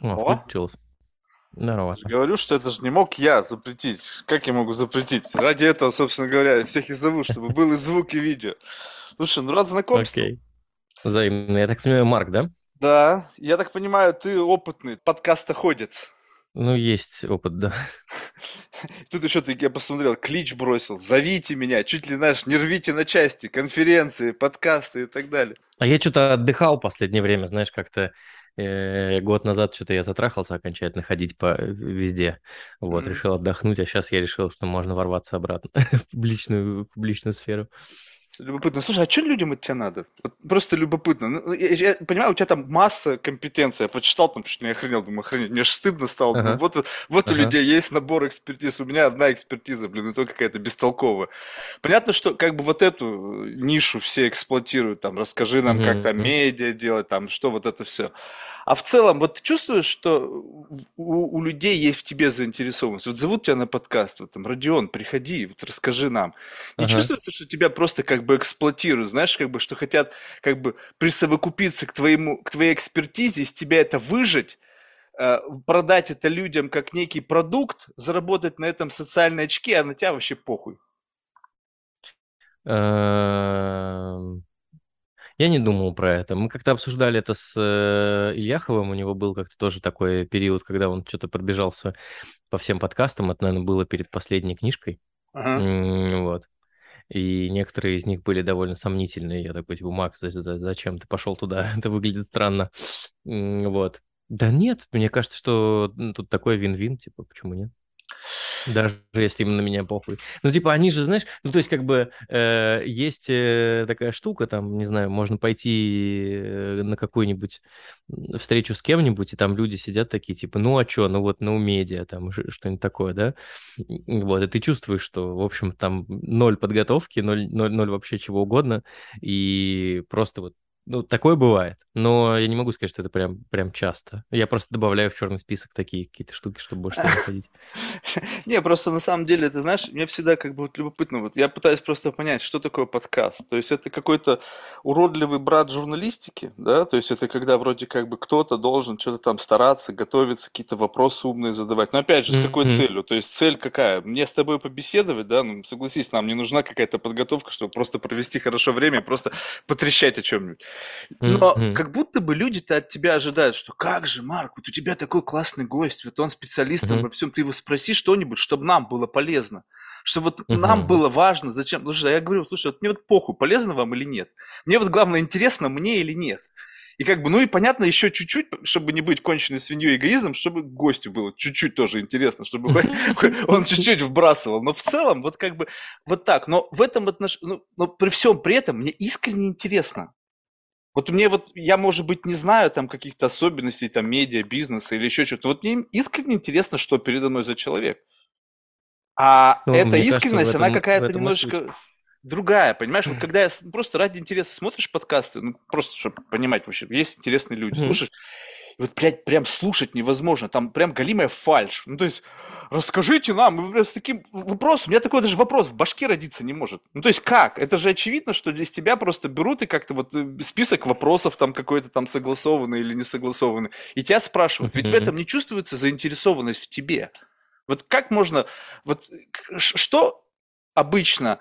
О, О, включилось. Здорово. говорю, что это же не мог я запретить. Как я могу запретить? Ради этого, собственно говоря, всех и зову, чтобы был и звук, и видео. Слушай, ну рад знакомству. Окей. Взаимно. Я так понимаю, Марк, да? Да, я так понимаю, ты опытный подкастоходец. Ну, есть опыт, да. Тут еще ты, я посмотрел, клич бросил. Зовите меня, чуть ли, знаешь, не рвите на части, конференции, подкасты и так далее. А я что-то отдыхал в последнее время, знаешь, как-то год назад что-то я затрахался окончательно ходить по э, везде. Вот, Мгм. решил отдохнуть, а сейчас я решил, что можно ворваться обратно в публичную, в публичную сферу. Любопытно. Слушай, а что людям от тебя надо? Вот просто любопытно. Ну, я, я понимаю, у тебя там масса компетенций. Я прочитал, там чуть не охренел, думаю, охренеть. Мне же стыдно стало. Ага, вот, вот у ага. людей есть набор экспертиз. У меня одна экспертиза, блин, и то какая-то бестолковая. Понятно, что как бы вот эту э, нишу все эксплуатируют. Там, расскажи нам, как Мгм, там медиа делать, там, что вот это все. А в целом, вот ты чувствуешь, что у, у людей есть в тебе заинтересованность? Вот зовут тебя на подкаст, вот там, Родион, приходи, вот расскажи нам. Не Ага. чувствуется, что тебя просто как бы эксплуатируют, знаешь, как бы, что хотят как бы присовокупиться к твоему, к твоей экспертизе, из тебя это выжать, э, продать это людям как некий продукт, заработать на этом социальные очки, а на тебя вообще похуй. Эм, Я не думал про это. Мы как-то обсуждали это с э, Ильяховым. У него был как-то тоже такой период, когда он что-то пробежался по всем подкастам. Это, наверное, было перед последней книжкой. Ага. Вот. И некоторые из них были довольно сомнительные. Я такой, типа, Макс, за- за- зачем ты пошел туда? Это выглядит странно. Вот. Да нет, мне кажется, что тут такой вин-вин, типа, почему нет? Даже если им на меня похуй. Ну, типа, они же, знаешь, ну, то есть, как бы, э, есть э, такая штука, там, не знаю, можно пойти э, на какую-нибудь встречу с кем-нибудь, и там люди сидят такие, типа, ну, а чё, ну, вот, ну, медиа, там, что-нибудь такое, да? Вот, и ты чувствуешь, что, в общем, там ноль подготовки, ноль, ноль, ноль вообще чего угодно, и просто вот ну, такое бывает, но я не могу сказать, что это прям, прям часто. Я просто добавляю в черный список такие какие-то штуки, чтобы больше не ходить. Не, просто на самом деле, ты знаешь, мне всегда как бы вот любопытно, вот я пытаюсь просто понять, что такое подкаст. То есть это какой-то уродливый брат журналистики, да, то есть это когда вроде как бы кто-то должен что-то там стараться, готовиться, какие-то вопросы умные задавать. Но опять же, с какой Мгм. целью? То есть цель какая? Мне с тобой побеседовать, да, ну согласись, нам не нужна какая-то подготовка, чтобы просто провести хорошо время, и просто потрещать о чем-нибудь. Но Мгм. как будто бы люди-то от тебя ожидают, что как же, Марк, вот у тебя такой классный гость, вот он специалистом Мгм. во всем, ты его спроси что-нибудь, чтобы нам было полезно, чтобы вот нам Мгм. было важно, зачем, слушай, а я говорю, слушай, вот мне вот похуй, полезно вам или нет, мне вот главное, интересно мне или нет. И как бы, ну и понятно, еще чуть-чуть, чтобы не быть конченной свиньей эгоизмом, чтобы гостю было чуть-чуть тоже интересно, чтобы он чуть-чуть вбрасывал. Но в целом, вот как бы, вот так. Но в этом отношении, ну, но при всем при этом мне искренне интересно. Вот мне вот, я, может быть, не знаю там каких-то особенностей там медиа, бизнеса или еще что-то, но вот мне искренне интересно, что передо мной за человек. А Ну, эта кажется, искренность, она этом, в какая-то и суть. немножечко другая, понимаешь? Вот когда я просто ради интереса смотришь подкасты, ну, просто чтобы понимать вообще, есть интересные люди, слушаешь, и вот, блядь, прям слушать невозможно, там прям галимая фальшь. Ну, то есть, расскажите нам, с таким вопросом, у меня такой даже вопрос в башке родиться не может. Ну, то есть, как? Это же очевидно, что здесь тебя просто берут и как-то вот э, список вопросов там какой-то там согласованный или не согласованный, и тебя спрашивают. Ведь в этом не чувствуется заинтересованность в тебе. Вот как можно, вот что обычно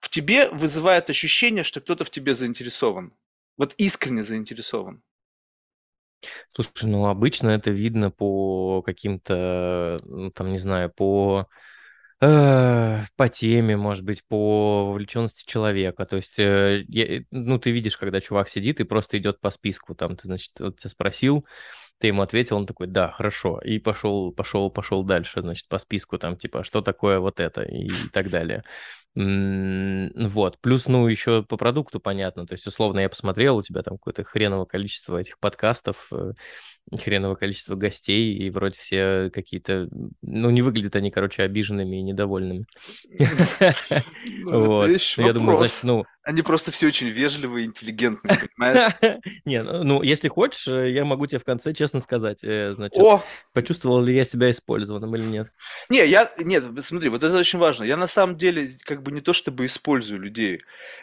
в тебе вызывает ощущение, что кто-то в тебе заинтересован? Вот искренне заинтересован. Слушай, ну обычно это видно по каким-то, ну, там, не знаю, по э, по теме, может быть, по вовлеченности человека. То есть, э, я- ну, ты видишь, когда чувак сидит и просто идет по списку, там, ты, значит, вот тебя спросил, ты ему ответил, он такой, да, хорошо, и пошел, пошел, пошел дальше, значит, по списку, там, типа, что такое вот это и так далее. Вот, плюс, ну, еще по продукту понятно, то есть, условно, я посмотрел, у тебя там какое-то хреново количество этих подкастов, э, хреново количество гостей, и вроде все какие-то, ну, не выглядят они, короче, обиженными и недовольными. Ну, Вот. Я думаю, значит, ну, Они просто все очень вежливые, интеллигентные, понимаешь? не, ну, ну, если хочешь, э, я могу тебе в конце честно сказать, э, значит, почувствовал ли я себя использованным или нет. не, я, нет, смотри, вот это очень важно. Я на самом деле как бы не то чтобы использую людей.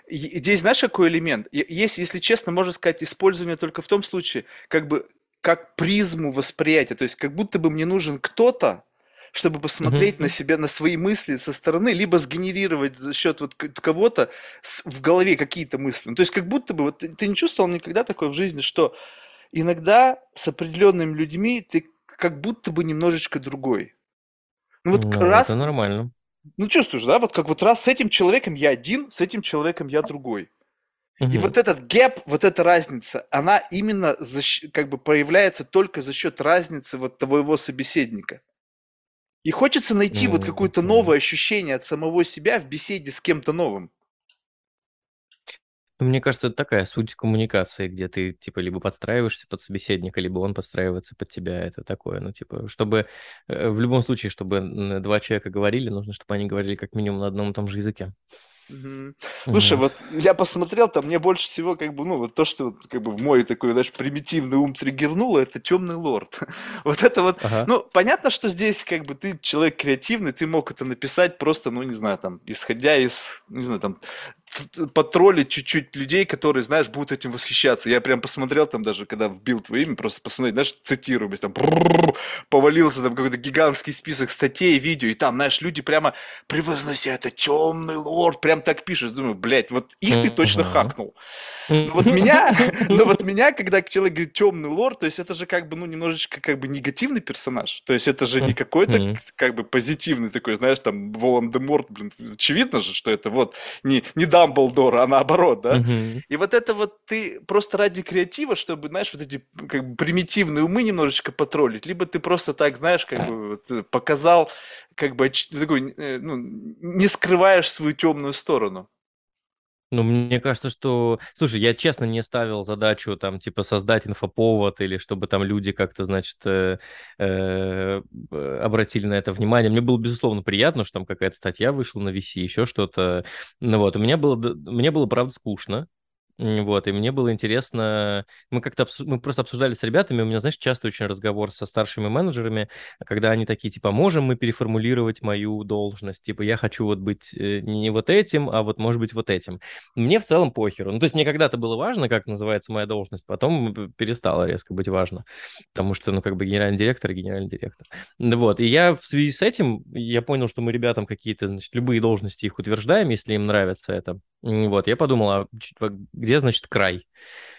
И- Здесь знаешь какой элемент? Есть, если честно, можно сказать, использование только в том случае, как бы как призму восприятия. То есть как будто бы мне нужен кто-то, чтобы посмотреть на Мгм. себя, на свои мысли со стороны, либо сгенерировать за счет вот кого-то в голове какие-то мысли. Ну, то есть как будто бы, вот ты, ты не чувствовал никогда такое в жизни, что иногда с определенными людьми ты как будто бы немножечко другой. Ну вот к- Ну, это раз, нормально. Ну чувствуешь, да, вот как вот раз с этим человеком я один, с этим человеком я другой. И Мгм. вот этот гэп, вот эта разница, она именно за как бы проявляется только за счет разницы вот твоего собеседника. И хочется найти вот Ну, какое-то новое ощущение от самого себя в беседе с кем-то новым. Ну, Мне кажется, это такая суть коммуникации, где ты, типа, либо подстраиваешься под собеседника, либо он подстраивается под тебя. Это такое, ну, типа, чтобы... э, В любом случае, чтобы два человека говорили, нужно, чтобы они говорили как минимум на одном и том же языке. Мгм. Слушай, Вот. вот я посмотрел, там мне больше всего, как бы, ну, вот то, что как бы в мой такой, знаешь, примитивный ум триггернуло, это темный лорд. Вот это вот, Ага. ну, понятно, что здесь, как бы, ты человек креативный, ты мог это написать просто, ну, не знаю, там, исходя из, не знаю, там, потроллить чуть-чуть людей, которые, знаешь, будут этим восхищаться. Я прям посмотрел там даже, когда вбил твое имя, просто посмотреть, знаешь, цитируемость, там, повалился там какой-то гигантский список статей, видео, и там, знаешь, люди прямо превознося это темный лорд, прям так пишут. Думаю, блядь, вот их ты точно хакнул. Ну вот меня, ну вот меня, когда человек говорит темный лорд, то есть это же как бы, ну, немножечко как бы негативный персонаж. То есть это же не какой-то как бы позитивный такой, знаешь, там, Волан-де-Морт, блин, очевидно же, что это вот не, не Дамблдор, а наоборот, да? Мгм. И вот это вот ты просто ради креатива, чтобы, знаешь, вот эти как бы примитивные умы немножечко потроллить, либо ты просто так, знаешь, как бы вот, э, показал, как бы такой, э, ну, не скрываешь свою темную сторону. Ну, мне кажется, что... Слушай, я честно не ставил задачу там, типа, создать инфоповод или чтобы там люди как-то, значит, э, э, э, обратили на это внимание. Мне было, безусловно, приятно, что там какая-то статья вышла на VC, еще что-то. Ну вот, у меня было, мне было, правда, скучно. Вот, и мне было интересно, мы как-то обсу- мы просто обсуждали с ребятами, у меня, знаешь, часто очень разговор со старшими менеджерами, когда они такие, типа, можем мы переформулировать мою должность, типа, я хочу вот быть э, не вот этим, а вот, может быть, вот этим. Мне в целом похеру. Ну, то есть мне когда-то было важно, как называется моя должность, потом перестало резко быть важно, потому что, ну, как бы генеральный директор и генеральный директор. Вот, и я в связи с этим, я понял, что мы ребятам какие-то, значит, любые должности их утверждаем, если им нравится это. Вот, я подумал, а где, значит, край?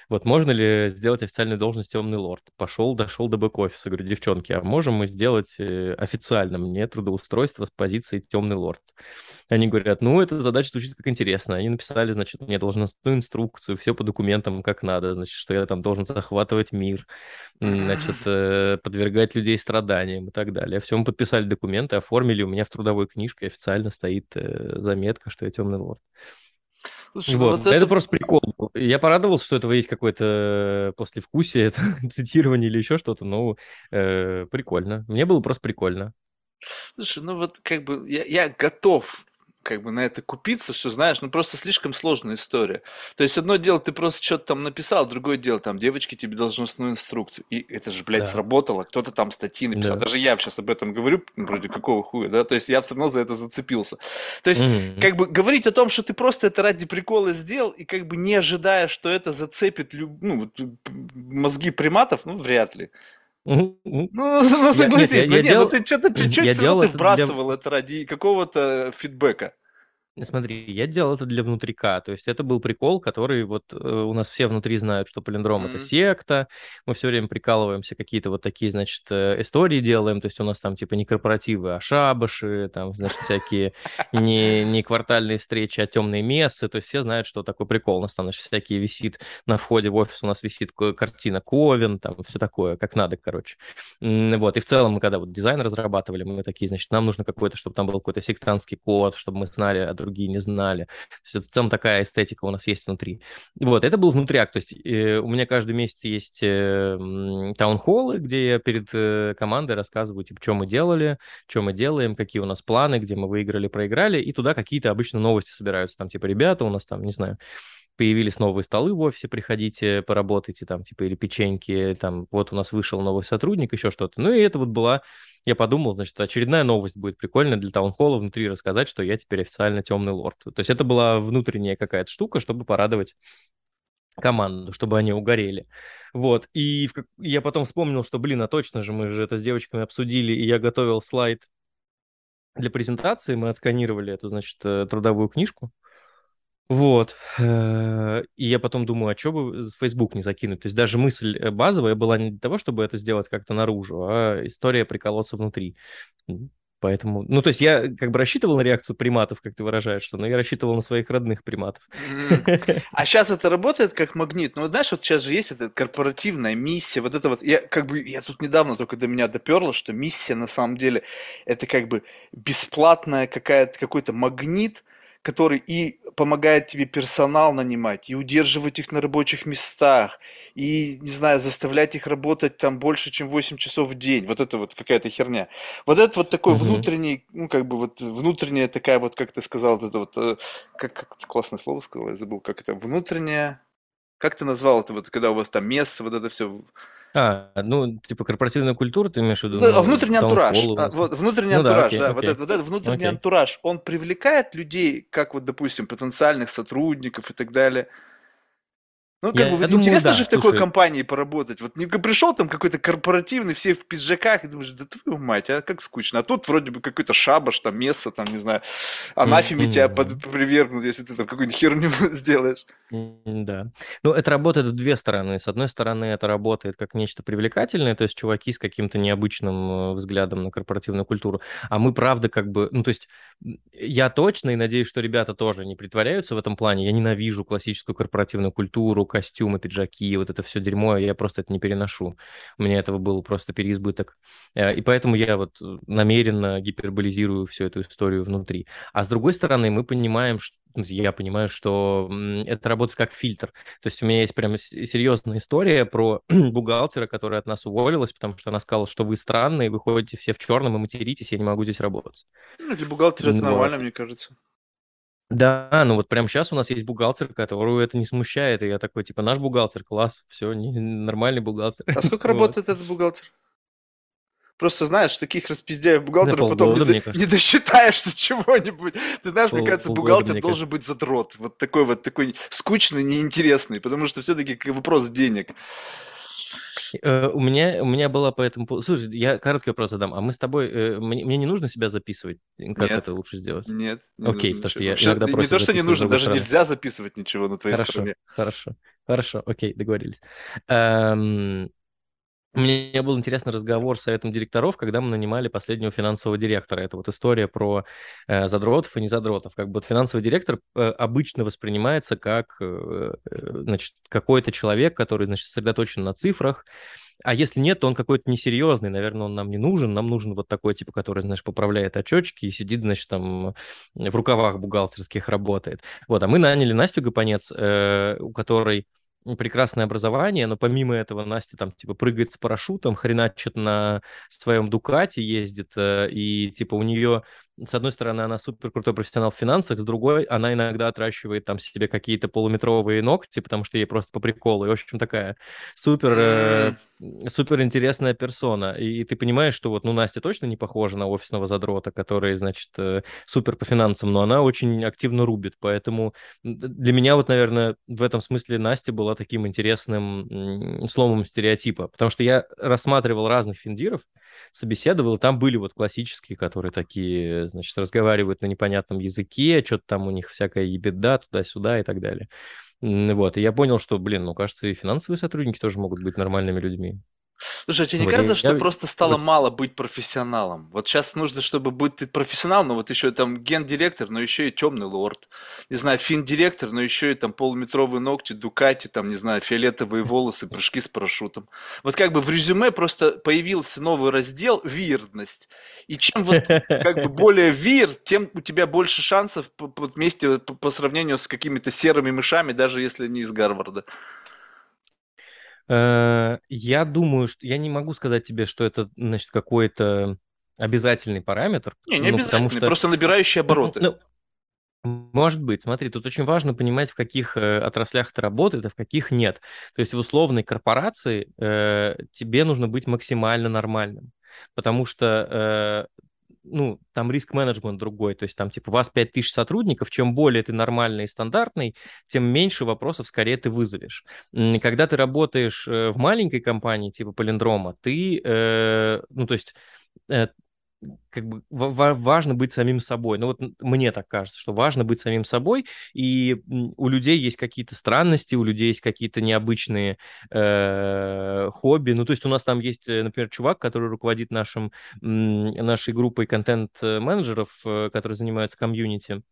Вот можно ли сделать официальную должность темный лорд? Пошел, дошел до бэк-офиса, говорю, девчонки, а можем мы сделать э, официально мне трудоустройство с позиции темный лорд? Они говорят, ну, эта задача звучит как интересно. Они написали, значит, мне должностную инструкцию, все по документам как надо, значит, что я там должен захватывать мир, значит, э, подвергать людей страданиям и так далее. Все, мы подписали документы, оформили, у меня в трудовой книжке официально стоит э, заметка, что я темный лорд. Слушай, ну Вот, вот это это... просто прикол. Я порадовался, что этого есть какое-то послевкусие, это цитирование или еще что-то, но э, прикольно. Мне было просто прикольно. Слушай, ну вот как бы я, я готов как бы на это купиться, что знаешь, ну просто слишком сложная история. То есть одно дело, ты просто что-то там написал, другое дело, там девочки тебе должностную инструкцию. И это же, блядь, Да. сработало. Кто-то там статьи написал. Да. Даже я сейчас об этом говорю, ну, вроде какого хуя, да? То есть я все равно за это зацепился. То есть Мгм. как бы говорить о том, что ты просто это ради прикола сделал, и как бы не ожидая, что это зацепит люб- ну, мозги приматов, ну, вряд ли. Ну, ну Я- нет, согласись, я- ну я не, делал- ну ты что-то чуть-чуть я все равно ты это для- вбрасывал это ради какого-то фидбэка. Смотри, я делал это для внутрика, то есть это был прикол, который вот э, у нас все внутри знают, что Полиндром это Мгм. секта, мы все время прикалываемся, какие-то вот такие, значит, э, истории делаем, то есть у нас там типа не корпоративы, а шабаши, там, значит, всякие не, не квартальные встречи, а темные мессы, то есть все знают, что такое прикол, у нас там, значит, всякие висит на входе в офис, у нас висит картина Ковен, там, все такое, как надо, короче. Вот, и в целом мы когда вот дизайн разрабатывали, мы такие, значит, нам нужно какой-то, чтобы там был какой-то сектантский код, чтобы мы знали, а другие не знали. То есть это в целом такая эстетика у нас есть внутри. Вот, это был внутряк, то есть э, у меня каждый месяц есть э, таунхоллы, где я перед э, командой рассказываю, типа, что мы делали, что мы делаем, какие у нас планы, где мы выиграли, проиграли, и туда какие-то обычно новости собираются, там, типа, ребята, у нас там, не знаю, появились новые столы в офисе, приходите, поработайте там, типа, или печеньки, там, вот у нас вышел новый сотрудник, еще что-то. Ну, и это вот была, я подумал, значит, очередная новость будет прикольная для таунхолла внутри рассказать, что я теперь официально темный лорд. То есть это была внутренняя какая-то штука, чтобы порадовать команду, чтобы они угорели. Вот, и я потом вспомнил, что, блин, а точно же, мы же это с девочками обсудили, и я готовил слайд для презентации, мы отсканировали эту, значит, э, трудовую книжку, вот. Э, и я потом думаю, а что бы Facebook не закинуть? То есть даже мысль э, базовая была не для того, чтобы это сделать как-то наружу, а история приколоться внутри. Поэтому, ну, то есть я как бы рассчитывал на реакцию приматов, как ты выражаешься, но я рассчитывал на своих родных приматов. А сейчас это работает как магнит. Ну, вот знаешь, вот сейчас же есть эта корпоративная миссия, вот это вот, я как бы, я тут недавно только до меня доперло, что миссия на самом деле это как бы бесплатная какая-то, какой-то магнит, который и помогает тебе персонал нанимать, и удерживать их на рабочих местах, и, не знаю, заставлять их работать там больше, чем 8 часов в день. Вот это вот какая-то херня. Вот это вот такой угу. внутренний, ну, как бы вот внутренняя такая вот, как ты сказал, вот это вот, э, как, как классное слово сказал, я забыл, как это, внутренняя, как ты назвал это, вот когда у вас там место, вот это все а, ну, типа корпоративная культура, ты имеешь в виду? Ну, ну внутренний антураж. А, вот, внутренний ну, антураж, да, окей, да. Окей. Вот, этот, вот этот внутренний окей. антураж, он привлекает людей, как вот, допустим, потенциальных сотрудников и так далее. Ну, как я, бы, я думаю, интересно да, же в слушай. такой компании поработать. Вот не пришел там какой-то корпоративный, все в пиджаках, и думаешь, да твою мать, а как скучно. А тут вроде бы какой-то шабаш, там, место, там, не знаю, анафеме mm-hmm. тебя под, привергнут, если ты там какую-нибудь херню сделаешь. Да. Ну, это работает в две стороны. С одной стороны, это работает как нечто привлекательное, то есть чуваки с каким-то необычным э, взглядом на корпоративную культуру. А мы, правда, как бы... Ну, то есть я точно, и надеюсь, что ребята тоже не притворяются в этом плане. Я ненавижу классическую корпоративную культуру, костюмы, пиджаки, вот это все дерьмо, я просто это не переношу. У меня этого был просто переизбыток. Э, и поэтому я вот э, намеренно гиперболизирую всю эту историю внутри. А с другой стороны, мы понимаем, что ну, я понимаю, что это работает как фильтр. То есть у меня есть прям серьезная история про бухгалтера, которая от нас уволилась, потому что она сказала, что вы странные, вы ходите все в черном и материтесь, я не могу здесь работать. Ну, для бухгалтера это нормально, мне кажется. Да, ну вот прямо сейчас у нас есть бухгалтер, которую это не смущает, и я такой, типа, наш бухгалтер, класс, все, не, нормальный бухгалтер. А сколько работает этот бухгалтер? Просто знаешь, таких распиздяев бухгалтеров потом не, до, не досчитаешься чего-нибудь. Ты знаешь, Пол, мне кажется, бухгалтер должен быть задрот. Вот такой вот, такой скучный, неинтересный, потому что все-таки вопрос денег. Э, у меня, у меня была по этому. Слушай, я короткий вопрос задам. А мы с тобой... Э, мне, мне не нужно себя записывать? Как нет, это лучше сделать? Нет. Не окей, потому что я Вообще, иногда Не то, что не нужно, даже стороны. нельзя записывать ничего на твоей хорошо, стороне. Хорошо, хорошо, окей, договорились. Эм, мне был интересный разговор с советом директоров, когда мы нанимали последнего финансового директора. Это вот история про э, задротов и не задротов. Как бы вот финансовый директор э, обычно воспринимается как э, э, значит, какой-то человек, который значит, сосредоточен на цифрах, а если нет, то он какой-то несерьезный, наверное, он нам не нужен. Нам нужен вот такой, типа, который, знаешь, поправляет очечки и сидит, значит, там в рукавах бухгалтерских работает. Вот, а мы наняли Настю Гапонец, э, у которой прекрасное образование, но помимо этого Настя там типа прыгает с парашютом, хреначит на своем Дукате ездит, э, и типа у нее с одной стороны, она супер крутой профессионал в финансах, с другой, она иногда отращивает там себе какие-то полуметровые ногти, потому что ей просто по приколу. И, в общем, такая супер, э, супер интересная персона. И, и ты понимаешь, что вот, ну, Настя точно не похожа на офисного задрота, который, значит, э, супер по финансам, но она очень активно рубит. Поэтому для меня вот, наверное, в этом смысле Настя была таким интересным сломом стереотипа. Потому что я рассматривал разных финдиров, собеседовал, и там были вот классические, которые такие, значит, разговаривают на непонятном языке, что-то там у них всякая ебеда туда-сюда и так далее. Вот, и я понял, что, блин, ну, кажется, и финансовые сотрудники тоже могут быть нормальными людьми. Слушай, а тебе не вот, кажется, что просто стало вот... мало быть профессионалом? Вот сейчас нужно, чтобы быть ты профессионал, но вот еще там ген-директор, но еще и темный лорд. Не знаю, фин-директор, но еще и там полуметровые ногти, дукати, там, не знаю, фиолетовые волосы, прыжки с парашютом. Вот как бы в резюме просто появился новый раздел «Вирдность». И чем вот как бы более вир, тем у тебя больше шансов вместе по сравнению с какими-то серыми мышами, даже если не из Гарварда. Э, я думаю, что я не могу сказать тебе, что это, значит, какой-то обязательный параметр. Не, не ну, обязательный, что... просто набирающий обороты. Ну, может быть, смотри, тут очень важно понимать, в каких э, отраслях это работает, а в каких нет. То есть в условной корпорации э, тебе нужно быть максимально нормальным, потому что э, ну, там риск-менеджмент другой, то есть там, типа, у вас 5000 сотрудников, чем более ты нормальный и стандартный, тем меньше вопросов скорее ты вызовешь. Когда ты работаешь э, в маленькой компании, типа Полиндрома, ты, э, ну, то есть э, как бы важно быть самим собой. Ну вот мне так кажется, что важно быть самим собой, и у людей есть какие-то странности, у людей есть какие-то необычные э, хобби. Ну то есть у нас там есть, э, например, чувак, который руководит нашим, нашей группой контент-менеджеров, э, которые занимаются комьюнити.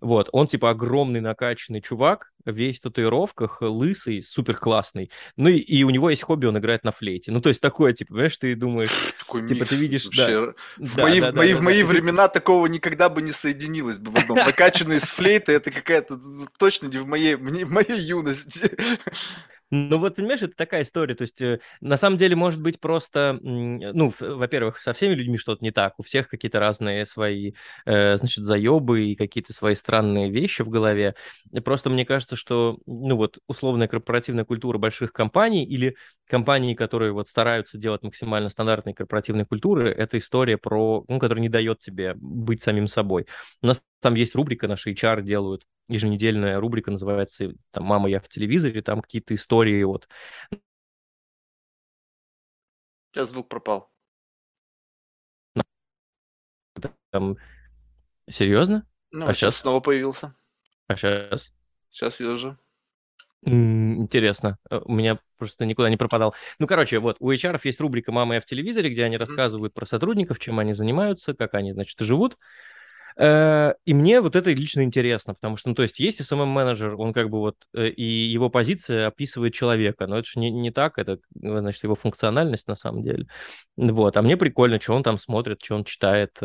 Вот, он типа огромный накачанный чувак, весь в татуировках, лысый, супер классный. Ну и, и у него есть хобби, он играет на флейте. Ну то есть такое, типа, понимаешь, ты думаешь, Такой типа микс ты видишь, вообще. да, В да, мои, да, да, мои, да, в мои да. времена такого никогда бы не соединилось бы в одном. Накачанный с флейты, это какая-то ну, точно не в моей, не в моей юности. Ну вот, понимаешь, это такая история. То есть, э, на самом деле, может быть, просто, м, ну, ф- во-первых, со всеми людьми что-то не так. У всех какие-то разные свои, э, значит, заебы и какие-то свои странные вещи в голове. Просто мне кажется, что, ну вот, условная корпоративная культура больших компаний или компаний, которые вот стараются делать максимально стандартные корпоративные культуры, это история про, ну, которая не дает тебе быть самим собой. У нас там есть рубрика, наши HR делают еженедельная рубрика, называется там «Мама, я в телевизоре», там какие-то истории вот Сейчас звук пропал. там... Серьезно? Ну, А сейчас сейчас? снова появился. А сейчас? Сейчас я уже. Интересно. Э, У меня просто никуда не пропадал. Ну, короче, вот у HR есть рубрика «Мама, я в телевизоре», где они рассказывают про сотрудников, чем они занимаются, как они, значит, живут. Э, И мне вот это лично интересно, потому что, ну, то есть есть SMM-менеджер, он как бы вот, э, и его позиция описывает человека, но это же не, не так, это, э, значит, его функциональность на самом деле. Вот, а мне прикольно, что он там смотрит, что он читает,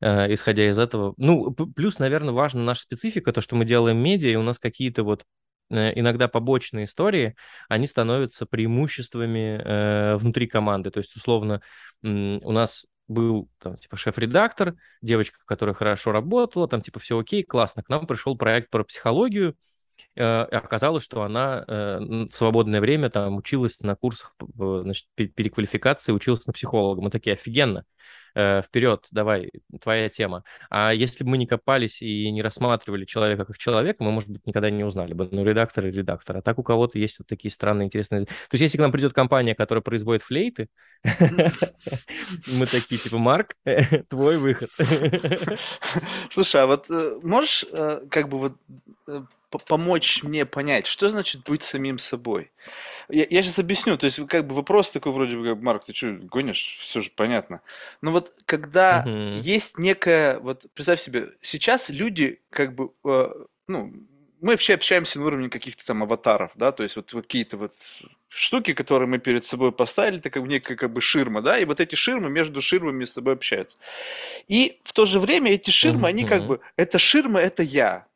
исходя из этого. Ну, плюс, наверное, важна наша специфика, то, что мы делаем медиа, и у нас какие-то вот иногда побочные истории, они становятся преимуществами э, внутри команды. То есть, условно, у нас был там, типа, шеф-редактор, девочка, которая хорошо работала, там, типа, все окей, классно. К нам пришел проект про психологию, э, и оказалось, что она э, в свободное время там училась на курсах значит, пе- переквалификации, училась на психолога. Мы такие, офигенно, э, вперед, давай, твоя тема. А если бы мы не копались и не рассматривали человека как человека, мы, может быть, никогда не узнали бы, ну, редактор и редактор. А так у кого-то есть вот такие странные, интересные... То есть если к нам придет компания, которая производит флейты, мы такие, типа, Марк, твой выход. Слушай, а вот э, можешь э, как бы вот по- помочь мне понять, что значит быть самим собой? Я, сейчас объясню, то есть как бы вопрос такой вроде бы, как, Марк, ты что, гонишь? Все же понятно. Но вот когда Мгм. есть некая, вот представь себе, сейчас люди как бы, э, ну, мы вообще общаемся на уровне каких-то там аватаров, да, то есть вот какие-то вот штуки, которые мы перед собой поставили, это как некая как бы ширма, да, и вот эти ширмы между ширмами с тобой общаются. И в то же время эти ширмы, они как бы, это ширма, это я.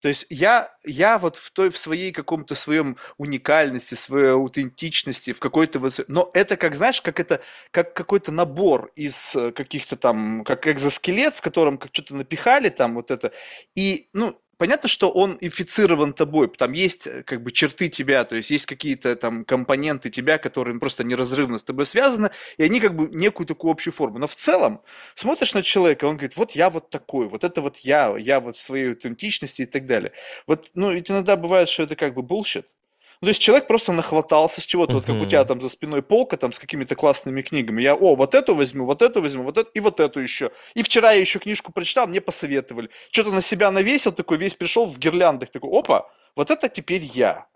То есть я, я вот в той, в своей каком-то своем уникальности, своей аутентичности, в какой-то вот... Но это как, знаешь, как это, как какой-то набор из э, каких-то там, как экзоскелет, в котором как что-то напихали там вот это. И, ну, понятно, что он инфицирован тобой, там есть э, как бы черты тебя, то есть есть какие-то там компоненты тебя, которые просто неразрывно с тобой связаны, и они как бы некую такую общую форму. Но в целом смотришь на человека, он говорит, вот я вот такой, вот это вот я, я вот в своей аутентичности и так далее. Вот, ну, ведь иногда бывает, что это как бы bullshit. Ну, то есть человек просто нахватался с чего-то, вот как у тебя там за спиной полка там с какими-то классными книгами. Я, о, вот эту возьму, вот эту возьму, вот эту и вот эту еще. И вчера я еще книжку прочитал, мне посоветовали. Что-то на себя навесил, такой весь пришел в гирляндах, такой, опа, вот это теперь я.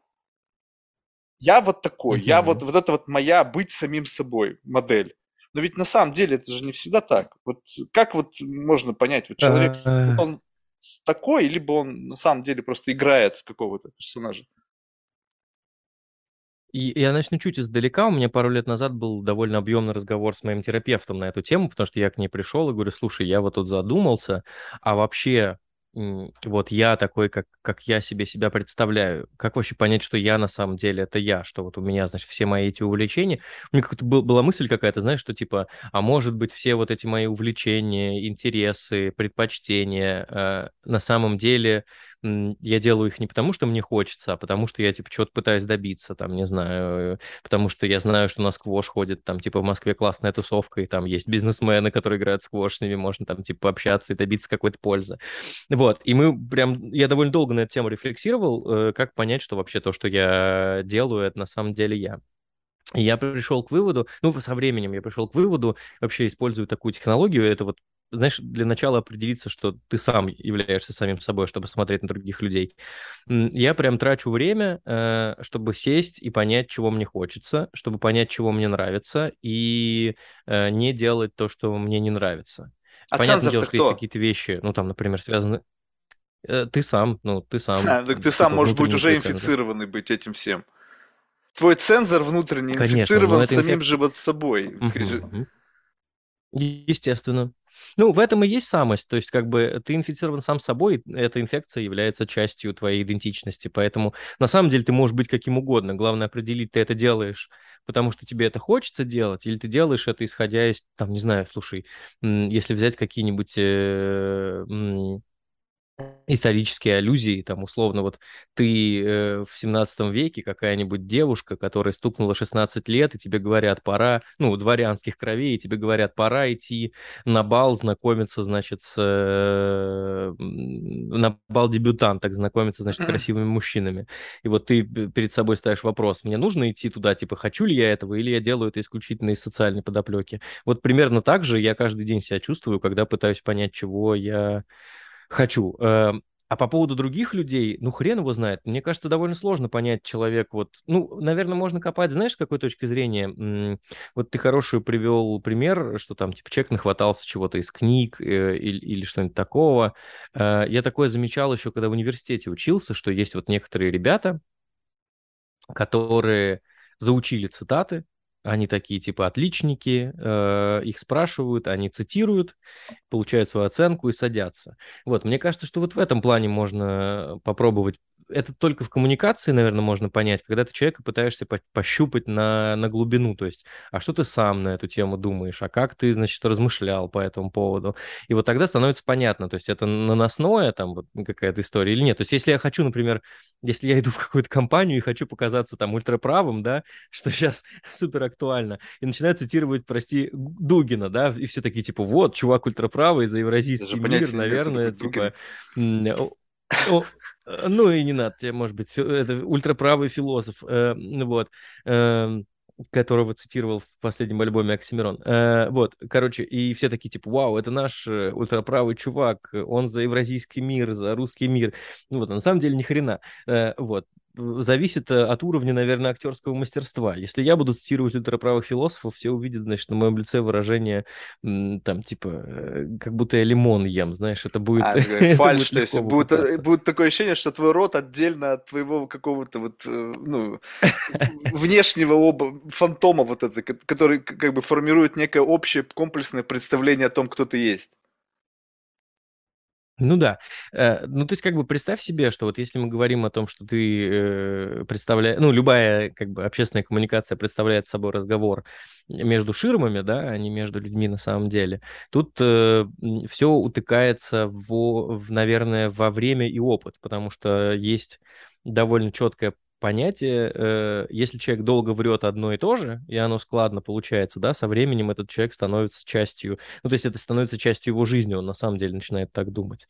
Я вот такой, я вот, вот это вот моя быть самим собой модель. Но ведь на самом деле это же не всегда так. Вот как вот можно понять, вот человек, вот он такой, либо он на самом деле просто играет в какого-то персонажа? И я начну чуть издалека. У меня пару лет назад был довольно объемный разговор с моим терапевтом на эту тему, потому что я к ней пришел и говорю, слушай, я вот тут задумался, а вообще вот я такой, как, как я себе себя представляю, как вообще понять, что я на самом деле это я, что вот у меня, значит, все мои эти увлечения. У меня как-то был- была мысль какая-то, знаешь, что типа, а может быть, все вот эти мои увлечения, интересы, предпочтения э, на самом деле я делаю их не потому, что мне хочется, а потому что я, типа, чего-то пытаюсь добиться, там, не знаю, потому что я знаю, что на сквош ходит, там, типа, в Москве классная тусовка, и там есть бизнесмены, которые играют в сквош, с ними можно, там, типа, общаться и добиться какой-то пользы. Вот, и мы прям, я довольно долго на эту тему рефлексировал, э, как понять, что вообще то, что я делаю, это на самом деле я. И я пришел к выводу, ну, со временем я пришел к выводу, вообще использую такую технологию, это вот знаешь, для начала определиться, что ты сам являешься самим собой, чтобы смотреть на других людей. Я прям трачу время, э, чтобы сесть и понять, чего мне хочется, чтобы понять, чего мне нравится, и э, не делать то, что мне не нравится. А Понятное дело, что есть какие-то вещи, ну, там, например, связаны... Э, ты сам, ну, ты сам. А, так ты сам можешь быть уже инфицированный быть этим всем. Твой цензор внутренний Конечно, инфицирован самим инфек... же вот собой. Угу. Естественно. Ну, в этом и есть самость. То есть, как бы ты инфицирован сам собой, эта инфекция является частью твоей идентичности. Поэтому на самом деле ты можешь быть каким угодно. Главное определить, ты это делаешь, потому что тебе это хочется делать, или ты делаешь это исходя из, там, не знаю, слушай, если взять какие-нибудь э, исторические аллюзии, там, условно, вот ты э, в 17 веке какая-нибудь девушка, которая стукнула 16 лет, и тебе говорят, пора, ну, дворянских кровей, и тебе говорят, пора идти на бал знакомиться, значит, с, э, на бал дебютанток, знакомиться, значит, с красивыми мужчинами. И вот ты перед собой ставишь вопрос, мне нужно идти туда, типа, хочу ли я этого, или я делаю это исключительно из социальной подоплеки. Вот примерно так же я каждый день себя чувствую, когда пытаюсь понять, чего я Хочу. Эм, а по поводу других людей, ну, хрен его знает. Мне кажется, довольно сложно понять человек. Вот, ну, наверное, можно копать, знаешь, с какой точки зрения? Вот ты хороший привел пример, что там, типа, человек нахватался чего-то из книг э, или, или что-нибудь такого. Э, я такое замечал еще, когда в университете учился, что есть вот некоторые ребята, которые заучили цитаты, они такие типа отличники, э, их спрашивают, они цитируют, получают свою оценку и садятся. Вот, мне кажется, что вот в этом плане можно попробовать это только в коммуникации, наверное, можно понять, когда ты человека пытаешься по пощупать на, на глубину, то есть, а что ты сам на эту тему думаешь, а как ты, значит, размышлял по этому поводу. И вот тогда становится понятно, то есть это наносное там вот какая-то история или нет. То есть если я хочу, например, если я иду в какую-то компанию и хочу показаться там ультраправым, да, что сейчас супер актуально, и начинаю цитировать, прости, Дугина, да, и все такие, типа, вот, чувак ультраправый за евразийский мир, наверное, типа, ну и не надо тебе, может быть, это ультраправый философ, э, вот, э, которого цитировал в последнем альбоме Оксимирон. Э, вот, короче, и все такие, типа, вау, это наш э, ультраправый чувак, он за евразийский мир, за русский мир. Ну вот, а на самом деле ни хрена. Э, вот, зависит э, от уровня, наверное, актерского мастерства. Если я буду цитировать ультраправых философов, все увидят, значит, на моем лице выражение там, типа, э, как будто я лимон ем, знаешь, это будет... А, фальш, то есть будет, э, будет такое ощущение, что твой рот отдельно от твоего какого-то вот, ну, внешнего оба, фантома вот это, который как бы формирует некое общее комплексное представление о том, кто ты есть. Ну да. Э, ну, то есть, как бы представь себе, что вот если мы говорим о том, что ты э, представляешь, ну, любая как бы общественная коммуникация представляет собой разговор между ширмами, да, а не между людьми на самом деле, тут э, все утыкается в, в, наверное, во время и опыт, потому что есть довольно четкое понятие, э, если человек долго врет одно и то же, и оно складно получается, да, со временем этот человек становится частью, ну, то есть это становится частью его жизни, он на самом деле начинает так думать.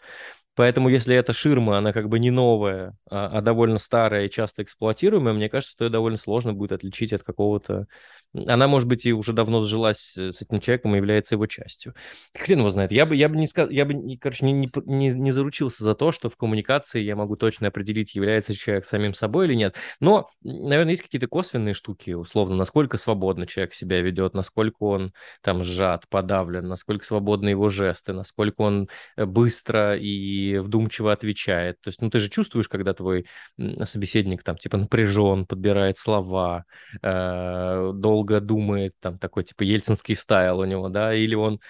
Поэтому если эта ширма, она как бы не новая, а, а довольно старая и часто эксплуатируемая, мне кажется, что ее довольно сложно будет отличить от какого-то... Она, может быть, и уже давно сжилась с этим человеком и является его частью. Хрен его знает. Я бы, я бы, не, сказал, я бы короче, не, не, не, не заручился за то, что в коммуникации я могу точно определить, является человек самим собой или нет. Но, наверное, есть какие-то косвенные штуки, условно, насколько свободно человек себя ведет, насколько он там сжат, подавлен, насколько свободны его жесты, насколько он э, быстро и вдумчиво отвечает. То есть, ну, ты же чувствуешь, когда твой собеседник там, типа, напряжен, подбирает слова, э, долго думает, там, такой, типа, ельцинский стайл у него, да, или он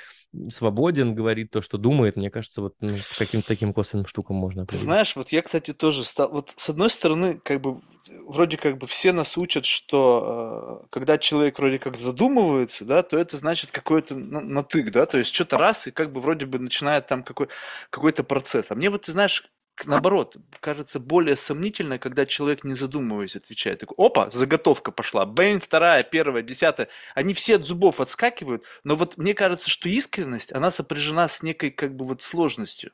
свободен, говорит то, что думает. Мне кажется, вот ну, каким-то таким косвенным штукам можно определить. Знаешь, вот я, кстати, тоже стал... Вот с одной стороны, как бы, вроде как бы все нас учат, что э, когда человек вроде как задумывается, да, то это значит какой-то натык, да, то есть что-то раз, и как бы вроде бы начинает там какой, какой-то процесс. А мне вот, ты знаешь, наоборот, кажется более сомнительно, когда человек, не задумываясь, отвечает. Такой, опа, заготовка пошла, бэйн, вторая, первая, десятая. Они все от зубов отскакивают, но вот мне кажется, что искренность, она сопряжена с некой как бы вот сложностью.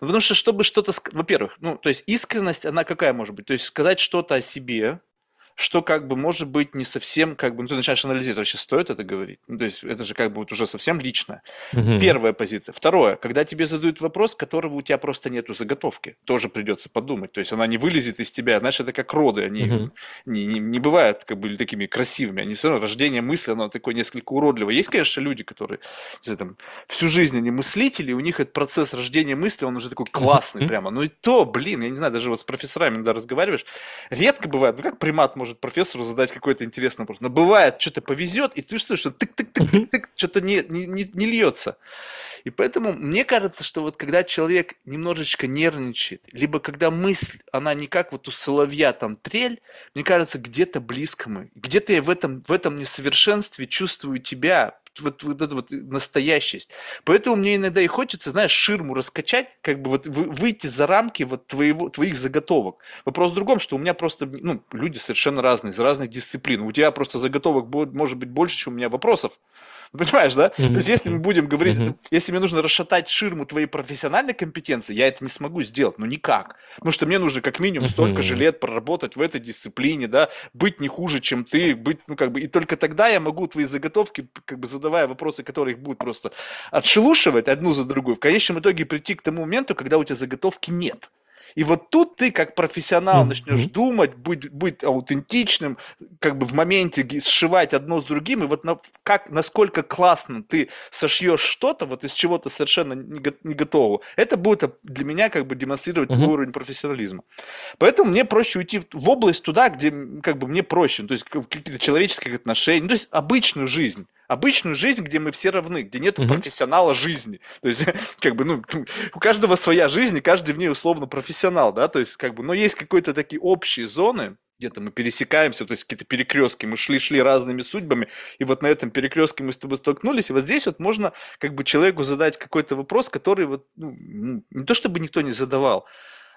Потому что, чтобы что-то... Во-первых, ну, то есть искренность, она какая может быть? То есть сказать что-то о себе, что как бы может быть не совсем, как бы, ну ты начинаешь анализировать, вообще стоит это говорить? Ну, то есть это же как бы вот уже совсем личное. Угу. Первая позиция. Второе, когда тебе задают вопрос, которого у тебя просто нету заготовки, тоже придется подумать. То есть она не вылезет из тебя, знаешь, это как роды, они угу. не, не, не бывают как бы такими красивыми, они все равно, рождение мысли, оно такое несколько уродливое. Есть, конечно, люди, которые знаю, там, всю жизнь они мыслители, у них этот процесс рождения мысли, он уже такой классный прямо. Ну и то, блин, я не знаю, даже вот с профессорами, когда разговариваешь, редко бывает, ну как примат может профессору задать какой-то интересный вопрос. Но бывает, что-то повезет, и ты чувствуешь, что тык-тык-тык-тык, что-то не, не, не, не льется. И поэтому мне кажется, что вот когда человек немножечко нервничает, либо когда мысль, она не как вот у соловья там трель, мне кажется, где-то близко мы. Где-то я в этом, в этом несовершенстве чувствую тебя, вот, вот эту вот настоящесть. Поэтому мне иногда и хочется, знаешь, ширму раскачать, как бы вот выйти за рамки вот твоего, твоих заготовок. Вопрос в другом, что у меня просто, ну, люди совершенно разные, из разных дисциплин. У тебя просто заготовок может быть больше, чем у меня вопросов. Понимаешь, да? Mm-hmm. То есть, если мы будем говорить, mm-hmm. если мне нужно расшатать ширму твоей профессиональной компетенции, я это не смогу сделать, ну никак. Потому что мне нужно как минимум mm-hmm. столько же лет проработать в этой дисциплине, да, быть не хуже, чем ты, быть, ну как бы, и только тогда я могу твои заготовки, как бы задавая вопросы, которые их будут просто отшелушивать одну за другой, в конечном итоге прийти к тому моменту, когда у тебя заготовки нет. И вот тут ты как профессионал начнешь думать, быть, быть аутентичным, как бы в моменте сшивать одно с другим, и вот на, как, насколько классно ты сошьешь что-то вот из чего-то совершенно не, не готового, это будет для меня как бы демонстрировать mm-hmm. уровень профессионализма. Поэтому мне проще уйти в, в область туда, где как бы мне проще, то есть какие-то человеческие отношения, ну, то есть обычную жизнь обычную жизнь, где мы все равны, где нет угу. профессионала жизни. То есть, как бы, ну, у каждого своя жизнь, и каждый в ней условно профессионал, да, то есть, как бы, но есть какие-то такие общие зоны, где-то мы пересекаемся, то есть какие-то перекрестки, мы шли-шли разными судьбами, и вот на этом перекрестке мы с тобой столкнулись, и вот здесь вот можно как бы человеку задать какой-то вопрос, который вот, ну, не то чтобы никто не задавал,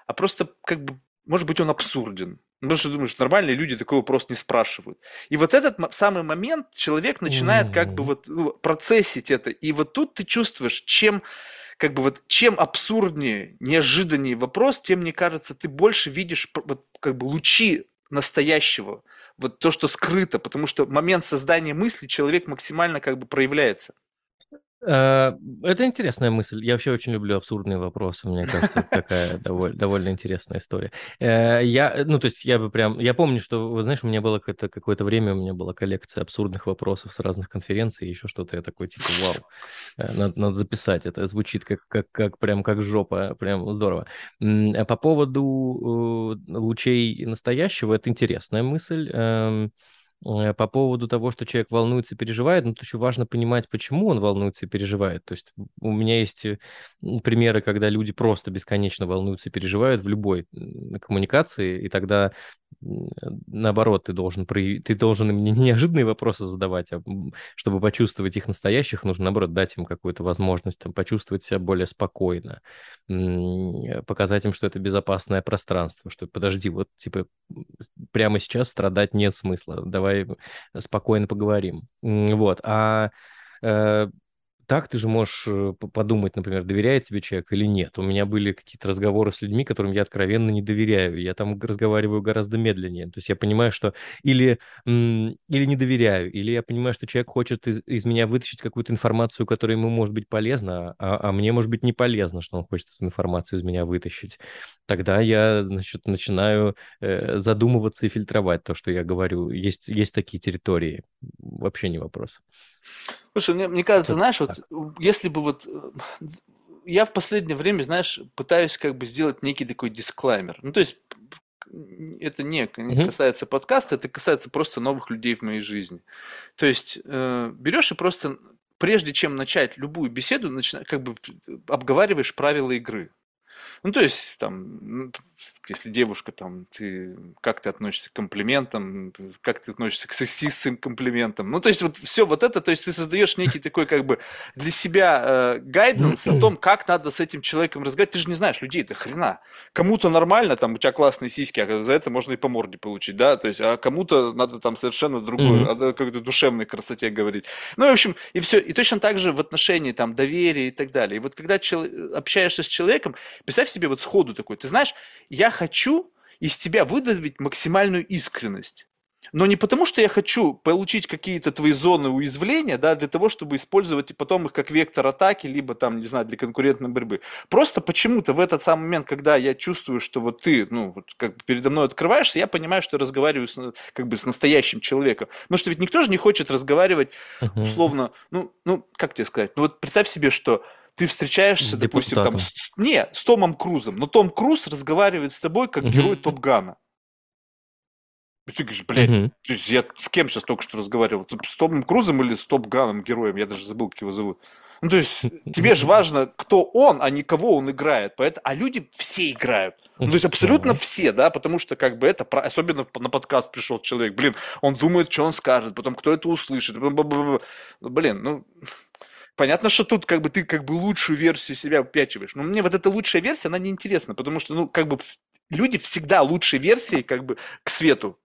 а просто как бы, может быть, он абсурден. Потому что думаешь, нормальные люди такой вопрос не спрашивают. И вот этот самый момент человек начинает как бы вот ну, процессить это. И вот тут ты чувствуешь, чем как бы вот чем абсурднее, неожиданнее вопрос, тем, мне кажется, ты больше видишь вот как бы лучи настоящего, вот то, что скрыто, потому что момент создания мысли человек максимально как бы проявляется. Э, это интересная мысль. Я вообще очень люблю абсурдные вопросы. Мне кажется, это такая довольно, довольно интересная история. Э, я, ну, то есть я бы прям... Я помню, что, знаешь, у меня было какое-то, какое-то время, у меня была коллекция абсурдных вопросов с разных конференций, еще что-то. Я такой, типа, вау, э, надо, надо записать. Это звучит как, как, как прям как жопа, прям здорово. По поводу лучей настоящего, это интересная мысль. Э, по поводу того, что человек волнуется и переживает, ну, то еще важно понимать, почему он волнуется и переживает. То есть у меня есть э, примеры, когда люди просто бесконечно волнуются и переживают в любой коммуникации, и тогда наоборот, ты должен, прояв... ты должен им не неожиданные вопросы задавать, а чтобы почувствовать их настоящих, нужно, наоборот, дать им какую-то возможность там, почувствовать себя более спокойно, показать им, что это безопасное пространство, что подожди, вот типа прямо сейчас страдать нет смысла, давай спокойно поговорим. Вот, а э, так ты же можешь э, подумать, например, доверяет тебе человек или нет. У меня были какие-то разговоры с людьми, которым я откровенно не доверяю. Я там разговариваю гораздо медленнее. То есть я понимаю, что или, или не доверяю, или я понимаю, что человек хочет из, из меня вытащить какую-то информацию, которая ему может быть полезна, а, а мне может быть не полезно, что он хочет эту информацию из меня вытащить. Тогда я значит, начинаю э, задумываться и фильтровать то, что я говорю. Есть, есть такие территории. Вообще не вопрос. Слушай, мне, мне кажется, Это знаешь, так. вот если бы вот э, я в последнее время, знаешь, пытаюсь как бы сделать некий такой дисклаймер. Ну, то есть это не касается подкаста, это касается просто новых людей в моей жизни. То есть э, берешь и просто, прежде чем начать любую беседу, начина, как бы обговариваешь правила игры. Ну, то есть, там, если девушка там, ты, как ты относишься к комплиментам, как ты относишься к сексистским комплиментам. Ну, то есть вот все вот это, то есть ты создаешь некий такой как бы для себя э, гайденс о том, как надо с этим человеком разговаривать. Ты же не знаешь людей, это хрена. Кому-то нормально, там, у тебя классные сиськи, а за это можно и по морде получить, да, то есть, а кому-то надо там совершенно другую, mm-hmm. о какой-то душевной красоте говорить. Ну, в общем, и все. И точно так же в отношении там доверия и так далее. И вот когда чел... общаешься с человеком, представь себе вот сходу такой, ты знаешь, я хочу из тебя выдавить максимальную искренность. Но не потому, что я хочу получить какие-то твои зоны уязвления, да, для того, чтобы использовать и потом их как вектор атаки, либо там, не знаю, для конкурентной борьбы. Просто почему-то в этот самый момент, когда я чувствую, что вот ты, ну, вот как бы передо мной открываешься, я понимаю, что я разговариваю с, как бы с настоящим человеком. Потому что ведь никто же не хочет разговаривать условно, ну, ну, как тебе сказать, ну вот представь себе, что ты встречаешься, допустим, там, с, не, с Томом Крузом, но Том Круз разговаривает с тобой как герой Топ Гана. И ты говоришь, блядь, угу. то есть я с кем сейчас только что разговаривал? С Томом Крузом или с Топ Ганом героем? Я даже забыл, как его зовут. Ну, то есть тебе же важно, кто он, а не кого он играет. Поэтому, а люди все играют. Ну, то есть абсолютно все, да, потому что как бы это, особенно на подкаст пришел человек, блин, он думает, что он скажет, потом кто это услышит, блин, ну, Понятно, что тут как бы ты как бы лучшую версию себя упячиваешь. Но мне вот эта лучшая версия, она неинтересна, потому что, ну, как бы люди всегда лучшей версии как бы к свету.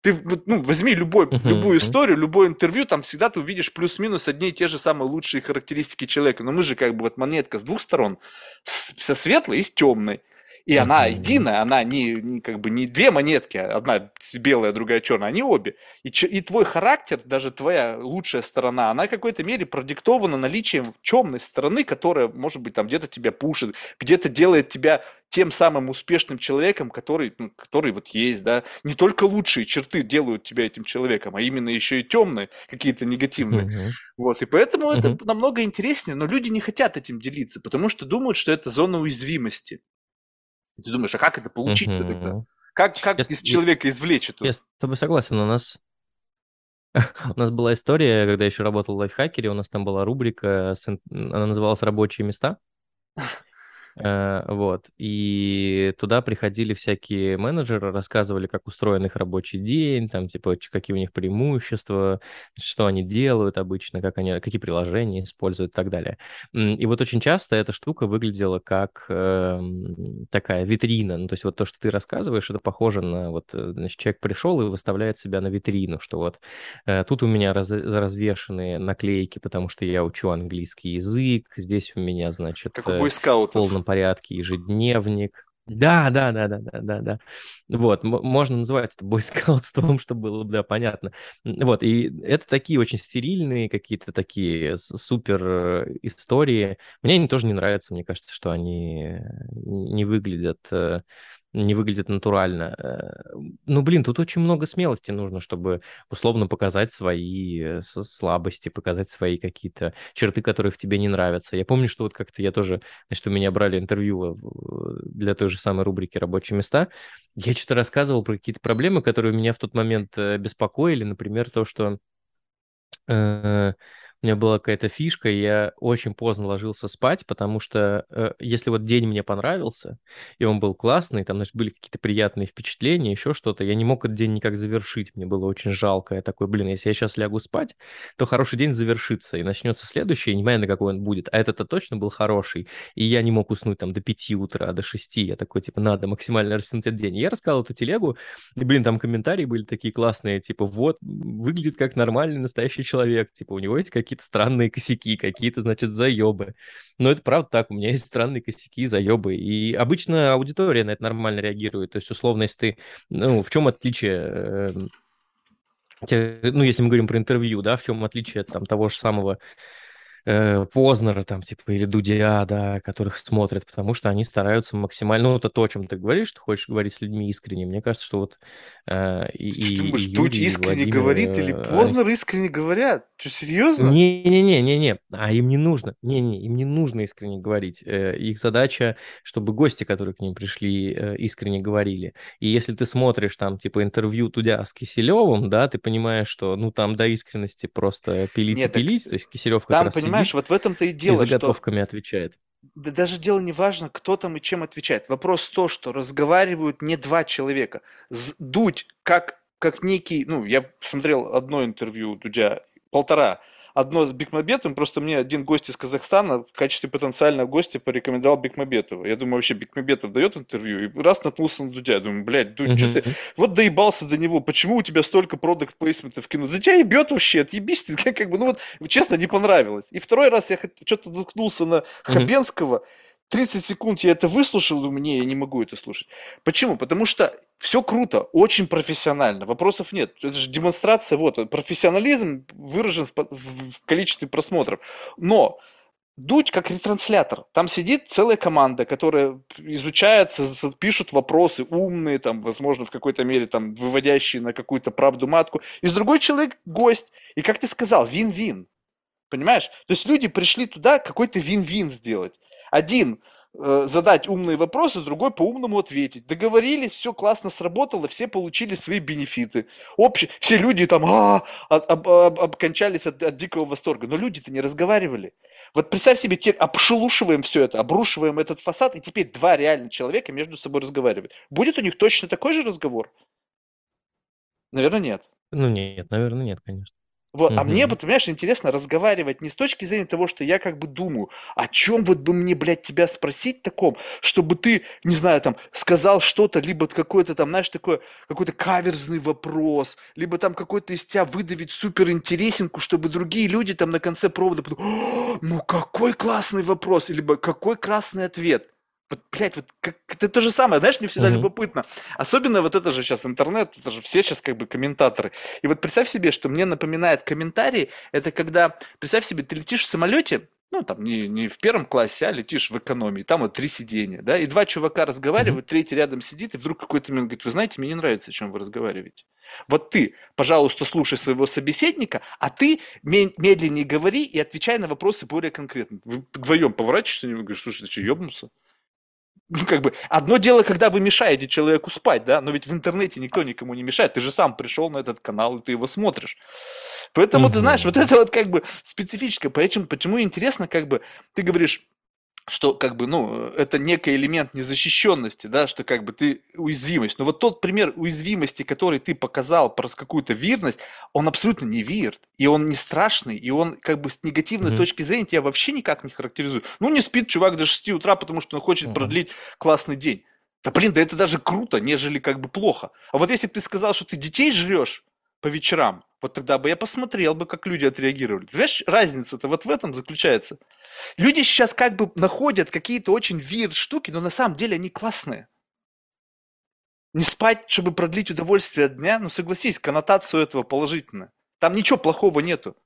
Ты ну, возьми любой, uh-huh, любую историю, любое интервью, там всегда ты увидишь плюс-минус одни и те же самые лучшие характеристики человека. Но мы же как бы вот монетка с двух сторон, со светлой и с темной. И она единая, она не, не как бы не две монетки, одна белая, другая черная, они обе. И, и твой характер, даже твоя лучшая сторона, она в какой-то мере продиктована наличием темной стороны, которая, может быть, там где-то тебя пушит, где-то делает тебя тем самым успешным человеком, который, ну, который вот есть, да. Не только лучшие черты делают тебя этим человеком, а именно еще и темные, какие-то негативные. Uh-huh. Вот, и поэтому uh-huh. это намного интереснее, но люди не хотят этим делиться, потому что думают, что это зона уязвимости. И ты думаешь, а как это получить-то тогда? Как, как я, из человека извлечь это? Я с тобой согласен. У нас, у нас была история, когда я еще работал в лайфхакере, у нас там была рубрика, она называлась «Рабочие места». Э, вот. И туда приходили всякие менеджеры, рассказывали, как устроен их рабочий день, там, типа, какие у них преимущества, что они делают обычно, как они, какие приложения используют и так далее. И вот очень часто эта штука выглядела как э, такая витрина. Ну, то есть вот то, что ты рассказываешь, это похоже на вот, э, значит, человек пришел и выставляет себя на витрину, что вот э, тут у меня раз, развешенные наклейки, потому что я учу английский язык, здесь у меня, значит, как у бойскаутов. полном полном порядке, ежедневник. Да, да, да, да, да, да, да. Вот, можно называть это бойскаутством, чтобы было, да, понятно. Вот, и это такие очень стерильные какие-то такие супер э, истории. Мне они тоже не нравятся, мне кажется, что они не выглядят э, не выглядит натурально. Э, ну, блин, тут очень много смелости нужно, чтобы условно показать свои э, слабости, показать свои какие-то черты, которые в тебе не нравятся. Я помню, что вот как-то я тоже, значит, у меня брали интервью для той же самой рубрики «Рабочие места». Я что-то рассказывал про какие-то проблемы, которые меня в тот момент э, беспокоили. Например, то, что у меня была какая-то фишка, и я очень поздно ложился спать, потому что э, если вот день мне понравился, и он был классный, там, значит, были какие-то приятные впечатления, еще что-то, я не мог этот день никак завершить, мне было очень жалко. Я такой, блин, если я сейчас лягу спать, то хороший день завершится, и начнется следующий, я не знаю, на какой он будет, а этот-то точно был хороший, и я не мог уснуть там до 5 утра, до 6, я такой, типа, надо максимально растянуть этот день. И я рассказал эту телегу, и, блин, там комментарии были такие классные, типа, вот, выглядит как нормальный настоящий человек, типа, у него есть какие какие-то странные косяки, какие-то, значит, заебы. Но это правда так, у меня есть странные косяки, заебы. И обычно аудитория на это нормально реагирует. То есть, условно, если ты... Ну, в чем отличие эм, ну, если мы говорим про интервью, да, в чем отличие там того же самого э, Познера там, типа, или Дудя, да, которых смотрят, потому что они стараются максимально, ну, это то, о чем ты говоришь, что хочешь говорить с людьми искренне. Мне кажется, что вот э, и, Ты думаешь, и Дудь искренне Владимир, говорит или э, Познер искренне говорят? Что, серьезно? Не-не-не-не-не, а им не нужно, не-не, им не нужно искренне говорить. Э, их задача, чтобы гости, которые к ним пришли, э, искренне говорили. И если ты смотришь там, типа, интервью Дудя с Киселевым, да, ты понимаешь, что, ну, там до искренности просто пилить Нет, и пилить, то есть Киселев как там, раз понимаешь, вот в этом-то и дело, и заготовками что... отвечает. да даже дело не важно, кто там и чем отвечает. Вопрос то, что разговаривают не два человека. Дудь как, как некий, ну, я смотрел одно интервью Дудя, полтора, одно с Бекмамбетовым, просто мне один гость из Казахстана в качестве потенциального гостя порекомендовал Бекмамбетова. Я думаю, вообще Бекмамбетов дает интервью, и раз наткнулся на Дудя. Я думаю, блядь, Дудь, что ты... Вот доебался до него, почему у тебя столько продукт плейсментов в кино? Да тебя ебет вообще, отъебись ты, как, как бы, ну вот, честно, не понравилось. И второй раз я что-то наткнулся на Хабенского, 30 секунд я это выслушал, думаю, не, я не могу это слушать. Почему? Потому что все круто, очень профессионально, вопросов нет. Это же демонстрация, вот, профессионализм выражен в, в, количестве просмотров. Но Дудь как ретранслятор. Там сидит целая команда, которая изучается, пишут вопросы умные, там, возможно, в какой-то мере там, выводящие на какую-то правду матку. И с другой человек гость. И как ты сказал, вин-вин. Понимаешь? То есть люди пришли туда какой-то вин-вин сделать. Один э, задать умные вопросы, другой по-умному ответить. Договорились, все классно сработало, все получили свои бенефиты. Общие, все люди там а, об, об, об, обкончались от, от дикого восторга. Но люди-то не разговаривали. Вот представь себе, теперь обшелушиваем все это, обрушиваем этот фасад, и теперь два реальных человека между собой разговаривают. Будет у них точно такой же разговор? Наверное, нет. Ну нет, наверное, нет, конечно. Вот, а мне, вот, понимаешь, интересно разговаривать не с точки зрения того, что я как бы думаю, о чем вот бы мне, блядь, тебя спросить таком, чтобы ты, не знаю, там, сказал что-то, либо какой-то там, знаешь, такой, какой-то каверзный вопрос, либо там какой-то из тебя выдавить супер интересинку, чтобы другие люди там на конце провода подумали, ну какой классный вопрос, либо какой красный ответ. Вот, блядь, вот как, это то же самое, знаешь, мне всегда uh-huh. любопытно. Особенно вот это же сейчас интернет, это же все сейчас как бы комментаторы. И вот представь себе, что мне напоминает комментарий, это когда, представь себе, ты летишь в самолете, ну, там, не, не в первом классе, а летишь в экономии, там вот три сидения, да, и два чувака разговаривают, mm-hmm. третий рядом сидит, и вдруг какой-то момент говорит, вы знаете, мне не нравится, о чем вы разговариваете. Вот ты, пожалуйста, слушай своего собеседника, а ты медленнее говори и отвечай на вопросы более конкретно. Вы вдвоем поворачиваешься и говоришь, слушай, ты что, ебнулся? Ну, как бы, одно дело, когда вы мешаете человеку спать, да, но ведь в интернете никто никому не мешает, ты же сам пришел на этот канал, и ты его смотришь. Поэтому, угу. ты знаешь, вот это вот как бы специфическое, почему, почему интересно, как бы, ты говоришь, что как бы, ну, это некий элемент незащищенности, да, что как бы ты уязвимость. Но вот тот пример уязвимости, который ты показал про какую-то вирность, он абсолютно не вирт, и он не страшный, и он как бы с негативной mm-hmm. точки зрения тебя вообще никак не характеризует. Ну, не спит чувак до 6 утра, потому что он хочет mm-hmm. продлить классный день. Да блин, да это даже круто, нежели как бы плохо. А вот если бы ты сказал, что ты детей жрешь по вечерам, вот тогда бы я посмотрел бы, как люди отреагировали. Понимаешь, разница-то вот в этом заключается. Люди сейчас как бы находят какие-то очень вир штуки, но на самом деле они классные. Не спать, чтобы продлить удовольствие от дня, ну согласись, коннотацию этого положительно. Там ничего плохого нету.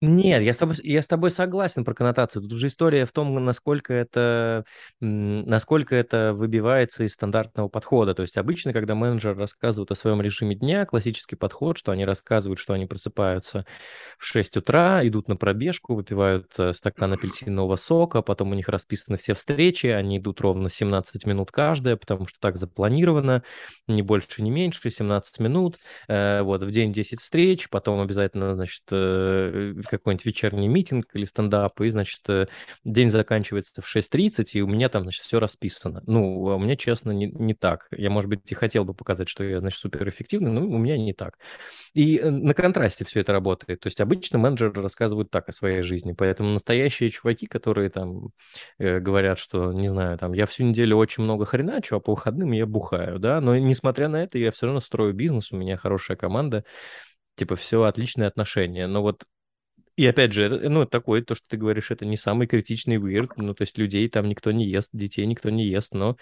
Нет, я с тобой, я с тобой согласен про коннотацию. Тут уже история в том, насколько это, насколько это выбивается из стандартного подхода. То есть обычно, когда менеджер рассказывает о своем режиме дня, классический подход, что они рассказывают, что они просыпаются в 6 утра, идут на пробежку, выпивают э, стакан апельсинового сока, потом у них расписаны все встречи, они идут ровно 17 минут каждая, потому что так запланировано, не больше, не меньше, 17 минут. Э, вот, в день 10 встреч, потом обязательно, значит, э, какой-нибудь вечерний митинг или стендап, и, значит, э, день заканчивается в 6.30, и у меня там, значит, все расписано. Ну, а у меня, честно, не, не так. Я, может быть, и хотел бы показать, что я, значит, суперэффективный, но у меня не так. И э, на контрасте все это работает. То есть обычно менеджеры рассказывают так о своей жизни, поэтому настоящие чуваки, которые там э, говорят, что, не знаю, там, я всю неделю очень много хреначу, а по выходным я бухаю, да, но несмотря на это, я все равно строю бизнес, у меня хорошая команда, типа, все отличные отношения. Но вот и опять же, ну, такое, то, что ты говоришь, это не самый критичный weird, ну, то есть людей там никто не ест, детей никто не ест, но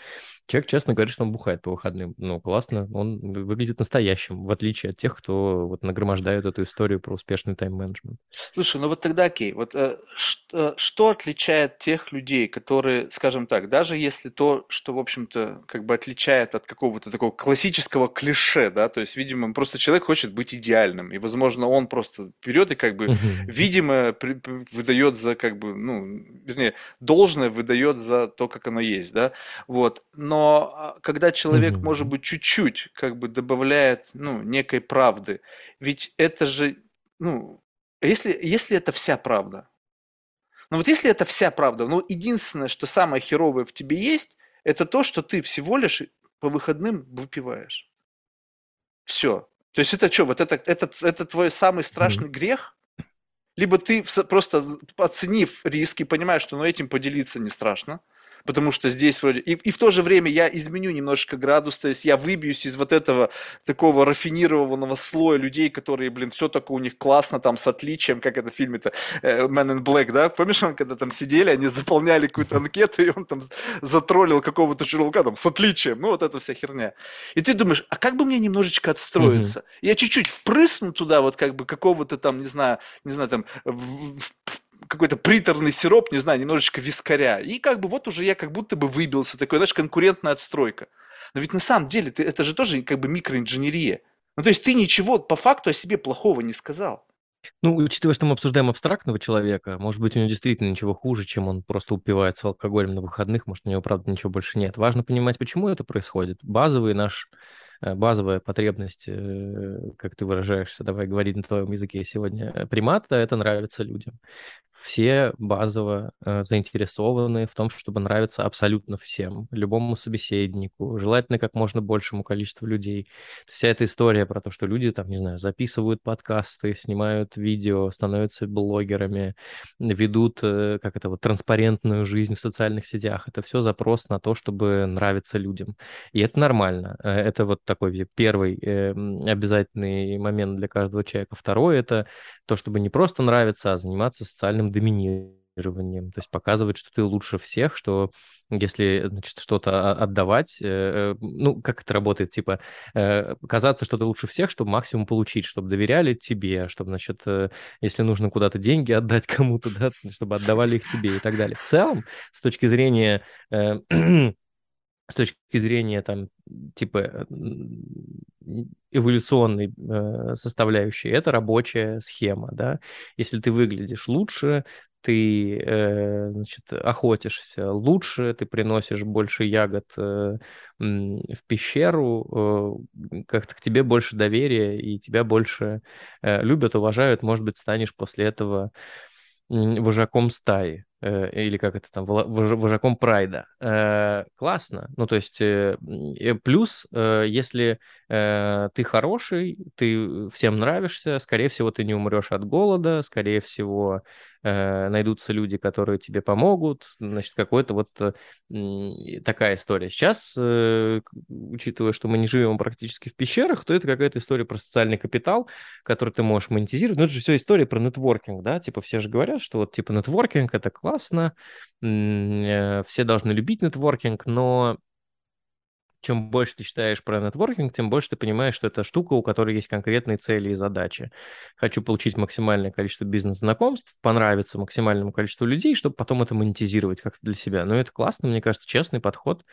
человек честно говорит, что он бухает по выходным. Ну, классно, он выглядит настоящим, в отличие от тех, кто вот нагромождает эту историю про успешный тайм-менеджмент. Слушай, ну вот тогда окей, вот э, что, что отличает тех людей, которые, скажем так, даже если то, что, в общем-то, как бы отличает от какого-то такого классического клише, да, то есть, видимо, просто человек хочет быть идеальным, и, возможно, он просто берет и как бы видимо, при, выдает за как бы, ну, вернее, должное выдает за то, как оно есть, да, вот. Но а, когда человек, mm-hmm. может быть, чуть-чуть как бы добавляет, ну, некой правды, ведь это же, ну, если, если это вся правда, Но вот если это вся правда, ну, единственное, что самое херовое в тебе есть, это то, что ты всего лишь по выходным выпиваешь. Все. То есть это что, вот это, это, это твой самый страшный mm-hmm. грех? Либо ты просто оценив риски, понимаешь, что ну, этим поделиться не страшно, потому что здесь вроде... И, и в то же время я изменю немножко градус, то есть я выбьюсь из вот этого такого рафинированного слоя людей, которые, блин, все такое у них классно, там, с отличием, как это в фильме-то э, Man in Black, да? Помнишь, он когда там сидели, они заполняли какую-то анкету, и он там затроллил какого-то чувака там с отличием, ну, вот эта вся херня. И ты думаешь, а как бы мне немножечко отстроиться? Mm-hmm. Я чуть-чуть впрысну туда вот как бы какого-то там, не знаю, не знаю, там, в, в, какой-то приторный сироп, не знаю, немножечко вискаря. И как бы вот уже я как будто бы выбился, такой, знаешь, конкурентная отстройка. Но ведь на самом деле ты, это же тоже как бы микроинженерия. Ну, то есть ты ничего по факту о себе плохого не сказал. Ну, учитывая, что мы обсуждаем абстрактного человека, может быть, у него действительно ничего хуже, чем он просто упивается алкоголем на выходных, может, у него, правда, ничего больше нет. Важно понимать, почему это происходит. Базовый наш Э, базовая потребность, э, как ты выражаешься, давай говорить на твоем языке сегодня, э, примата, это нравится людям. Все базово заинтересованы в том, чтобы нравиться абсолютно всем, любому собеседнику, желательно как можно большему количеству людей. Вся эта история про то, что люди там, не знаю, записывают подкасты, снимают видео, становятся блогерами, ведут, как это вот, транспарентную жизнь в социальных сетях, это все запрос на то, чтобы нравиться людям. И это нормально. Это вот такой первый э, обязательный момент для каждого человека. Второй это то, чтобы не просто нравиться, а заниматься социальным доминированием, то есть показывать, что ты лучше всех, что если значит, что-то отдавать, э, ну, как это работает, типа, э, казаться, что ты лучше всех, чтобы максимум получить, чтобы доверяли тебе, чтобы, значит, э, если нужно куда-то деньги отдать кому-то, да, чтобы отдавали их тебе и так далее. В целом, с точки зрения с точки зрения там типа эволюционной э, составляющей, это рабочая схема, да. Если ты выглядишь лучше, ты, э, значит, охотишься лучше, ты приносишь больше ягод э, в пещеру, э, как-то к тебе больше доверия и тебя больше э, любят, уважают, может быть, станешь после этого вожаком стаи. Э, или как это там, вожаком прайда. Э, классно. Ну, то есть, э, плюс, если ты хороший, ты всем нравишься, скорее всего, ты не умрешь от голода, скорее всего, Э, найдутся люди, которые тебе помогут, значит, какой-то вот э, такая история. Сейчас, э, учитывая, что мы не живем практически в пещерах, то это какая-то история про социальный капитал, который ты можешь монетизировать. Но это же все история про нетворкинг, да, типа все же говорят, что вот типа нетворкинг это классно, все должны любить нетворкинг, но чем больше ты читаешь про нетворкинг, тем больше ты понимаешь, что это штука, у которой есть конкретные цели и задачи. Хочу получить максимальное количество бизнес-знакомств, понравиться максимальному количеству людей, чтобы потом это монетизировать как-то для себя. Ну, это классно, мне кажется, честный подход.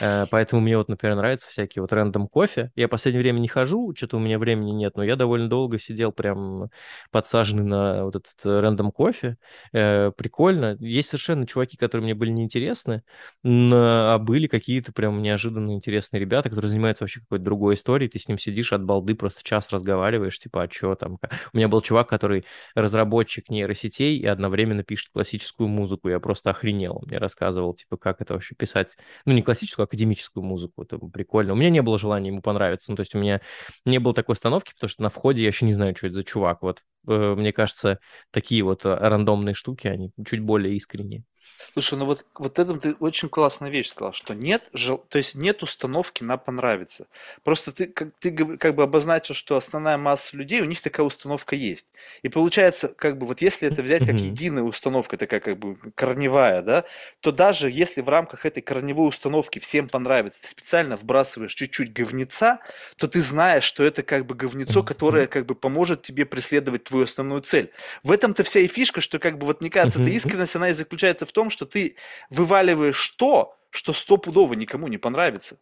Э, поэтому мне вот, например, нравятся всякие вот рандом кофе. Я в последнее время не хожу, что-то у меня времени нет, но я довольно долго сидел прям подсаженный на вот этот рандом кофе. Э, прикольно. Есть совершенно чуваки, которые мне были неинтересны, а были какие-то прям неожиданно интересные интересные ребята, которые занимаются вообще какой-то другой историей, ты с ним сидишь от балды, просто час разговариваешь, типа, а что там? У меня был чувак, который разработчик нейросетей и одновременно пишет классическую музыку, я просто охренел, он мне рассказывал, типа, как это вообще писать, ну, не классическую, а академическую музыку, это прикольно. У меня не было желания ему понравиться, ну, то есть у меня не было такой остановки, потому что на входе я еще не знаю, что это за чувак, вот, э, мне кажется, такие вот э, рандомные штуки, они чуть более искренние. Слушай, ну вот, вот этом ты очень классная вещь сказал, что нет, жел... то есть нет установки на понравится. Просто ты, как, ты как бы обозначил, что основная масса людей, у них такая установка есть. И получается, как бы вот если это взять как единая установка, такая как бы корневая, да, то даже если в рамках этой корневой установки всем понравится, ты специально вбрасываешь чуть-чуть говнеца, то ты знаешь, что это как бы говнецо, которое как бы поможет тебе преследовать твою основную цель. В этом-то вся и фишка, что как бы вот мне кажется, эта искренность, она и заключается в том, что ты вываливаешь то, что стопудово никому не понравится.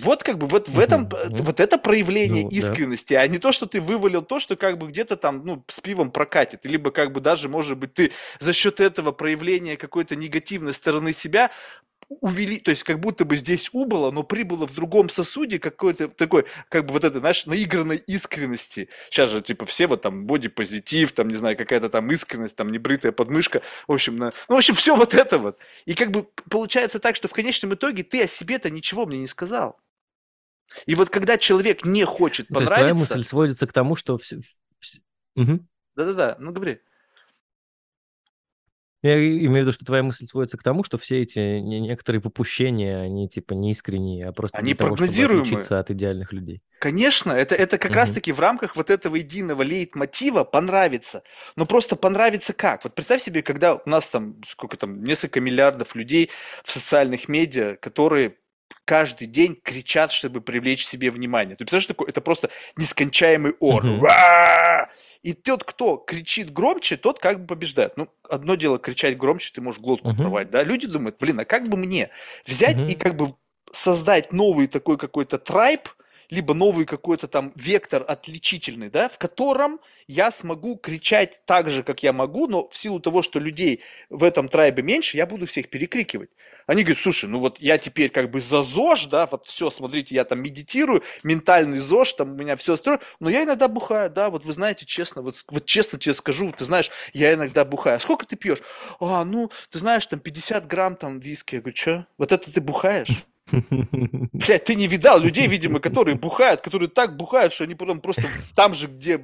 Вот как бы вот в этом, mm-hmm. вот это проявление ну, искренности, да. а не то, что ты вывалил то, что как бы где-то там, ну, с пивом прокатит, либо как бы даже, может быть, ты за счет этого проявления какой-то негативной стороны себя увели, то есть как будто бы здесь убыло, но прибыло в другом сосуде какой-то такой, как бы вот это, знаешь, наигранной искренности. Сейчас же, типа, все вот там бодипозитив, там, не знаю, какая-то там искренность, там, небритая подмышка, в общем, на... ну, в общем, все вот это вот. И как бы получается так, что в конечном итоге ты о себе-то ничего мне не сказал. И вот когда человек не хочет понравиться... То есть твоя мысль сводится к тому, что... Угу. Да-да-да, ну говори. Я имею в виду, что твоя мысль сводится к тому, что все эти некоторые попущения, они типа не искренние, а просто они для того, прогнозируемые. чтобы отличиться от идеальных людей. Конечно, это, это как угу. раз-таки в рамках вот этого единого лейтмотива понравится. Но просто понравится как? Вот представь себе, когда у нас там, сколько там, несколько миллиардов людей в социальных медиа, которые каждый день кричат, чтобы привлечь себе внимание. Ты представляешь, что такое? Это просто нескончаемый ор. Угу. И тот, кто кричит громче, тот как бы побеждает. Ну, одно дело кричать громче, ты можешь глотку uh-huh. порвать, да? Люди думают, блин, а как бы мне взять uh-huh. и как бы создать новый такой какой-то трайп, либо новый какой-то там вектор отличительный, да, в котором я смогу кричать так же, как я могу, но в силу того, что людей в этом трайбе меньше, я буду всех перекрикивать. Они говорят, слушай, ну вот я теперь как бы за ЗОЖ, да, вот все, смотрите, я там медитирую, ментальный ЗОЖ, там у меня все строю, но я иногда бухаю, да, вот вы знаете, честно, вот, вот честно тебе скажу, ты знаешь, я иногда бухаю. А сколько ты пьешь? А, ну, ты знаешь, там 50 грамм там виски. Я говорю, что? Вот это ты бухаешь? Блядь, ты не видал людей, видимо, которые бухают, которые так бухают, что они потом просто там же, где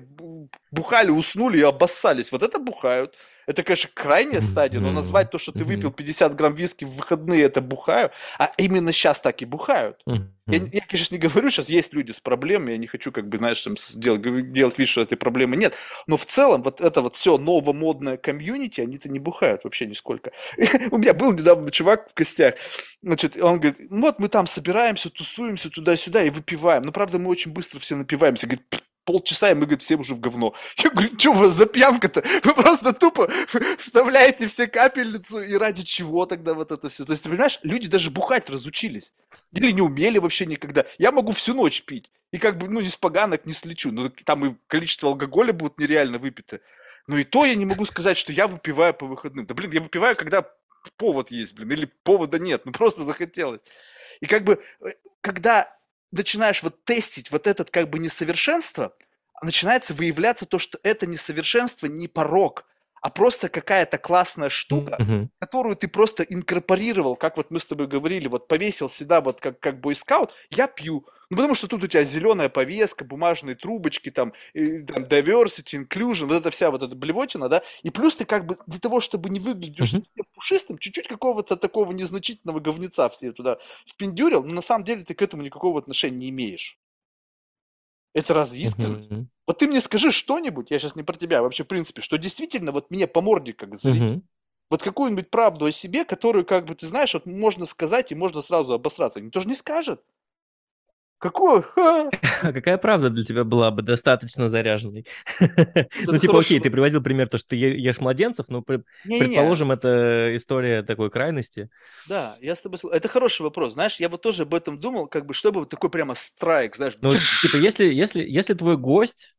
бухали, уснули и обоссались. Вот это бухают. Это, конечно, крайняя стадия, но назвать то, что ты выпил 50 грамм виски в выходные, это бухаю, а именно сейчас так и бухают. Я, я, конечно, не говорю, сейчас есть люди с проблемами, я не хочу, как бы, знаешь, там, делать, делать вид, что этой проблемы нет, но в целом вот это вот все новомодное комьюнити, они-то не бухают вообще нисколько. У меня был недавно чувак в гостях, значит, он говорит, вот мы там собираемся, тусуемся туда-сюда и выпиваем, но, правда, мы очень быстро все напиваемся, говорит, полчаса, и мы, говорит, всем уже в говно. Я говорю, что у вас за пьянка-то? Вы просто тупо вставляете все капельницу, и ради чего тогда вот это все? То есть, ты понимаешь, люди даже бухать разучились. Или не умели вообще никогда. Я могу всю ночь пить. И как бы, ну, ни с поганок не слечу. Ну, там и количество алкоголя будет нереально выпито. Но и то я не могу сказать, что я выпиваю по выходным. Да, блин, я выпиваю, когда повод есть, блин, или повода нет, ну просто захотелось. И как бы, э, когда начинаешь вот тестить вот этот как бы несовершенство, начинается выявляться то, что это несовершенство не порог, а просто какая-то классная штука, mm-hmm. которую ты просто инкорпорировал, как вот мы с тобой говорили, вот повесил всегда вот как, как бойскаут, я пью. Ну, потому что тут у тебя зеленая повестка, бумажные трубочки, там, и, там, diversity, inclusion, вот эта вся вот эта блевотина, да, и плюс ты как бы для того, чтобы не выглядишь mm-hmm. пушистым, чуть-чуть какого-то такого незначительного говнеца все туда впендюрил, но на самом деле ты к этому никакого отношения не имеешь. Это разве искренность? Uh-huh. Вот ты мне скажи что-нибудь, я сейчас не про тебя, вообще в принципе, что действительно вот мне по морде как залетит. Uh-huh. Вот какую-нибудь правду о себе, которую, как бы, ты знаешь, вот можно сказать и можно сразу обосраться. Никто же не скажет. Какую? А какая правда для тебя была бы достаточно заряженной? Ну, типа, окей, ты приводил пример, то, что ты ешь младенцев, но предположим, это история такой крайности. Да, я с тобой... Это хороший вопрос. Знаешь, я вот тоже об этом думал, как бы, чтобы такой прямо страйк, знаешь. Ну, типа, если, если, если твой гость,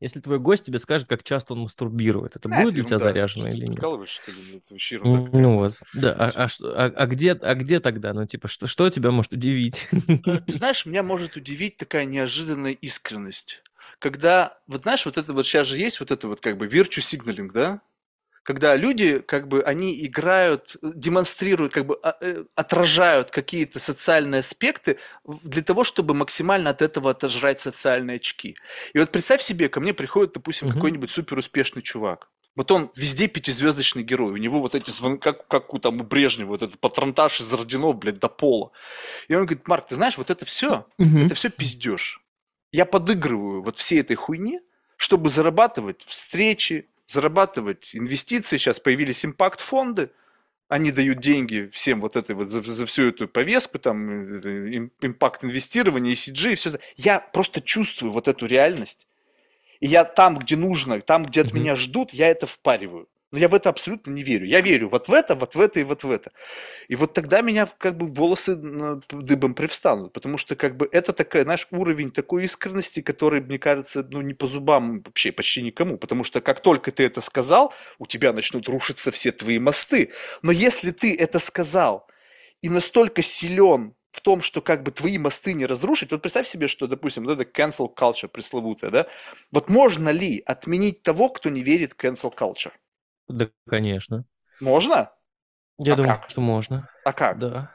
если твой гость тебе скажет, как часто он мастурбирует, это а, будет для тебя заряжено или нет? Что ли? Это ну вот, да. А, а, а, а, где, а где тогда? Ну, типа, что, что тебя может удивить? Э, ты знаешь, меня может удивить такая неожиданная искренность. Когда, вот знаешь, вот это вот сейчас же есть вот это вот как бы virtue signaling, да? Когда люди, как бы, они играют, демонстрируют, как бы, а, э, отражают какие-то социальные аспекты для того, чтобы максимально от этого отожрать социальные очки. И вот представь себе, ко мне приходит, допустим, угу. какой-нибудь суперуспешный чувак. Вот он везде пятизвездочный герой. У него вот эти звонки, как, как у, там, у Брежнева, вот этот патронтаж из орденов, блядь, до пола. И он говорит, Марк, ты знаешь, вот это все, угу. это все пиздеж. Я подыгрываю вот всей этой хуйне, чтобы зарабатывать встречи, зарабатывать инвестиции. Сейчас появились импакт-фонды, они дают деньги всем вот этой вот за, за всю эту повестку, там, импакт инвестирования, ECG и все это. Я просто чувствую вот эту реальность. И я там, где нужно, там, где от меня ждут, я это впариваю. Но я в это абсолютно не верю. Я верю вот в это, вот в это и вот в это. И вот тогда меня как бы волосы дыбом привстанут, потому что как бы это такая, знаешь, уровень такой искренности, который, мне кажется, ну не по зубам вообще почти никому, потому что как только ты это сказал, у тебя начнут рушиться все твои мосты. Но если ты это сказал, и настолько силен в том, что как бы твои мосты не разрушить, вот представь себе, что, допустим, вот это cancel culture пресловутая, да, вот можно ли отменить того, кто не верит в cancel culture? Да, конечно. Можно? Я А думаю, как? что можно. А как? Да.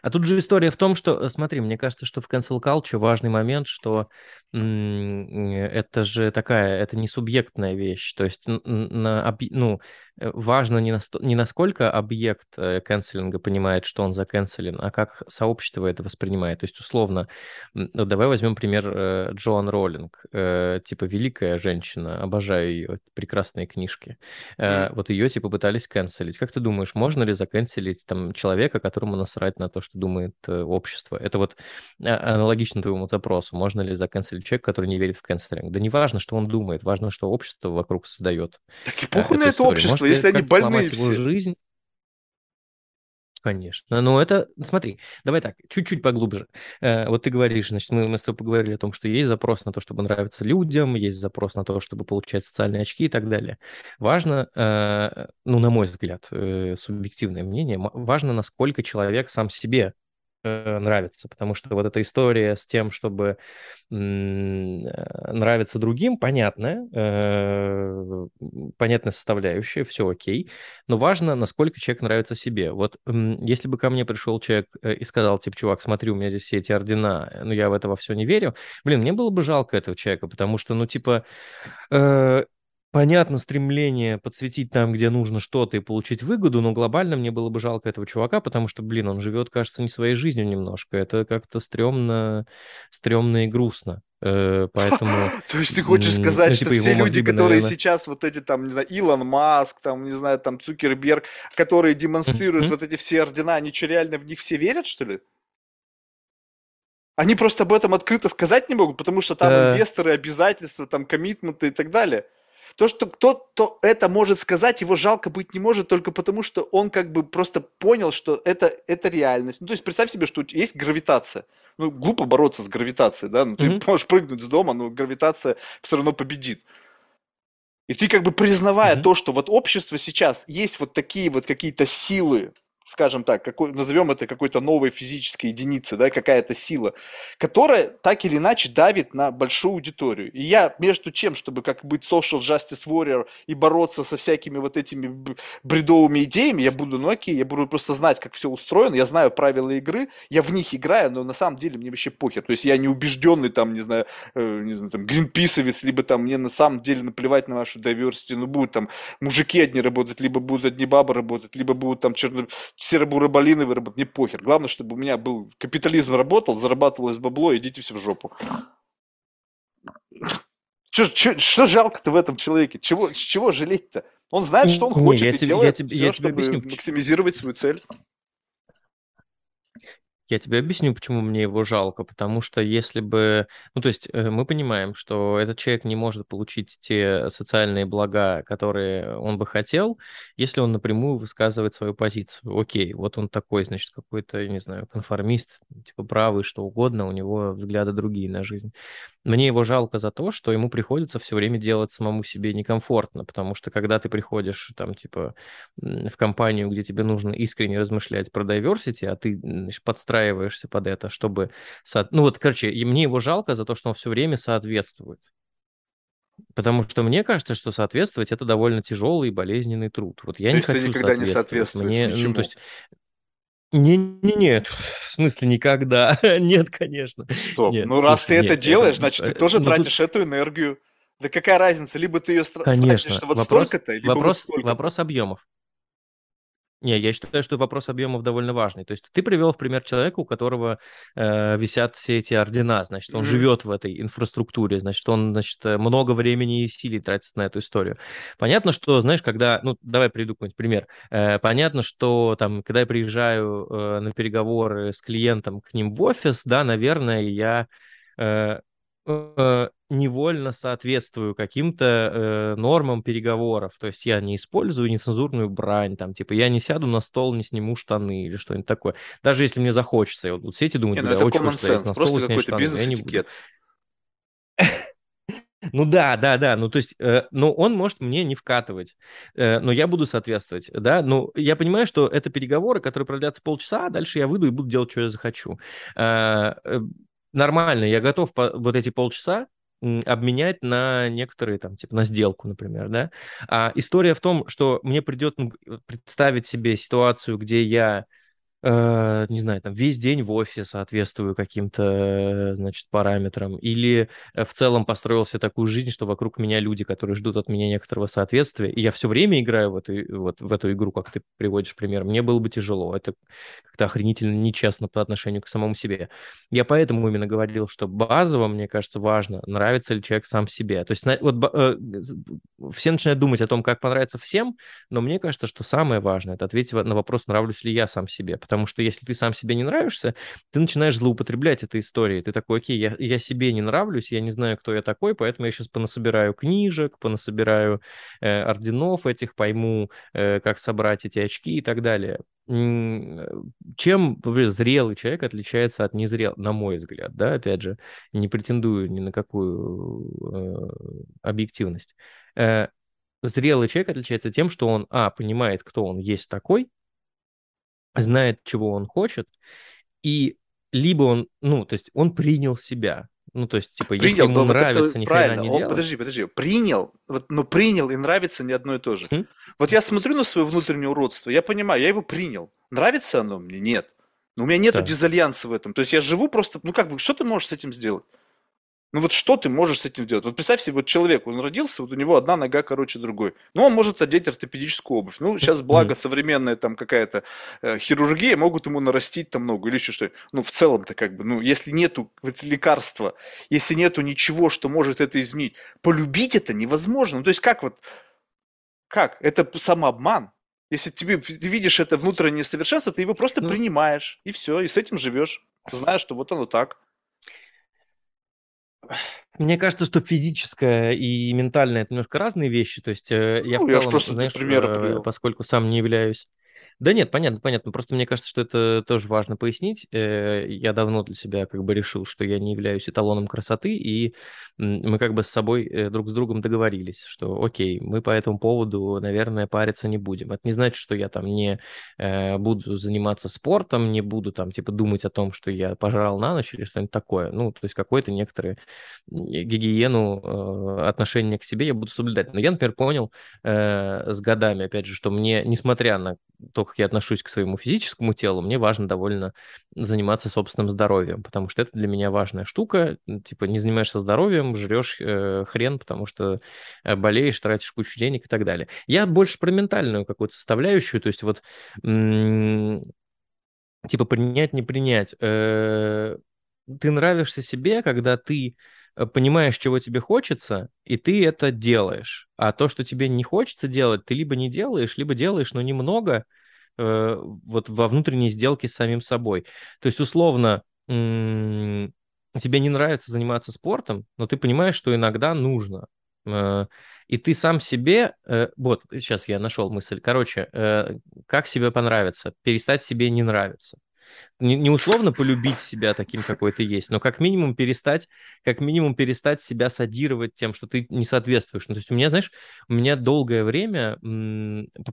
А тут же история в том, что, э, смотри, мне кажется, что в cancel culture важный момент, что э, это же такая, это не субъектная вещь, то есть на, ну, важно не, насто- не насколько объект э, канцелинга понимает, что он заканцелен, а как сообщество это воспринимает. То есть, условно, давай возьмем пример э, Джоан Роллинг, э, типа великая женщина, обожаю ее, прекрасные книжки. Э, М. вот ее типа пытались канцелить. Как ты думаешь, можно ли заканцелить там человека, которому насрать на то, что думает э, общество? Это вот аналогично твоему запросу. Можно ли заканцелить человека, который не верит в канцелинг? Да не важно, что он думает, важно, что общество вокруг создает Так и э, похуй на это историю. общество, Ли если они больные все. жизнь? Конечно. Но это, смотри, давай так, чуть-чуть поглубже. Э, Вот ты говоришь, значит, мы, мы с тобой поговорили о том, что есть запрос на то, чтобы нравиться людям, есть запрос на то, чтобы получать социальные очки и так далее. Важно, э, ну, на мой взгляд, э, субъективное мнение, важно, насколько человек сам себе нравится, потому что вот эта история с тем, чтобы э, нравиться другим, понятная, э, понятная составляющая, все окей, но важно, насколько человек нравится себе. Вот если бы ко мне пришел человек э, и сказал, типа, чувак, смотри, у меня здесь все эти ордена, э, но я в это во все не верю, блин, мне было бы жалко этого человека, потому что, ну, типа, э, Понятно стремление подсветить там, где нужно что-то и получить выгоду, но глобально мне было бы жалко этого чувака, потому что, блин, он живет, кажется, не своей жизнью немножко. Это как-то стрёмно, стрёмно и грустно. Э, Поэтому, То есть ты хочешь сказать, ну, что типа, все люди, бы, которые наверное... сейчас вот эти там, не знаю, Илон Маск, там, не знаю, там Цукерберг, которые демонстрируют вот эти все ордена, они что, реально в них все верят, что ли? Они просто об этом открыто сказать не могут, потому что там инвесторы, обязательства, там коммитменты и так далее. То, что кто-то это может сказать, его жалко быть не может, только потому что он как бы просто понял, что это, это реальность. Ну, то есть представь себе, что у тебя есть гравитация. Ну, глупо бороться с гравитацией, да? Ну, ты мгм, можешь прыгнуть с дома, но гравитация все равно победит. И ты как бы признавая мгм. то, что вот общество сейчас есть вот такие вот какие-то силы, скажем так, какой, назовем это какой-то новой физической единицей, да, какая-то сила, которая так или иначе давит на большую аудиторию. И я между тем, чтобы как быть social justice warrior и бороться со всякими вот этими бредовыми идеями, я буду, ну окей, я буду просто знать, как все устроено, я знаю правила игры, я в них играю, но на самом деле мне вообще похер. То есть я не убежденный там, не знаю, э, не знаю, там, гринписовец, либо там мне на самом деле наплевать на вашу diversity, ну будут там мужики одни работать, либо будут одни бабы работать, либо будут там черно... серо-буро-малиновые работать, мне похер. Главное, чтобы у меня был капитализм работал, зарабатывалось бабло, идите все в жопу. Чё, чё- что жалко-то в этом человеке? Чего, чего жалеть-то? Он знает, что он Не, хочет, я и тебе, я делает тебе, все, я тебе чтобы объясню, максимизировать свою цель. Я тебе объясню, почему мне его жалко. Потому что если бы... Ну, то есть э, мы понимаем, что этот человек не может получить те социальные блага, которые он бы хотел, если он напрямую высказывает свою позицию. Окей, вот он такой, значит, какой-то, не знаю, конформист, типа правый, что угодно, у него взгляды другие на жизнь. Мне его жалко за то, что ему приходится все время делать самому себе некомфортно, потому что когда ты приходишь там, типа, в компанию, где тебе нужно искренне размышлять про diversity, а ты значит, подстраиваешься под это, чтобы... со- Ну вот, короче, и мне его жалко за то, что он все время соответствует. Потому что мне кажется, что соответствовать это довольно тяжелый и болезненный труд. Вот я То не есть ты хочу никогда не соответствуешь Мне, ну, то ничему. есть, не, не, нет, в смысле никогда, нет, конечно, Стоп. нет, Ну, раз слушай, ты это нет, делаешь, это, значит, ты э, тоже ну тут, тратишь эту энергию. Да какая разница? Либо ты ее тратишь конечно, вот вопрос, столько-то, либо вот вопрос, столько-то. вопрос объемов. Не, я считаю, что вопрос объемов довольно важный. То есть ты привел в пример человека, у которого э, висят все эти ордена, значит, он Мгм. живет в этой инфраструктуре, значит, он, значит, э, много времени и силы тратит на эту историю. Понятно, что, знаешь, когда, ну, давай приведу какой-нибудь пример. Э, понятно, что там, когда я приезжаю э, на переговоры с клиентом к ним в офис, да, наверное, я э, э, невольно соответствую каким-то э, нормам переговоров. То есть я не использую нецензурную брань, там, типа, я не сяду на стол, не сниму штаны или что-нибудь такое. Даже если мне захочется. Я вот будут сидеть и думать, Не, ну это очень common sense, на просто какой-то бизнес-этикет. Ну да, да, да. Ну то есть, э, ну он может мне не вкатывать, э, но я буду соответствовать, да. Ну я понимаю, что это переговоры, которые продлятся полчаса, а дальше я выйду и буду делать, что я захочу. Э, э, нормально, я готов по, вот эти полчаса обменять на некоторые там, типа, на сделку, например, да. А история в том, что мне придет представить себе ситуацию, где я э, не знаю, там весь день в офисе соответствую каким-то, значит, параметрам, или э, в целом построил себе такую жизнь, что вокруг меня люди, которые ждут от меня некоторого соответствия, и я все время играю в эту, вот, в эту игру, как ты приводишь пример, мне было бы тяжело, это как-то охренительно нечестно по отношению к самому себе. Я поэтому именно говорил, что базово, мне кажется, важно, нравится ли человек сам себе. То есть вот э, все начинают думать о том, как понравится всем, но мне кажется, что самое важное – это ответить на вопрос, нравлюсь ли я сам себе, Потому что если ты сам себе не нравишься, ты начинаешь злоупотреблять этой историей. Ты такой, окей, я, я себе не нравлюсь, я не знаю, кто я такой, поэтому я сейчас понасобираю книжек, понасобираю э, орденов этих, пойму, э, как собрать эти очки и так далее. Чем например, зрелый человек отличается от незрелого, на мой взгляд, да, опять же, не претендую ни на какую э, объективность. Э, зрелый человек отличается тем, что он, а, понимает, кто он есть такой, знает, чего он хочет, и либо он, ну, то есть он принял себя. Ну, то есть, типа, принял, если ему нравится, вот ни правильно. не он, делать. Подожди, подожди. Принял, вот, но принял и нравится не одно и то же. Хм? Вот я смотрю на свое внутреннее уродство, я понимаю, я его принял. Нравится оно мне? Нет. Но у меня нет да. дизальянса в этом. То есть я живу просто, ну как бы, что ты можешь с этим сделать? Ну вот что ты можешь с этим делать? Вот представь себе, вот человек, он родился, вот у него одна нога короче другой. Ну, он может одеть ортопедическую обувь. Ну, сейчас, благо, современная там какая-то э, хирургия, могут ему нарастить там ногу или еще что Ну, в целом-то как бы, ну, если нету лекарства, если нету ничего, что может это изменить, полюбить это невозможно. Ну, то есть как вот, как? Это самообман. Если тебе, ты видишь это внутреннее совершенство, ты его просто ну, принимаешь, и все, и с этим живешь, зная, что вот оно так. Мне кажется, что физическое и ментальное это немножко разные вещи. То есть э, я ну, в целом, я просто знаешь, примеры э, поскольку сам не являюсь да нет, понятно, понятно. Просто мне кажется, что это тоже важно пояснить. Э, я давно для себя как бы решил, что я не являюсь эталоном красоты, и мы как бы с собой э, друг с другом договорились, что окей, мы по этому поводу, наверное, париться не будем. Это не значит, что я там не э, буду заниматься спортом, не буду там типа думать о том, что я пожрал на ночь или что-нибудь такое. Ну, то есть какой-то некоторые гигиену отношения к себе я буду соблюдать. Но я, например, понял с годами, опять же, что мне, несмотря на то, как я отношусь к своему физическому телу, мне важно довольно заниматься собственным здоровьем, потому что это для меня важная штука. Типа, не занимаешься здоровьем, жрешь э, хрен, потому что э, болеешь, тратишь кучу денег и так далее. Я больше про ментальную какую-то составляющую, то есть вот типа принять, не принять. Э, ты нравишься себе, когда ты э, понимаешь, чего тебе хочется, и ты это делаешь. А то, что тебе не хочется делать, ты либо не делаешь, либо делаешь, но немного, э, вот во внутренней сделке с самим собой. То есть, условно, тебе не нравится заниматься спортом, но ты понимаешь, что иногда нужно. Э, и ты сам себе, э, вот, сейчас я нашел мысль, короче, как себе понравится, перестать себе не нравиться не, не условно полюбить себя таким, какой ты есть, но как минимум перестать, как минимум перестать себя садировать тем, что ты не соответствуешь. Ну, то есть у меня, знаешь, у меня долгое время,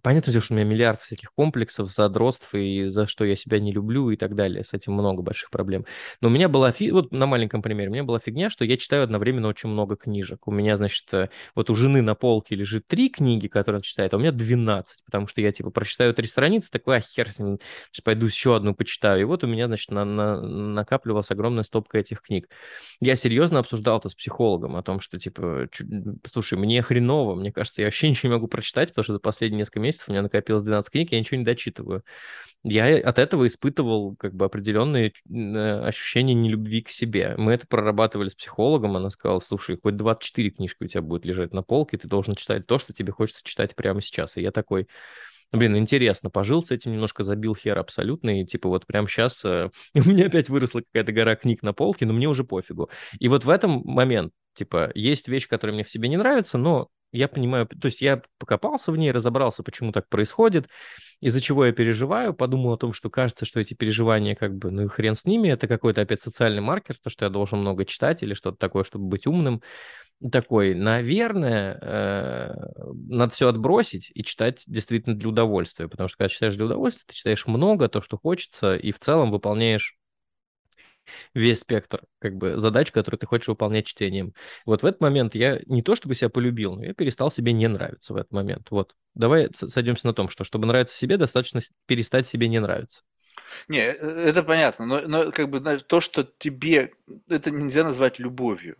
понятно, что у меня миллиард всяких комплексов, задротств, и за что я себя не люблю и так далее, с этим много больших проблем. Но у меня была, фи- вот на маленьком примере, у меня была фигня, что я читаю одновременно очень много книжек. У меня, значит, э, вот у жены на полке лежит три книги, которые она читает, а у меня 12, потому что я, типа, прочитаю три страницы, такой, а хер с ним, пойду еще одну почитаю. И вот у меня, значит, на, на, накапливалась огромная стопка этих книг. Я серьезно обсуждал это с психологом о том, что, типа, слушай, мне хреново, мне кажется, я вообще ничего не могу прочитать, потому что за последние несколько месяцев у меня накопилось 12 книг, я ничего не дочитываю. Я от этого испытывал, как бы, определенные э, ощущения нелюбви к себе. Мы это прорабатывали с психологом, она сказала, слушай, хоть 24 книжки у тебя будет лежать на полке, ты должен читать то, что тебе хочется читать прямо сейчас. И я такой, блин, интересно, пожил с этим, немножко забил хер абсолютно, и типа вот прямо сейчас э, у меня опять выросла какая-то гора книг на полке, но мне уже пофигу. И вот в этом момент, типа, есть вещь, которая мне в себе не нравится, но я понимаю, то есть я покопался в ней, разобрался, почему так происходит, из-за чего я переживаю, подумал о том, что кажется, что эти переживания как бы, ну и хрен с ними, это какой-то опять социальный маркер, то, что я должен много читать или что-то такое, чтобы быть умным. Такой, наверное, э, надо все отбросить и читать действительно для удовольствия, потому что когда читаешь для удовольствия, ты читаешь много, то, что хочется, и в целом выполняешь весь спектр как бы задач, которые ты хочешь выполнять чтением. Вот в этот момент я не то чтобы себя полюбил, но я перестал себе не нравиться в этот момент. Вот. Давай сойдемся на том, что чтобы нравиться себе, достаточно перестать себе не нравиться. Не, э, это понятно, но, но как бы то, что тебе это нельзя назвать любовью.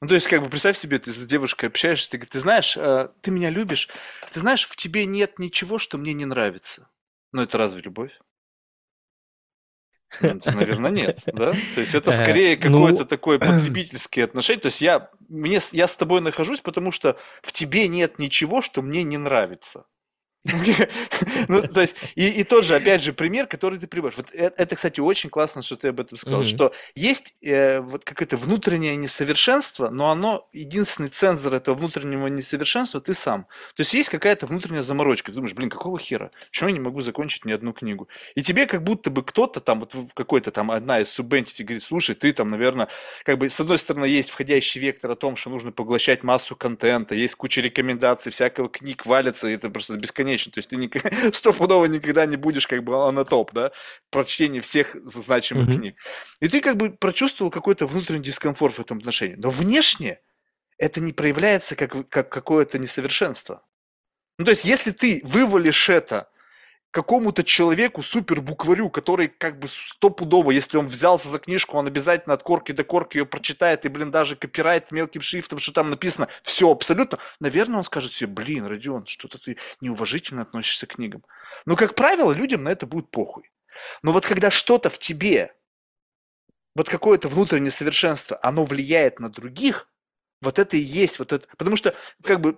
Ну, то есть, как бы, представь себе, ты с девушкой общаешься, ты говоришь, ты знаешь, э, ты меня любишь, ты знаешь, в тебе нет ничего, что мне не нравится. Ну, это разве любовь? Наверное, нет, да? То есть это э, скорее ну, какое-то такое потребительское отношение. То есть я, мне, я с тобой нахожусь, потому что в тебе нет ничего, что мне не нравится. Ну, то есть, и, и тот же, опять же, пример, который ты приводишь. Вот это, это, кстати, очень классно, что ты об этом сказал, mm-hmm. что есть э, вот какое-то внутреннее несовершенство, но оно, единственный цензор этого внутреннего несовершенства ты сам. То есть есть какая-то внутренняя заморочка. Ты думаешь, блин, какого хера? Почему я не могу закончить ни одну книгу? И тебе как будто бы кто-то там, вот какой-то там одна из субентити говорит, слушай, ты там, наверное, как бы с одной стороны есть входящий вектор о том, что нужно поглощать массу контента, есть куча рекомендаций, всякого книг валится, и это просто бесконечно бесконечен. То есть ты никогда, стопудово никогда не будешь как бы на топ, да, прочтение всех значимых mm-hmm. книг. И ты как бы прочувствовал какой-то внутренний дискомфорт в этом отношении. Но внешне это не проявляется как, как какое-то несовершенство. Ну, то есть, если ты вывалишь это какому-то человеку, супер букварю, который как бы стопудово, если он взялся за книжку, он обязательно от корки до корки ее прочитает и, блин, даже копирайт мелким шрифтом, что там написано, все абсолютно. Наверное, он скажет себе, блин, Родион, что-то ты неуважительно относишься к книгам. Но, как правило, людям на это будет похуй. Но вот когда что-то в тебе, вот какое-то внутреннее совершенство, оно влияет на других, вот это и есть вот это. Потому что, как бы,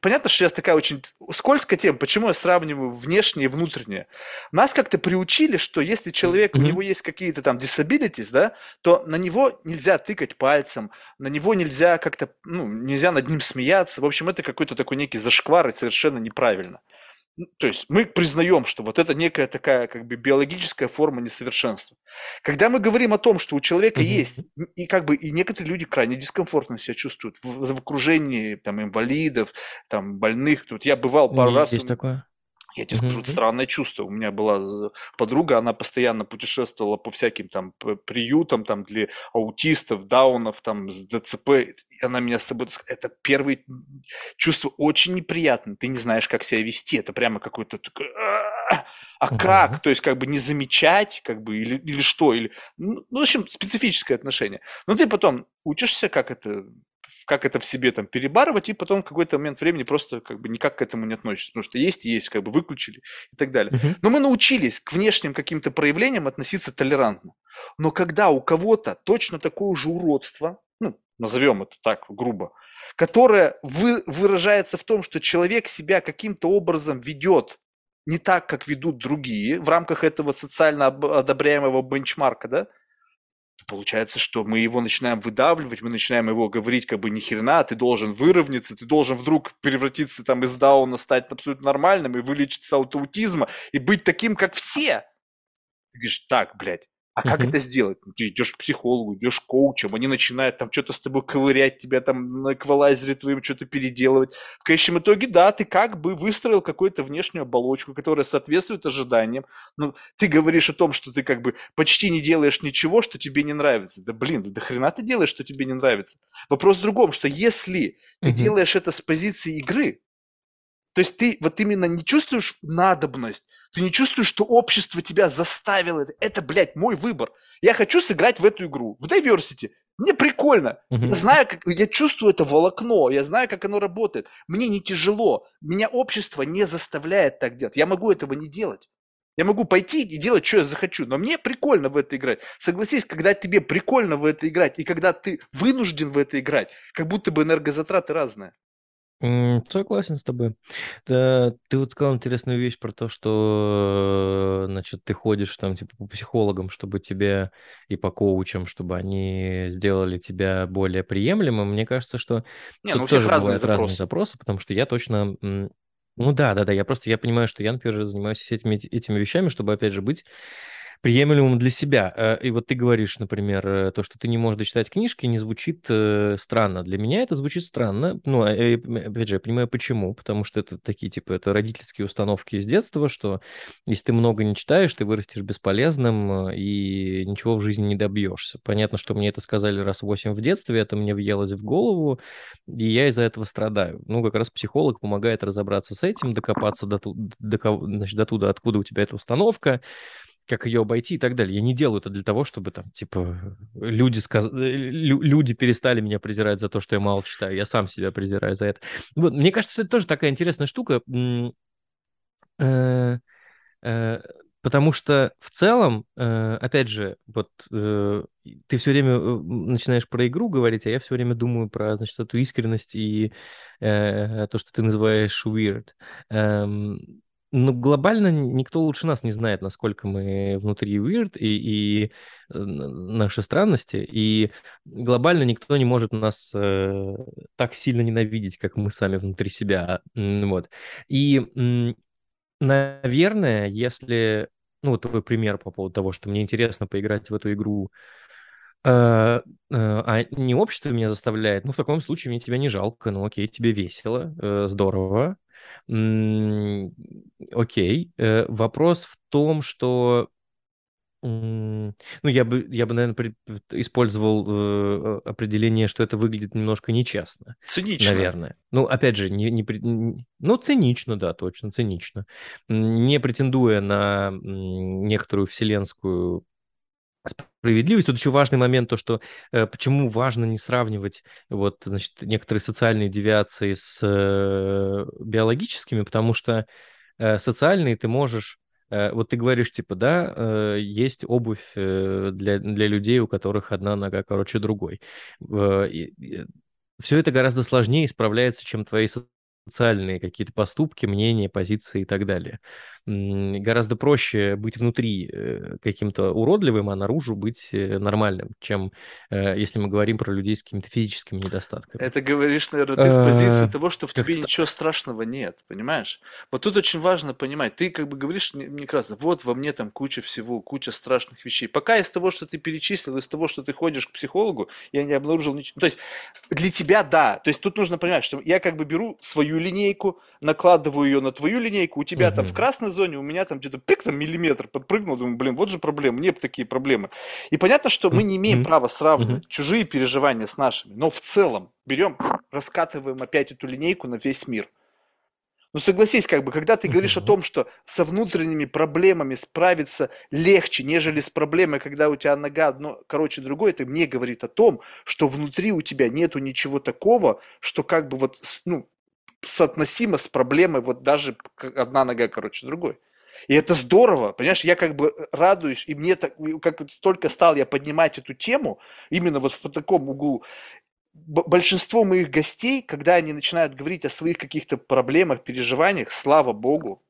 понятно, что сейчас такая очень скользкая тема. Почему я сравниваю внешнее и внутреннее? Нас как-то приучили, что если человек, mm-hmm. у него есть какие-то там disabilities, да, то на него нельзя тыкать пальцем, на него нельзя как-то, ну, нельзя над ним смеяться. В общем, это какой-то такой некий зашквар и совершенно неправильно. То есть мы признаем, что вот это некая такая как бы биологическая форма несовершенства. Когда мы говорим о том, что у человека mm-hmm. есть, и как бы и некоторые люди крайне дискомфортно себя чувствуют в, в окружении там инвалидов, там больных. Вот я бывал пару раз. Есть такое. Я тебе скажу, mm-hmm. странное чувство. У меня была э, подруга, она постоянно путешествовала по всяким там приютам там для аутистов, даунов, там с ДЦП. И она меня с собой... Это первое чувство очень неприятное. Ты не знаешь, как себя вести. Это прямо какой-то такой... А mm-hmm. как? То есть как бы не замечать, как бы, или, или что? Или... Ну, в общем, специфическое отношение. Но ты потом учишься, как это как это в себе там перебарывать, и потом в какой-то момент времени просто как бы никак к этому не относишься, потому что есть и есть, как бы выключили и так далее. Uh-huh. Но мы научились к внешним каким-то проявлениям относиться толерантно. Но когда у кого-то точно такое же уродство, ну, назовем это так грубо, которое вы, выражается в том, что человек себя каким-то образом ведет не так, как ведут другие в рамках этого социально одобряемого бенчмарка, да, получается, что мы его начинаем выдавливать, мы начинаем его говорить как бы ни хрена, ты должен выровняться, ты должен вдруг превратиться там из дауна, стать абсолютно нормальным и вылечиться от аутизма и быть таким, как все. Ты говоришь, так, блядь, а как это сделать? Ну, ты идешь к психологу, идешь к коучам, они начинают там что-то с тобой ковырять, тебя там на эквалайзере твоим что-то переделывать. В конечном итоге, да, ты как бы выстроил какую-то внешнюю оболочку, которая соответствует ожиданиям. Но ты говоришь о том, что ты как бы почти не делаешь ничего, что тебе не нравится. Да блин, да, хрена ты делаешь, что тебе не нравится. Вопрос в другом, что если ты делаешь это с позиции игры, то есть ты вот именно не чувствуешь надобность, ты не чувствуешь, что общество тебя заставило. Это, блядь, мой выбор. Я хочу сыграть в эту игру, в Diversity. Мне прикольно. Mm-hmm. Я знаю, как, я чувствую это волокно, я знаю, как оно работает. Мне не тяжело. Меня общество не заставляет так делать. Я могу этого не делать. Я могу пойти и делать, что я захочу, но мне прикольно в это играть. Согласись, когда тебе прикольно в это играть, и когда ты вынужден в это играть, как будто бы энергозатраты разные. Согласен с тобой. Да, ты вот сказал интересную вещь про то, что, значит, ты ходишь там типа по психологам, чтобы тебе и по коучам, чтобы они сделали тебя более приемлемым. Мне кажется, что Не, ну тут у всех тоже разные бывают разные запросы. запросы, потому что я точно Ну да, да, да. Я просто я понимаю, что я, например, занимаюсь этими, этими вещами, чтобы, опять же, быть приемлемым для себя. Э, и вот ты говоришь, например, э, то, что ты не можешь дочитать книжки, не звучит э, странно. Для меня это звучит странно. Ну, а, опять же, я понимаю, почему. Потому что это такие, типа, это родительские установки из детства, что если ты много не читаешь, ты вырастешь бесполезным и ничего в жизни не добьешься. Понятно, что мне это сказали раз восемь в детстве, это мне въелось в голову, и я из-за этого страдаю. Ну, как раз психолог помогает разобраться с этим, докопаться до, до, значит, до туда, откуда у тебя эта установка, как ее обойти и так далее. Я не делаю это для того, чтобы там, типа, люди, сказ... Э, люди перестали меня презирать за то, что я мало читаю. Я сам себя презираю за это. Вот, мне кажется, это тоже такая интересная штука. Э, э, потому что в целом, опять же, вот ты все время начинаешь про игру говорить, а я все время думаю про, значит, эту искренность и то, что ты называешь weird. Ну, глобально никто лучше нас не знает, насколько мы внутри weird и, и э, наши странности. И глобально никто не может нас э, так сильно ненавидеть, как мы сами внутри себя. Вот. И, наверное, если... Ну, вот твой пример по поводу того, что мне интересно поиграть в эту игру, э, а не общество меня заставляет, ну, в таком случае мне тебя не жалко, ну, окей, тебе весело, здорово, Окей. Э, вопрос в том, что ну, я бы, я бы, наверное, использовал э, определение, что это выглядит немножко нечестно. Цинично. Наверное. Ну, опять же, не, не, ну, цинично, да, точно, цинично. Не претендуя на некоторую вселенскую справедливость. Тут еще важный момент, то, что э, почему важно не сравнивать вот, значит, некоторые социальные девиации с э, биологическими, потому что э, социальные ты можешь э, вот ты говоришь, типа, да, э, есть обувь э, для, для людей, у которых одна нога короче другой. Все это гораздо сложнее исправляется, чем твои социальные какие-то поступки, мнения, позиции и так далее. Гораздо проще быть внутри э, каким-то уродливым, а наружу быть э, нормальным, чем э, если мы говорим про людей с какими-то физическими недостатками. Это говоришь, наверное, ты с позиции того, что в тебе ничего страшного нет, понимаешь? Вот тут очень важно понимать, ты как бы говоришь мне кажется, вот во мне там куча всего, куча страшных вещей. Пока из того, что ты перечислил, из того, что ты ходишь к психологу, я не обнаружил ничего. То есть для тебя да, то есть тут нужно понимать, что я как бы беру свою линейку, накладываю ее на твою линейку, у тебя угу. там в красной зоне, у меня там где-то пик, там миллиметр подпрыгнул, думаю, блин, вот же проблема, мне такие проблемы. И понятно, что мы не имеем права сравнивать чужие переживания с нашими, но в целом берем, раскатываем опять эту линейку на весь мир. Ну согласись, как бы, когда ты говоришь о том, что со внутренними проблемами справиться легче, нежели с проблемой, когда у тебя нога одно, короче, другое, это мне говорит о том, что внутри у тебя нету ничего такого, что как бы вот, ну, соотносимо с проблемой вот даже одна нога, короче, другой. И это здорово, понимаешь, я как бы э, радуюсь, и мне так, как только стал я поднимать эту тему, именно вот в таком углу, большинство моих гостей, когда они начинают говорить о своих каких-то проблемах, переживаниях, слава богу,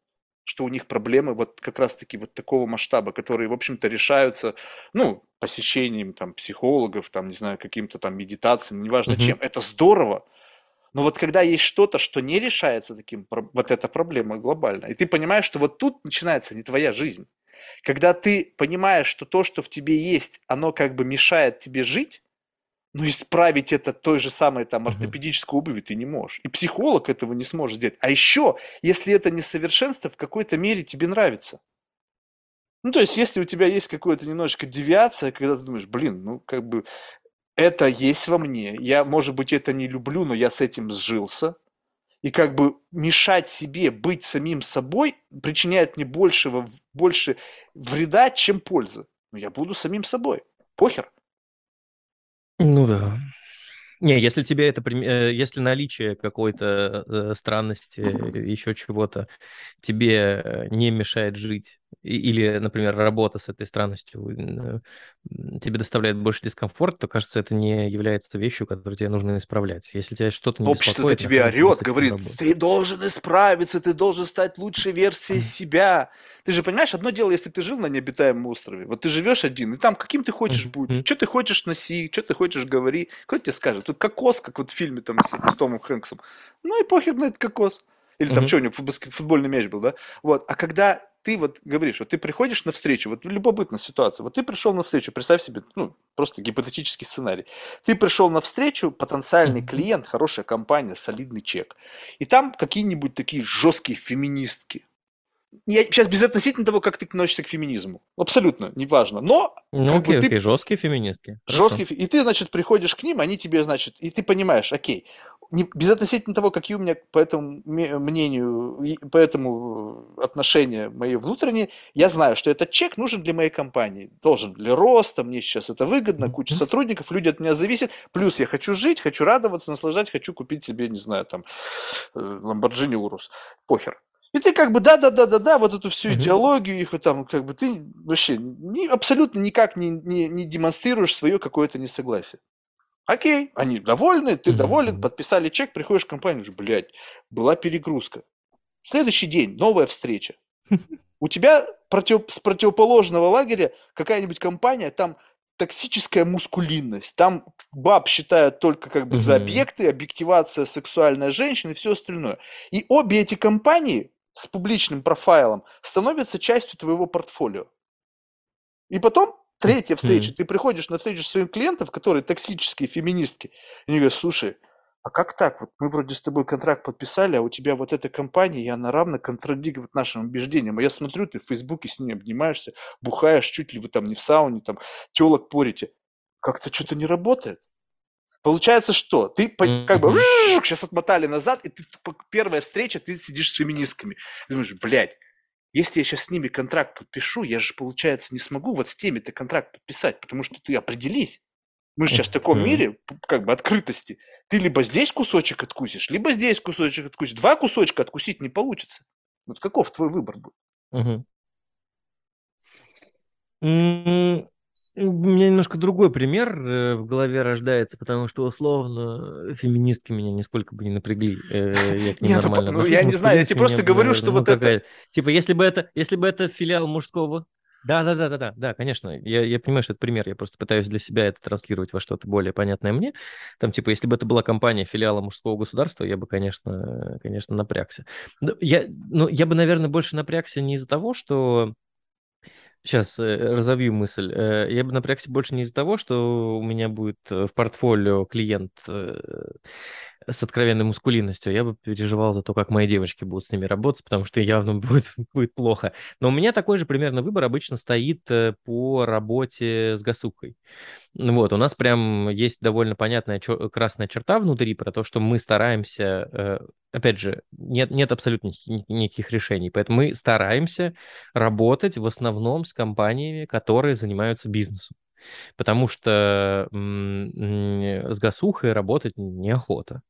что у них проблемы вот как раз-таки вот такого масштаба, которые, в общем-то, решаются, ну, посещением там психологов, там, не знаю, каким-то там медитациям, неважно mm-hmm. чем. Это здорово, но вот когда есть что-то, что не решается таким, вот эта проблема глобальная, и ты понимаешь, что вот тут начинается не твоя жизнь. Когда ты понимаешь, что то, что в тебе есть, оно как бы мешает тебе жить, но исправить это той же самой там ортопедической обуви ты не можешь. И психолог этого не сможет сделать. А еще, если это несовершенство, в какой-то мере тебе нравится. Ну, то есть, если у тебя есть какая-то немножечко девиация, когда ты думаешь, блин, ну, как бы, это есть во мне. Я, может быть, это не люблю, но я с этим сжился. И как бы мешать себе быть самим собой причиняет мне большего, больше вреда, чем пользы. Но я буду самим собой. Похер. Ну да. Не, если тебе это, э, если наличие какой-то э, странности, еще чего-то тебе э, не мешает жить, или, например, работа с этой странностью тебе доставляет больше дискомфорта, то, кажется, это не является вещью, которую тебе нужно исправлять. Если тебя что-то не Общество тебе орет, говорит, ты должен исправиться, ты должен стать лучшей версией себя. Ты же понимаешь, одно дело, если ты жил на необитаемом острове, вот ты живешь один, и там каким ты хочешь будь, что ты хочешь носи, что ты хочешь говори, кто тебе скажет? Тут кокос, как вот в фильме там с, с Томом Хэнксом. Ну и похер на этот кокос. Или там что у него, футбольный мяч был, да? Вот. А когда ты вот говоришь, вот ты приходишь на встречу, вот любопытная ситуация, вот ты пришел на встречу, представь себе, ну, просто гипотетический сценарий. Ты пришел на встречу, потенциальный клиент, хорошая компания, солидный чек. И там какие-нибудь такие жесткие феминистки, я сейчас без относительно того, как ты относишься к феминизму. Абсолютно, неважно. Но... Ну, окей, окей, ты... жесткие феминистки. Жесткие. И ты, значит, приходишь к ним, они тебе, значит, и ты понимаешь, окей, не, без относительно того, какие у меня по этому мнению, по этому отношения мои внутренние, я знаю, что этот чек нужен для моей компании. Должен для роста, мне сейчас это выгодно, куча сотрудников, люди от меня зависят. Плюс я хочу жить, хочу радоваться, наслаждать, хочу купить себе, не знаю, там, Lamborghini э, Urus. Похер. И ты как бы да-да-да-да-да, вот эту всю идеологию их там, как бы ты вообще ни, абсолютно никак не, не, не демонстрируешь свое какое-то несогласие. Окей, они довольны, ты доволен, подписали чек, приходишь в компанию, уже, блядь, была перегрузка. Следующий день, новая встреча. У тебя против, с противоположного лагеря какая-нибудь компания, там токсическая мускулинность. Там баб считают только как бы за объекты, объективация сексуальная женщины и все остальное. И обе эти компании с публичным профайлом становятся частью твоего портфолио. И потом третья встреча, mm-hmm. ты приходишь на встречу своим клиентам, которые токсические феминистки, и они говорят, слушай, а как так? Вот мы вроде с тобой контракт подписали, а у тебя вот эта компания, и она равно контрадиктует нашим убеждениям. А я смотрю, ты в Фейсбуке с ними обнимаешься, бухаешь, чуть ли вы там не в сауне, там, телок порите. Как-то что-то не работает. Получается, что ты как бы сейчас отмотали назад, и ты первая встреча, ты сидишь с феминистками. Ты думаешь, блядь, если я сейчас с ними контракт подпишу, я же, получается, не смогу вот с теми-то контракт подписать, потому что ты определись. Мы же сейчас в таком мире, как бы, открытости. Ты либо здесь кусочек откусишь, либо здесь кусочек откусишь. Два кусочка откусить не получится. Вот каков твой выбор будет? Угу. У меня немножко другой пример э, в голове рождается, потому что условно феминистки меня нисколько бы не напрягли. Э, я к ним ну, нормально ну, я не знаю, я тебе просто говорю, что вот это... Типа, если бы это, если бы это филиал мужского да, да, да, да, да, да, конечно. Я, я понимаю, что это пример. Я просто пытаюсь для себя это транслировать во что-то более понятное мне. Там, типа, если бы это была компания филиала мужского государства, я бы, конечно, конечно, напрягся. Но я, ну, я бы, наверное, больше напрягся не из-за того, что Сейчас э, разовью мысль. Э, я бы напрягся больше не из-за того, что у меня будет э, в портфолио клиент с откровенной мускулинностью. Я бы переживал за то, как мои девочки будут с ними работать, потому что явно будет, будет плохо. Но у меня такой же примерно выбор обычно стоит по работе с гасукой. Вот, у нас прям есть довольно понятная чер- красная черта внутри про то, что мы стараемся, э, опять же, нет, нет абсолютно никаких решений, поэтому мы стараемся работать в основном с компаниями, которые занимаются бизнесом. Потому что с гасухой работать неохота.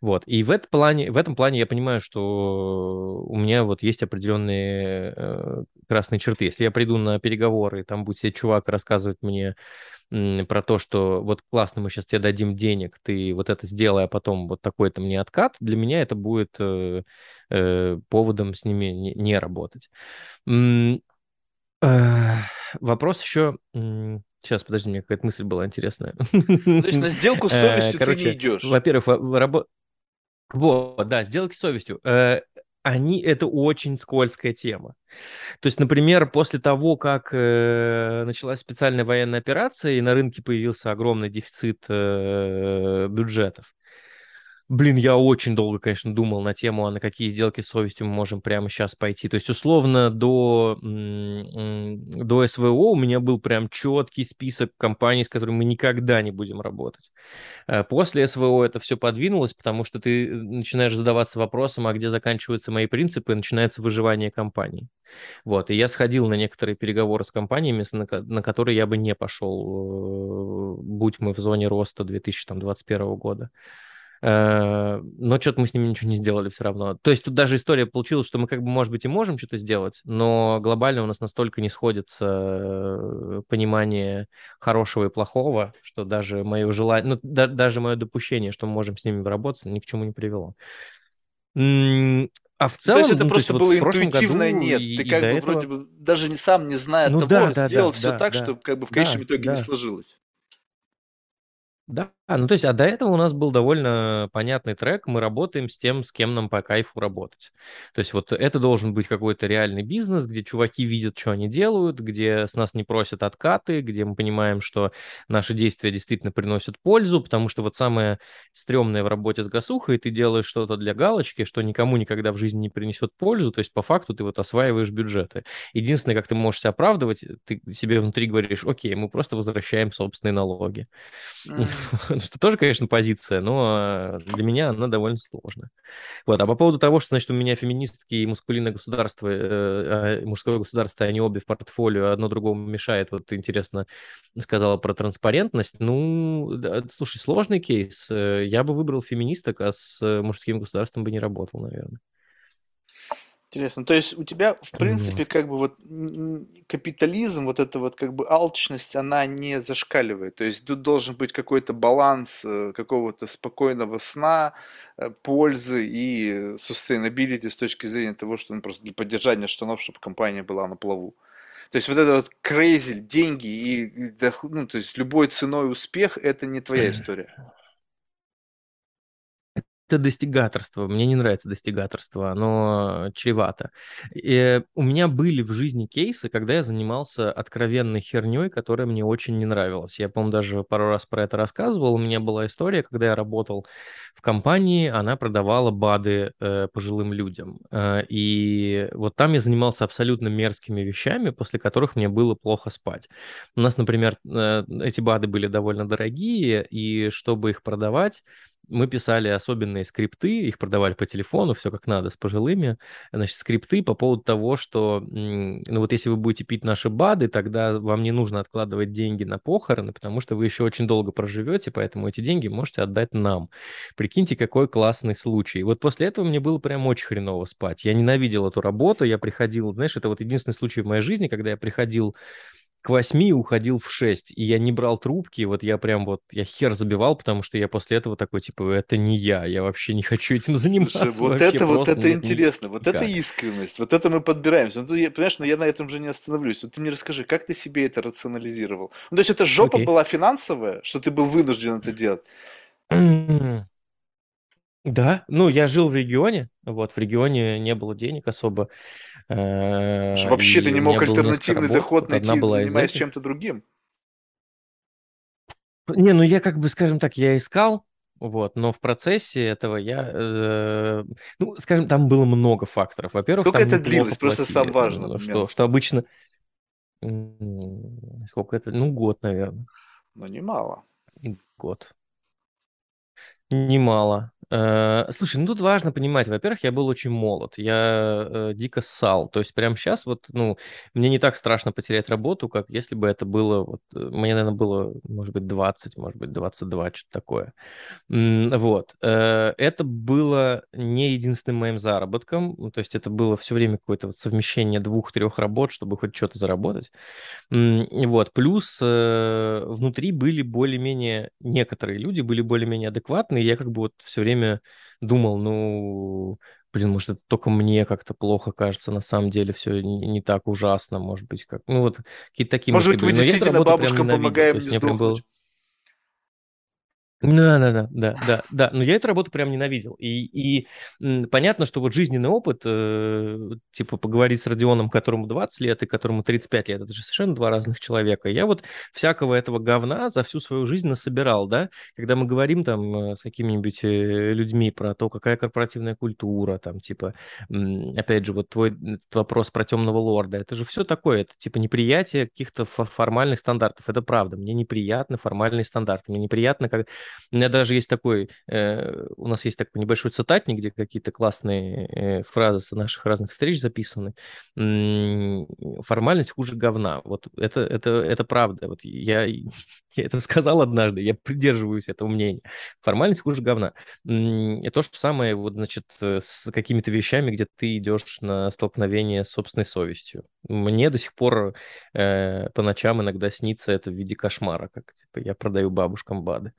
Вот. И в, этом плане, в этом плане я понимаю, что у меня вот есть определенные э, красные черты. Если я приду на переговоры, там будет себе чувак рассказывать мне про то, что вот классно, мы сейчас тебе дадим денег, ты вот это сделай, а потом вот такой-то мне откат, для меня это будет э, э, поводом с ними не, не работать. Э, вопрос еще... Сейчас, подожди, мне какая-то мысль была интересная. То есть на сделку с совестью Короче, ты не идешь. Во-первых, рабо... вот, да, сделки с совестью. Э, они это очень скользкая тема. То есть, например, после того, как э, началась специальная военная операция и на рынке появился огромный дефицит э, бюджетов, Блин, я очень долго, конечно, думал на тему, а на какие сделки с совестью мы можем прямо сейчас пойти. То есть, условно, до, до СВО у меня был прям четкий список компаний, с которыми мы никогда не будем работать. Э, после СВО это все подвинулось, потому что ты начинаешь задаваться вопросом, а где заканчиваются мои принципы, и начинается выживание компании. Вот, и я сходил на некоторые переговоры с компаниями, на, на которые я бы не пошел, э, будь мы в зоне роста 2021 года. Э, но что-то мы с ними ничего не сделали все равно. То есть тут даже история получилась, что мы как бы, может быть, и можем что-то сделать, но глобально у нас настолько не сходится э, понимание хорошего и плохого, что даже мое желание, ну, да, даже мое допущение, что мы можем с ними работать, ни к чему не привело. А в целом, то есть это ну, просто есть, было вот интуитивное нет. И, Ты как бы этого... вроде бы даже не сам не зная ну, того, да, да, сделал да, все да, так, да, что как бы в конечном да, итоге да. не сложилось. Да, А, ну то есть, а до этого у нас был довольно понятный трек, мы работаем с тем, с кем нам по кайфу работать. То есть вот это должен быть какой-то реальный бизнес, где чуваки видят, что они делают, где с нас не просят откаты, где мы понимаем, что наши действия действительно приносят пользу, потому что вот самое стрёмное в работе с гасухой, ты делаешь что-то для галочки, что никому никогда в жизни не принесет пользу, то есть по факту ты вот осваиваешь бюджеты. Единственное, как ты можешь себя оправдывать, ты себе внутри говоришь, окей, мы просто возвращаем собственные налоги. Mm. Что тоже, конечно, позиция, но для меня она довольно сложная. Вот. А по поводу того, что, значит, у меня феминистские и мускулинное государство, э, а, мужское государство, они обе в портфолио, одно другому мешает. Вот ты интересно сказала про транспарентность. Ну, да, слушай, сложный кейс. Э, я бы выбрал феминисток, а с мужским государством бы не работал, наверное. Интересно. То есть у тебя, в принципе, как бы вот капитализм, вот эта вот как бы алчность, она не зашкаливает. То есть тут должен быть какой-то баланс э, какого-то спокойного сна, э, пользы и sustainability с точки зрения того, что ну, просто для поддержания штанов, чтобы компания была на плаву. То есть вот это вот crazy, деньги и, ну, то есть любой ценой успех, это не твоя история это достигаторство. Мне не нравится достигаторство, оно чревато. И у меня были в жизни кейсы, когда я занимался откровенной херней, которая мне очень не нравилась. Я, по-моему, даже пару раз про это рассказывал. У меня была история, когда я работал в компании, она продавала БАДы э, пожилым людям. Э, и вот там я занимался абсолютно мерзкими вещами, после которых мне было плохо спать. У нас, например, э, эти БАДы были довольно дорогие, и чтобы их продавать, мы писали особенные скрипты, их продавали по телефону, все как надо, с пожилыми. Значит, скрипты по поводу того, что, ну вот если вы будете пить наши БАДы, тогда вам не нужно откладывать деньги на похороны, потому что вы еще очень долго проживете, поэтому эти деньги можете отдать нам. Прикиньте, какой классный случай. Вот после этого мне было прям очень хреново спать. Я ненавидел эту работу, я приходил, знаешь, это вот единственный случай в моей жизни, когда я приходил к восьми уходил в шесть, и я не брал трубки, вот я прям вот, я хер забивал, потому что я после этого такой, типа, это не я, я вообще не хочу этим заниматься. Слушай, вот это, вот это интересно, вот это искренность, вот это мы подбираемся. Ну, я, понимаешь, но я на этом же не остановлюсь. Вот ты мне расскажи, как ты себе это рационализировал? Ну, то есть это жопа okay. была финансовая, что ты был вынужден это делать? Да, ну я жил в регионе, вот в регионе не было денег особо. Э, вообще ты не мог альтернативный доход найти, занимаясь чем-то другим? Не, ну я как бы, скажем так, я искал, вот, но в процессе этого я, э, ну, скажем, там было много факторов. Во-первых, сколько это длилось? Просто сам важно. Ну, что, что обычно, сколько это, ну, год, наверное. Ну, немало. Год. Немало. Э, слушай, ну тут важно понимать, во-первых, я был очень молод, я э, дико ссал, то есть прямо сейчас вот, ну, мне не так страшно потерять работу, как если бы это было, вот, э, мне, наверное, было, может быть, 20, может быть, 22, что-то такое. Вот. Э, это было не единственным моим заработком, то есть это было все время какое-то вот совмещение двух-трех работ, чтобы хоть что-то заработать. Вот. Плюс э, внутри были более-менее, некоторые люди были более-менее адекватные, я как бы вот все время время думал, ну, блин, может, это только мне как-то плохо кажется, на самом деле все не, не так ужасно, может быть, как, ну, вот какие-то такие Может быть, мы действительно бабушкам помогаем не сдохнуть. Да, да, да, да, да, да. Но я эту работу прям ненавидел. И, и понятно, что вот жизненный опыт, э, типа поговорить с Родионом, которому 20 лет и которому 35 лет, это же совершенно два разных человека. Я вот всякого этого говна за всю свою жизнь насобирал, да. Когда мы говорим там э, с какими-нибудь э, людьми про то, какая корпоративная культура, там, типа, опять же, вот твой вопрос про темного лорда, это же все такое, это типа неприятие каких-то формальных стандартов. Это правда. Мне неприятны формальные стандарты. Мне неприятно, как у меня даже есть такой, э, у нас есть такой небольшой цитатник, где какие-то классные э, фразы с наших разных встреч записаны. Формальность хуже говна. Вот это, это, это правда. Вот я, я это сказал однажды, я придерживаюсь этого мнения. Формальность хуже говна. И то же самое, вот, значит, с какими-то вещами, где ты идешь на столкновение с собственной совестью. Мне до сих пор э, по ночам иногда снится это в виде кошмара, как типа я продаю бабушкам БАДы.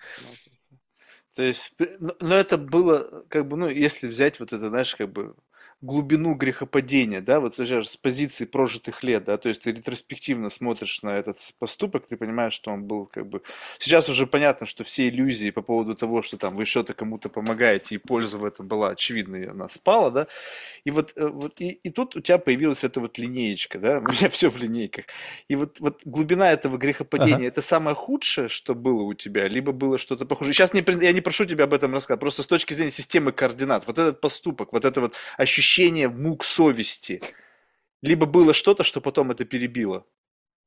То есть, но, это было, как бы, ну, если взять вот это, знаешь, как бы глубину грехопадения, да, вот с позиции прожитых лет, да, то есть ты ретроспективно смотришь на этот поступок, ты понимаешь, что он был как бы... Сейчас уже понятно, что все иллюзии по поводу того, что там вы что-то кому-то помогаете, и польза в этом была очевидна, она спала, да, и вот, э, вот и, и тут у тебя появилась эта вот линеечка, да, у меня все в линейках, и вот, вот глубина этого грехопадения, ага. это самое худшее, что было у тебя, либо было что-то похуже. Сейчас не, я не прошу тебя об этом рассказать, просто с точки зрения системы координат, вот этот поступок, вот это вот ощущение ощущение мук совести? Либо было что-то, что потом это перебило?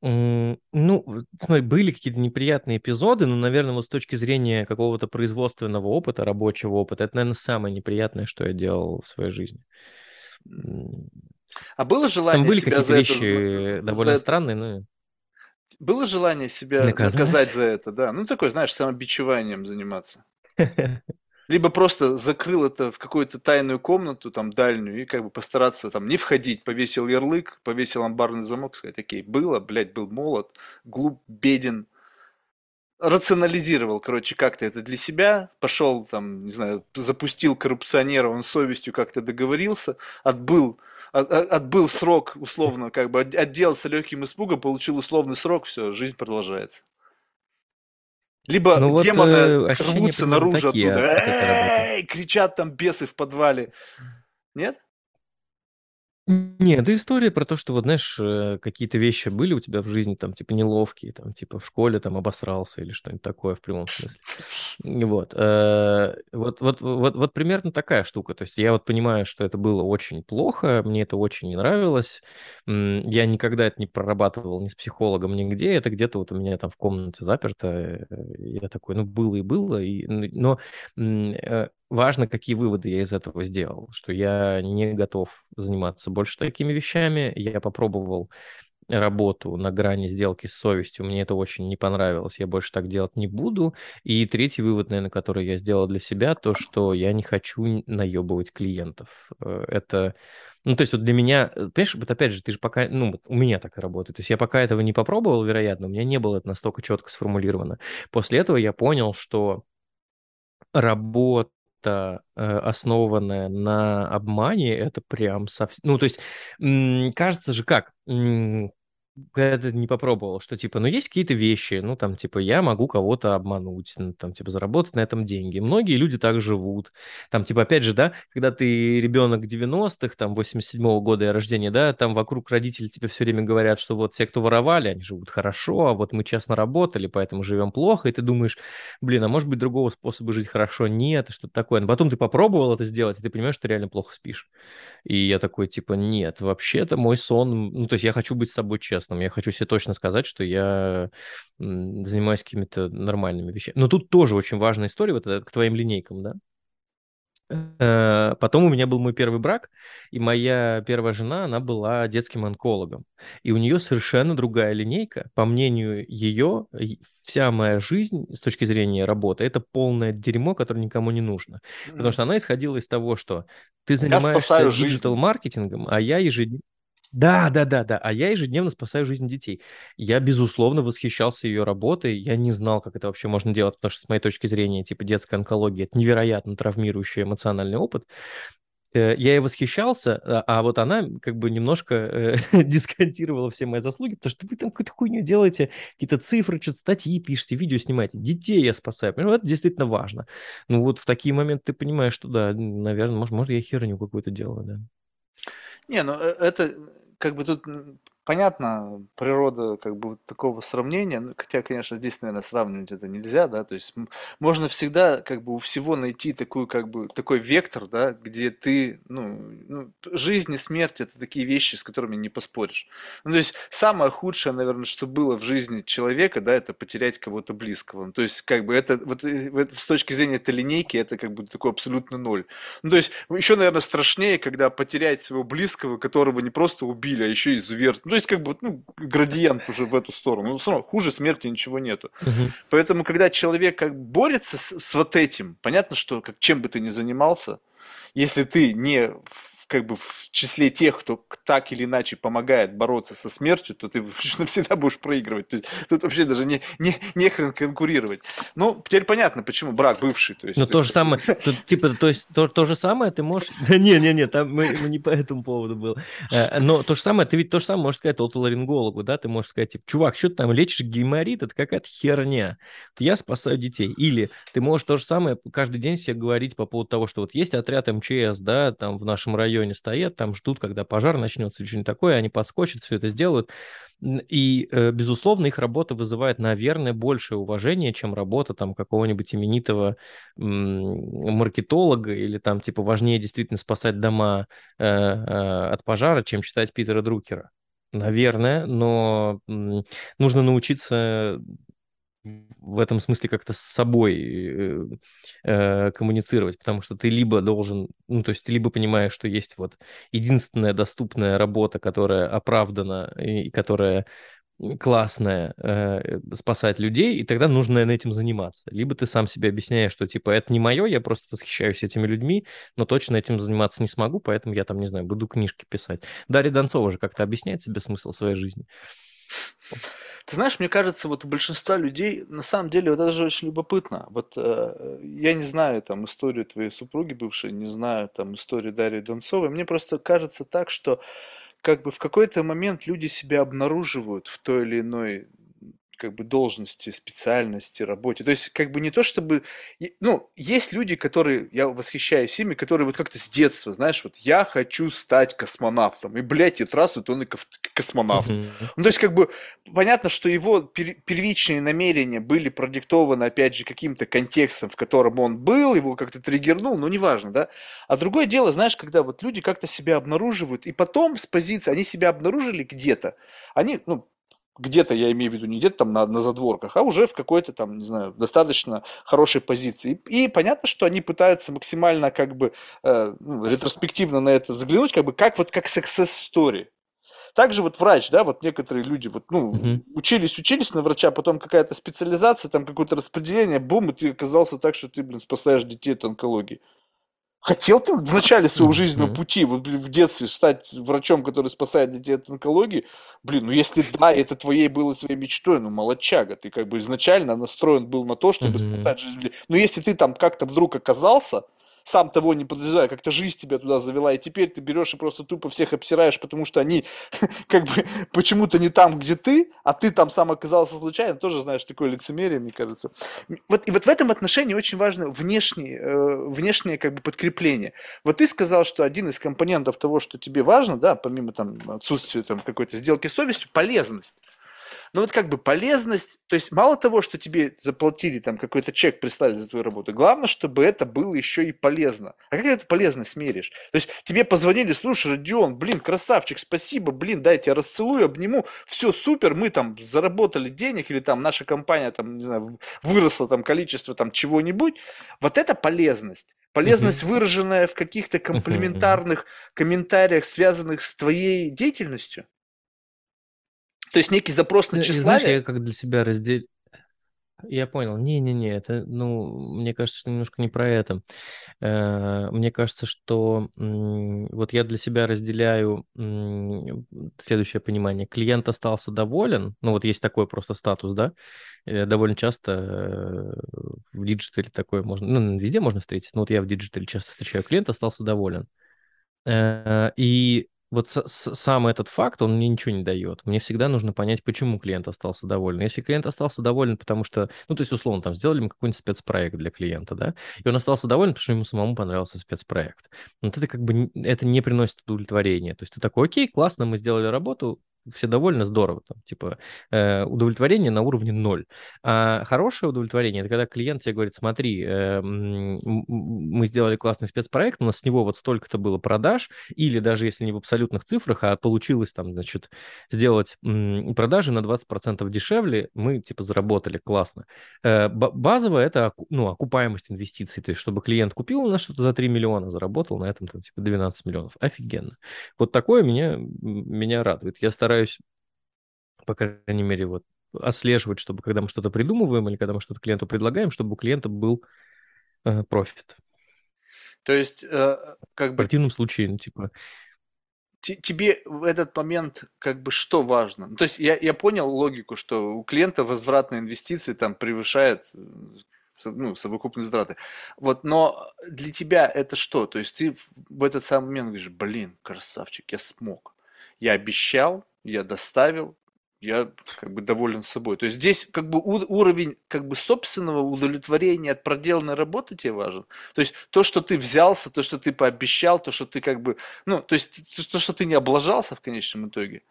Ну, смотри, были какие-то неприятные эпизоды, но, наверное, вот с точки зрения какого-то производственного опыта, рабочего опыта, это, наверное, самое неприятное, что я делал в своей жизни. А было желание Там были себя какие-то за вещи это, довольно за странные, но... Было желание себя наказать? наказать за это, да? Ну, такое, знаешь, самобичеванием заниматься. Либо просто закрыл это в какую-то тайную комнату, там, дальнюю, и как бы постараться там не входить, повесил ярлык, повесил амбарный замок, сказать, окей, было, блядь, был молод, глуп, беден, рационализировал, короче, как-то это для себя, пошел там, не знаю, запустил коррупционера, он совестью как-то договорился, отбыл, от, отбыл срок, условно, как бы отделался легким испугом, получил условный срок, все, жизнь продолжается. Либо ну, демоны вот, э, рвутся наружу такие, оттуда, эй, кричат там бесы в подвале. Нет? Не, это история про то, что вот, знаешь, э, какие-то вещи были у тебя в жизни, там, типа, неловкие, там, типа, в школе, там, обосрался или что-нибудь такое в прямом смысле. Вот. Э, вот, вот, вот, вот примерно такая штука. То есть я вот понимаю, что это было очень плохо, мне это очень не нравилось. Я никогда это не прорабатывал ни с психологом, нигде. Это где-то вот у меня там в комнате заперто. Э, я такой, ну, было и было. И, но важно, какие выводы я из этого сделал, что я не готов заниматься больше такими вещами. Я попробовал работу на грани сделки с совестью, мне это очень не понравилось, я больше так делать не буду. И третий вывод, наверное, который я сделал для себя, то, что я не хочу наебывать клиентов. Э, это, ну, то есть вот для меня, э, понимаешь, вот опять же, ты же пока, ну, у меня так и работает, то есть я пока этого не попробовал, вероятно, у меня не было это настолько четко сформулировано. После этого я понял, что работа что э, основанное на обмане, это прям совсем... Ну, то есть, кажется же как, когда ты не попробовал, что типа, ну есть какие-то вещи, ну там типа я могу кого-то обмануть, ну, там типа заработать на этом деньги. Многие люди так живут. Там типа опять же, да, когда ты ребенок 90-х, там 87-го года рождения, да, там вокруг родители тебе все время говорят, что вот все, кто воровали, они живут хорошо, а вот мы честно работали, поэтому живем плохо, и ты думаешь, блин, а может быть другого способа жить хорошо нет, что-то такое. Но потом ты попробовал это сделать, и ты понимаешь, что реально плохо спишь. И я такой типа, нет, вообще-то мой сон, ну то есть я хочу быть с собой честным честным. Я хочу себе точно сказать, что я занимаюсь какими-то нормальными вещами. Но тут тоже очень важная история, вот это к твоим линейкам, да? Э, потом у меня был мой первый брак, и моя первая жена, она была детским онкологом. И у нее совершенно другая линейка. По мнению ее, вся моя жизнь с точки зрения работы, это полное дерьмо, которое никому не нужно. Потому что она исходила из того, что ты занимаешься диджитал-маркетингом, а я ежедневно... Да, да, да, да. А я ежедневно спасаю жизнь детей. Я, безусловно, восхищался ее работой. Я не знал, как это вообще можно делать, потому что, с моей точки зрения, типа детская онкология – это невероятно травмирующий эмоциональный опыт. Э, я ей восхищался, а, а вот она как бы немножко э, дисконтировала все мои заслуги, потому что вы там какую-то хуйню делаете, какие-то цифры, что-то статьи пишете, видео снимаете, детей я спасаю. Ну, это действительно важно. Ну, вот в такие моменты ты понимаешь, что да, наверное, может, может я херню какую-то делаю, да. Не, ну э, это как бы тут понятно, природа как бы такого сравнения, ну, хотя, конечно, здесь, наверное, сравнивать это нельзя, да, то есть можно всегда как бы у всего найти такую как бы такой вектор, да, где ты, ну, ну жизнь и смерть это такие вещи, с которыми не поспоришь. Ну, то есть самое худшее, наверное, что было в жизни человека, да, это потерять кого-то близкого. Ну, то есть как бы это вот э, с точки зрения этой линейки это как бы такой абсолютно ноль. Ну, то есть еще, наверное, страшнее, когда потерять своего близкого, которого не просто убили, а еще и изувер. Ну, то есть, как бы, ну, градиент уже в эту сторону. Ну, все равно, хуже смерти ничего нету. Угу. Поэтому, когда человек как борется с, с вот этим, понятно, что как, чем бы ты ни занимался, если ты не как бы в числе тех, кто так или иначе помогает бороться со смертью, то ты навсегда будешь проигрывать. То есть, тут вообще даже не, не, не хрен конкурировать. Ну, теперь понятно, почему брак бывший. То есть, Но то же самое, тут, типа, то есть то, то же самое ты можешь... Не-не-не, там мы, мы не по этому поводу было. Э, но то же самое, ты ведь то же самое можешь сказать отоларингологу, да, ты можешь сказать, типа, чувак, что ты там лечишь геморрит, это какая-то херня. Я спасаю детей. Или ты можешь то же самое каждый день себе говорить по поводу того, что вот есть отряд МЧС, да, там в нашем районе стоят, там ждут, когда пожар начнется или что-нибудь такое, они подскочат, все это сделают. И, э, безусловно, их работа вызывает, наверное, большее уважение, чем работа там какого-нибудь именитого маркетолога или там типа важнее действительно спасать дома э, э, от пожара, чем читать Питера Друкера. Наверное, но нужно научиться в этом смысле как-то с собой э, э, коммуницировать, потому что ты либо должен, ну, то есть ты либо понимаешь, что есть вот единственная доступная работа, которая оправдана и которая классная, э, спасать людей, и тогда нужно, наверное, этим заниматься. Либо ты сам себе объясняешь, что, типа, это не мое, я просто восхищаюсь этими людьми, но точно этим заниматься не смогу, поэтому я там, не знаю, буду книжки писать. Дарья Донцова же как-то объясняет себе смысл своей жизни. Ты знаешь, мне кажется, вот у большинства людей, на самом деле, вот это же очень любопытно. Вот э, я не знаю там историю твоей супруги бывшей, не знаю там историю Дарьи Донцовой. Мне просто кажется так, что как бы в какой-то момент люди себя обнаруживают в той или иной как бы должности, специальности, работе. То есть, как бы не то, чтобы... Ну, есть люди, которые, я восхищаюсь ими, которые вот как-то с детства, знаешь, вот я хочу стать космонавтом. И, блядь, и сразу он и космонавт. Mm-hmm. Ну, то есть, как бы, понятно, что его первичные намерения были продиктованы, опять же, каким-то контекстом, в котором он был, его как-то триггернул, но неважно, да. А другое дело, знаешь, когда вот люди как-то себя обнаруживают, и потом с позиции, они себя обнаружили где-то, они, ну, где-то, я имею в виду, не где-то там на, на задворках, а уже в какой-то там, не знаю, достаточно хорошей позиции. И, и понятно, что они пытаются максимально как бы э, ну, ретроспективно на это взглянуть, как бы как вот как success story. Также вот врач, да, вот некоторые люди вот, ну, uh-huh. учились, учились на врача, потом какая-то специализация, там какое-то распределение, бум, и ты оказался так, что ты, блин, спасаешь детей от онкологии. Хотел ты в начале своего жизненного mm-hmm. пути, вот в детстве, стать врачом, который спасает детей от онкологии? Блин, ну если да, это твоей было твоей мечтой, ну молодчага, ты как бы изначально настроен был на то, чтобы mm-hmm. спасать жизнь людей. Но если ты там как-то вдруг оказался, сам того не подозревая, как-то жизнь тебя туда завела, и теперь ты берешь и просто тупо всех обсираешь, потому что они как бы почему-то не там, где ты, а ты там сам оказался случайно, тоже знаешь, такое лицемерие, мне кажется. Вот, и вот в этом отношении очень важно внешнее, э, внешнее как бы подкрепление. Вот ты сказал, что один из компонентов того, что тебе важно, да, помимо там отсутствия там какой-то сделки с совестью, полезность. Но вот как бы полезность, то есть мало того, что тебе заплатили там какой-то чек, прислали за твою работу, главное, чтобы это было еще и полезно. А как эту полезность меришь? То есть тебе позвонили, слушай, Родион, блин, красавчик, спасибо, блин, дай я тебя расцелую, обниму, все супер, мы там заработали денег или там наша компания там, не знаю, выросла там количество там чего-нибудь. Вот это полезность. Полезность, выраженная в каких-то комплементарных комментариях, связанных с твоей деятельностью. То есть некий запрос на тщеславие. Знаешь, я как для себя разделю. Я понял. Не-не-не, это, ну, мне кажется, что немножко не про это. Э, мне кажется, что вот я для себя разделяю следующее понимание. Клиент остался доволен, ну, вот есть такой просто статус, да, э, довольно часто э, в digital е такое можно, ну, везде можно встретить, но вот я в digital е часто встречаю, клиент остался доволен. И вот с, с, сам этот факт, он мне ничего не дает. Мне всегда нужно понять, почему клиент остался доволен. Если клиент остался доволен, потому что, ну, то есть, условно, там, сделали мы какой-нибудь спецпроект для клиента, да, и он остался доволен, потому что ему самому понравился спецпроект. Вот это как бы, это не приносит удовлетворения. То есть ты такой, окей, классно, мы сделали работу, все довольны, здорово, там, типа э, удовлетворение на уровне ноль. А хорошее удовлетворение это когда клиент тебе говорит, смотри, э, мы сделали классный спецпроект, у нас с него вот столько-то было продаж, или даже если не в абсолютных цифрах, а получилось там, значит, сделать м, продажи на 20% дешевле, мы типа заработали, классно. Э, базово это ну, окупаемость инвестиций, то есть чтобы клиент купил у нас что-то за 3 миллиона, заработал на этом там типа 12 миллионов. Офигенно. Вот такое меня, меня радует. Я стараюсь стараюсь, по крайней мере, вот отслеживать, чтобы когда мы что-то придумываем или когда мы что-то клиенту предлагаем, чтобы у клиента был э, профит. То есть, э, как В бы противном случае, ну, типа, те- тебе в этот момент как бы что важно? Ну, то есть я, я понял логику, что у клиента возвратные инвестиции там превышает э, ну, совокупные затраты. Вот, но для тебя это что? То есть ты в в этот самый момент говоришь, блин, красавчик, я смог. Я обещал, я доставил, я как бы доволен собой. То есть здесь как бы уровень как бы собственного удовлетворения от проделанной работы тебе важен. То есть то, что ты взялся, то, что ты пообещал, то, что ты как бы, ну, то есть то, то, что ты не облажался в конечном итоге.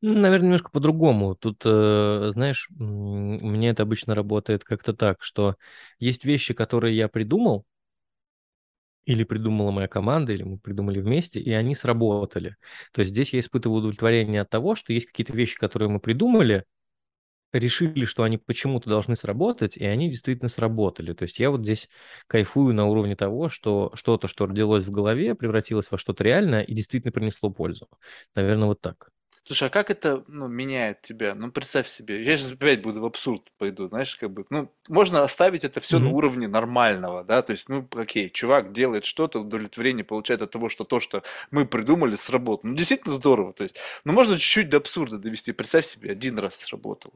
наверное, немножко по-другому. Тут, э, знаешь, у меня это обычно работает как-то так, что есть вещи, которые я придумал, или придумала моя команда, или мы придумали вместе, и они сработали. То есть здесь я испытываю удовлетворение от того, что есть какие-то вещи, которые мы придумали, решили, что они почему-то должны сработать, и они действительно сработали. То есть я вот здесь кайфую на уровне того, что что-то, что родилось в голове, превратилось во что-то реальное и действительно принесло пользу. Наверное, вот так. Слушай, а как это, ну, меняет тебя? Ну, представь себе, я сейчас опять буду в абсурд пойду, знаешь, как бы, ну, можно оставить это все на Мгм. уровне нормального, да, то есть, ну, окей, чувак делает что-то, удовлетворение получает от того, что то, что мы придумали, сработало. Ну, действительно здорово, то есть, ну, можно чуть-чуть до абсурда довести. Представь себе, один раз сработало,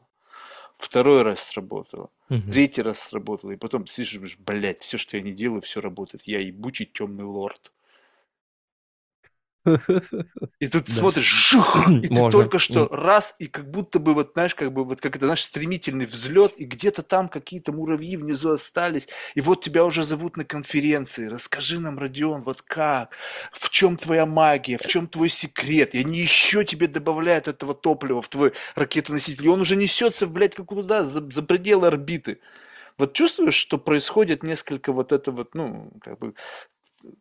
второй раз сработало, Мгм. третий раз сработало, и потом думаешь, блядь, все, что я не делаю, все работает, я ебучий темный лорд. И тут Да. смотришь, жух, и ты Можно. только что раз, и как будто бы, вот знаешь, как бы, вот как это, знаешь, стремительный взлет, и где-то там какие-то муравьи внизу остались, и вот тебя уже зовут на конференции, расскажи нам, Родион, вот как, в чем твоя магия, в чем твой секрет, и они еще тебе добавляют этого топлива в твой ракетоноситель, и он уже несется, блядь, как куда, за, за пределы орбиты. Вот чувствуешь, что происходит несколько вот это вот, ну, как бы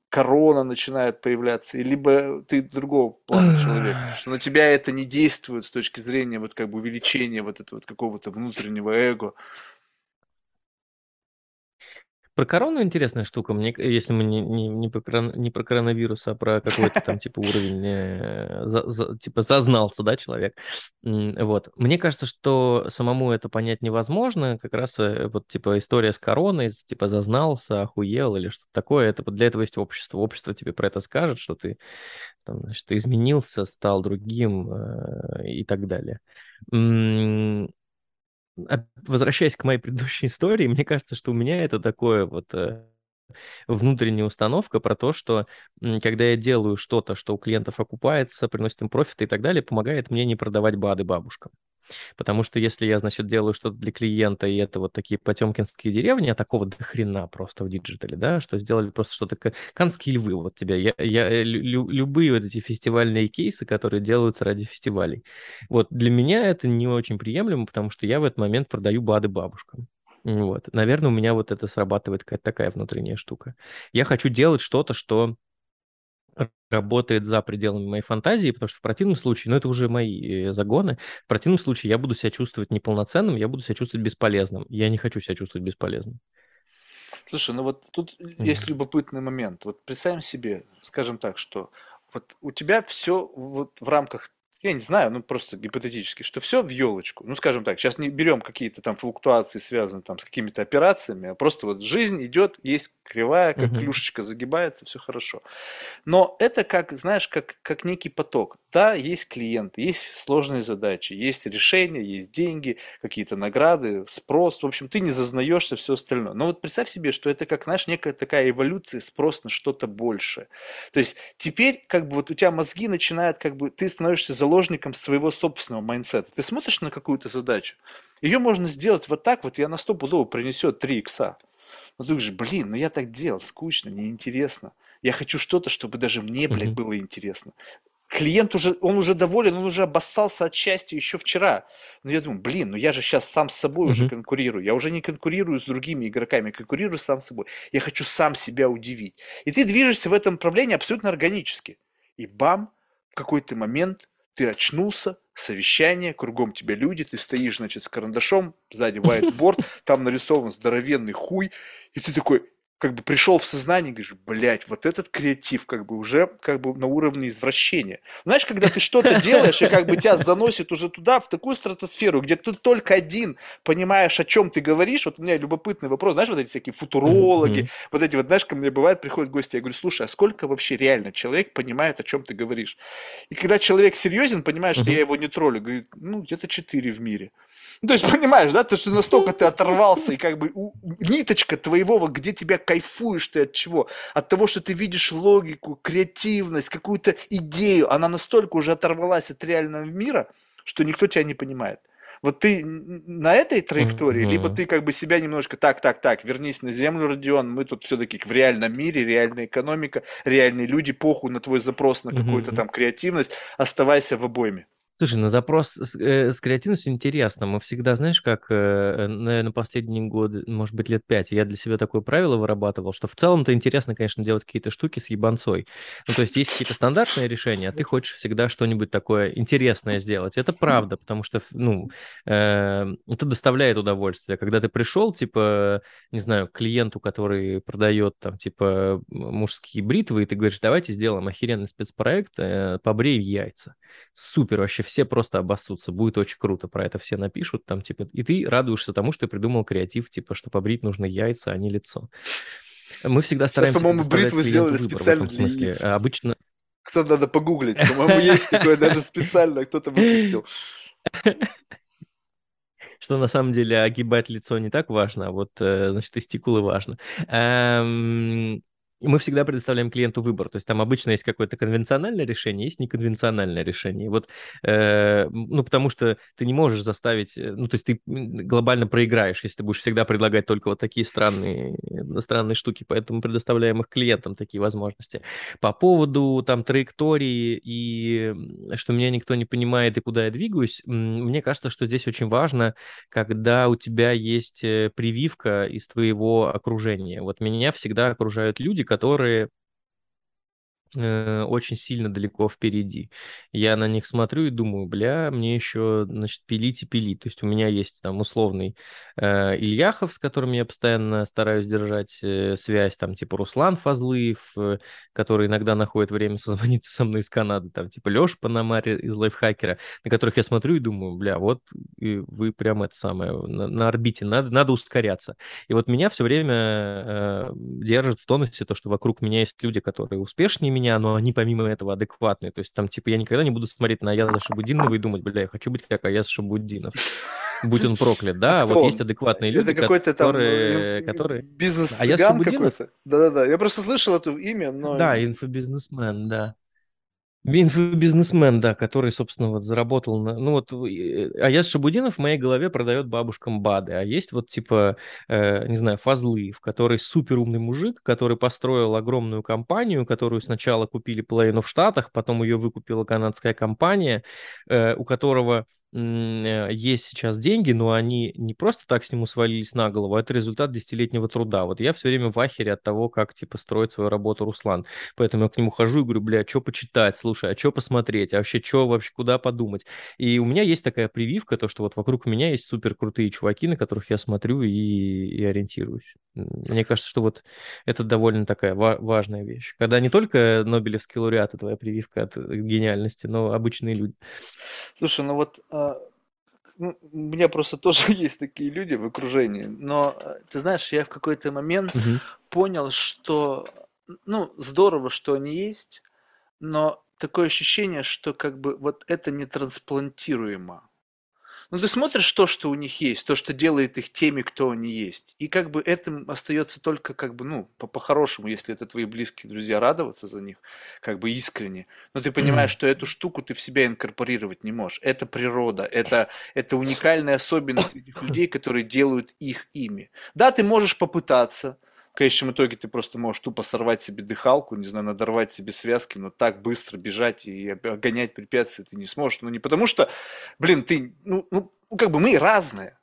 корона начинает появляться, либо ты другого плана человек, что на тебя это не действует с точки зрения вот как бы увеличения вот этого вот какого-то внутреннего эго. Про корону интересная штука. Мне, к- если мы не, не, не, про, корон- не про коронавирус, а про какой-то там типа уровень, э, типа зазнался, да, человек. Вот. Мне кажется, что самому это понять невозможно. Как раз э, вот типа история с короной, типа зазнался, охуел или что-то такое. Это для этого есть общество. Общество тебе про это скажет, что ты там, значит, изменился, стал другим э, и так далее. Возвращаясь к моей предыдущей истории, мне кажется, что у меня это такое вот э, внутренняя установка про то, что когда я делаю что-то, что у клиентов окупается, приносит им профит и так далее, помогает мне не продавать БАДы бабушкам. Потому что если я, значит, делаю что-то для клиента, и это вот такие потемкинские деревни, а такого до хрена просто в digital е, да, что сделали просто что-то... ка- Канские львы вот тебя. Я, я, э, лю- любые вот эти фестивальные кейсы, которые делаются ради фестивалей. Вот для меня это не очень приемлемо, потому что я в этот момент продаю БАДы бабушкам. Вот. Наверное, у меня вот это срабатывает какая-то такая внутренняя штука. Я хочу делать что-то, что работает за пределами моей фантазии, потому что в противном случае, ну это уже мои э, загоны, в противном случае я буду себя чувствовать неполноценным, я буду себя чувствовать бесполезным. Я не хочу себя чувствовать бесполезным. Слушай, ну вот тут есть любопытный момент. Вот представим себе, скажем так, что вот у тебя все вот в рамках я не знаю, ну просто гипотетически, что все в елочку. Ну, скажем так, сейчас не берем какие-то там флуктуации, связанные там с какими-то операциями, а просто вот жизнь идет, есть кривая, как Мгм. клюшечка загибается, все хорошо. Но это как, знаешь, как, как некий поток. Да, есть клиенты, есть сложные задачи, есть решения, есть деньги, какие-то награды, спрос. В общем, ты не зазнаешься, все остальное. Но вот представь себе, что это как, знаешь, некая такая эволюция, спрос на что-то большее. То есть теперь как бы вот у тебя мозги начинают, как бы ты становишься заложником своего собственного mindset а. Ты смотришь на какую-то задачу, ее можно сделать вот так вот, и она стопудово принесет 3 икса. Но ты говоришь, блин, ну я так делал, скучно, неинтересно. Я хочу что-то, чтобы даже мне, блядь, было интересно. Клиент уже, он уже доволен, он уже обоссался от счастья еще вчера. Но я думаю, блин, ну я же сейчас сам с собой уже Мгм. конкурирую. Я уже не конкурирую с другими игроками, я конкурирую сам с собой. Я хочу сам себя удивить. И ты движешься в этом направлении абсолютно органически. И бам, в какой-то момент ты очнулся, совещание, кругом тебя люди, ты стоишь, значит, с карандашом, сзади whiteboard, там нарисован здоровенный хуй, и ты такой, как бы пришел в сознание, говоришь, блядь, вот этот креатив как бы уже как бы на уровне извращения. Знаешь, когда ты что-то делаешь, и как бы тебя заносит уже туда, в такую стратосферу, где ты только один понимаешь, о чем ты говоришь, вот у меня любопытный вопрос, знаешь, вот эти всякие футурологи, mm-hmm. вот эти вот, знаешь, ко мне бывает, приходят гости, я говорю, слушай, а сколько вообще реально человек понимает, о чем ты говоришь? И когда человек серьезен, понимает, что mm-hmm. я его не троллю, говорит, ну, где-то четыре в мире. Ну, то есть, понимаешь, да, ты что настолько ты оторвался, и как бы у, ниточка твоего, вот где тебя кайфуешь ты от чего? От того, что ты видишь логику, креативность, какую-то идею, она настолько уже оторвалась от реального мира, что никто тебя не понимает. Вот ты на этой траектории, mm-hmm. либо ты как бы себя немножко так, так, так, вернись на землю, Родион, мы тут все-таки в реальном мире, реальная экономика, реальные люди, похуй на твой запрос на какую-то mm-hmm. там креативность, оставайся в обойме. Слушай, ну запрос с, э, с креативностью интересно. Мы всегда, знаешь, как, э, наверное, последние годы, может быть, лет пять, я для себя такое правило вырабатывал, что в целом-то интересно, конечно, делать какие-то штуки с ебанцой. Ну, то есть есть какие-то стандартные решения, а ты хочешь всегда что-нибудь такое интересное сделать. Это правда, потому что, ну, э, это доставляет удовольствие. Когда ты пришел, типа, не знаю, к клиенту, который продает, там, типа, мужские бритвы, и ты говоришь, давайте сделаем охеренный спецпроект, э, побрей яйца. Супер вообще все просто обоссутся. Будет очень круто, про это все напишут там, типа, и ты радуешься тому, что ты придумал креатив, типа, что побрить нужно яйца, а не лицо. Мы всегда стараемся... Сейчас, по-моему, бритву сделали специально для яиц. Обычно... Кто надо погуглить, по-моему, есть такое даже специально, кто-то выпустил. Что на самом деле огибать лицо не так важно, а вот, э, значит, тестикулы важно. Мы всегда предоставляем клиенту выбор. То есть там обычно есть какое-то конвенциональное решение, есть неконвенциональное решение. Вот, э, ну, потому что ты не можешь заставить, э, ну, то есть ты глобально проиграешь, если ты будешь всегда предлагать только вот такие странные, странные штуки. Поэтому предоставляем их клиентам такие возможности. По поводу там траектории и что меня никто не понимает и куда я двигаюсь, мне кажется, что здесь очень важно, когда у тебя есть э, прививка из твоего окружения. Вот меня всегда окружают люди, которые очень сильно далеко впереди. Я на них смотрю и думаю, бля, мне еще, значит, пилить и пилить. То есть у меня есть там условный э, Ильяхов, с которым я постоянно стараюсь держать э, связь, там типа Руслан Фазлыев, э, который иногда находит время созвониться со мной из Канады, там типа Леша Панамари из Лайфхакера, на которых я смотрю и думаю, бля, вот вы прям это самое, на, на орбите, надо, надо ускоряться. И вот меня все время э, держит в тонусе то, что вокруг меня есть люди, которые успешнее меня, но они помимо этого адекватные. То есть там, типа, я никогда не буду смотреть на Аяза Шабудинова и думать, бля, я хочу быть как Аяз Шабудинов. Будь он проклят, да? Кто? Вот есть адекватные люди, Это какой-то которые... там которые... бизнес-цыган какой-то? Да-да-да, я просто слышал это имя, но... Да, инфобизнесмен, да. Инфобизнесмен, да, который, собственно, вот заработал на... Ну вот, а я Шабудинов в моей голове продает бабушкам БАДы, а есть вот типа, э, не знаю, Фазлыев, который супер умный мужик, который построил огромную компанию, которую сначала купили половину в Штатах, потом ее выкупила канадская компания, э, у которого есть сейчас деньги, но они не просто так с нему свалились на голову, а это результат десятилетнего труда. Вот я все время в ахере от того, как, типа, строит свою работу Руслан. Поэтому я к нему хожу и говорю, бля, что почитать, слушай, а что посмотреть, а вообще что вообще, куда подумать. И у меня есть такая прививка, то, что вот вокруг меня есть супер крутые чуваки, на которых я смотрю и, и ориентируюсь. Мне кажется, что вот это довольно такая ва- важная вещь. Когда не только Нобелевский лауреат, твоя прививка от гениальности, но обычные люди. Слушай, ну вот а, ну, у меня просто тоже есть такие люди в окружении, но э, ты знаешь, я в какой-то момент угу. понял, что, ну, здорово, что они есть, но такое ощущение, что как бы вот это не трансплантируемо. Ну, ты смотришь то, что у них есть, то, что делает их теми, кто они есть. И как бы этим остается только как бы, ну, по-хорошему, если это твои близкие друзья, радоваться за них, как бы искренне. Но ты понимаешь, что эту штуку ты в себя инкорпорировать не можешь. Это природа, это, это уникальная особенность этих людей, которые делают их ими. Да, ты можешь попытаться, в конечном итоге ты просто можешь тупо сорвать себе дыхалку, не знаю, надорвать себе связки, но так быстро бежать и обгонять препятствия ты не сможешь. Ну, не потому что, блин, ты, ну, ну, как бы мы разные.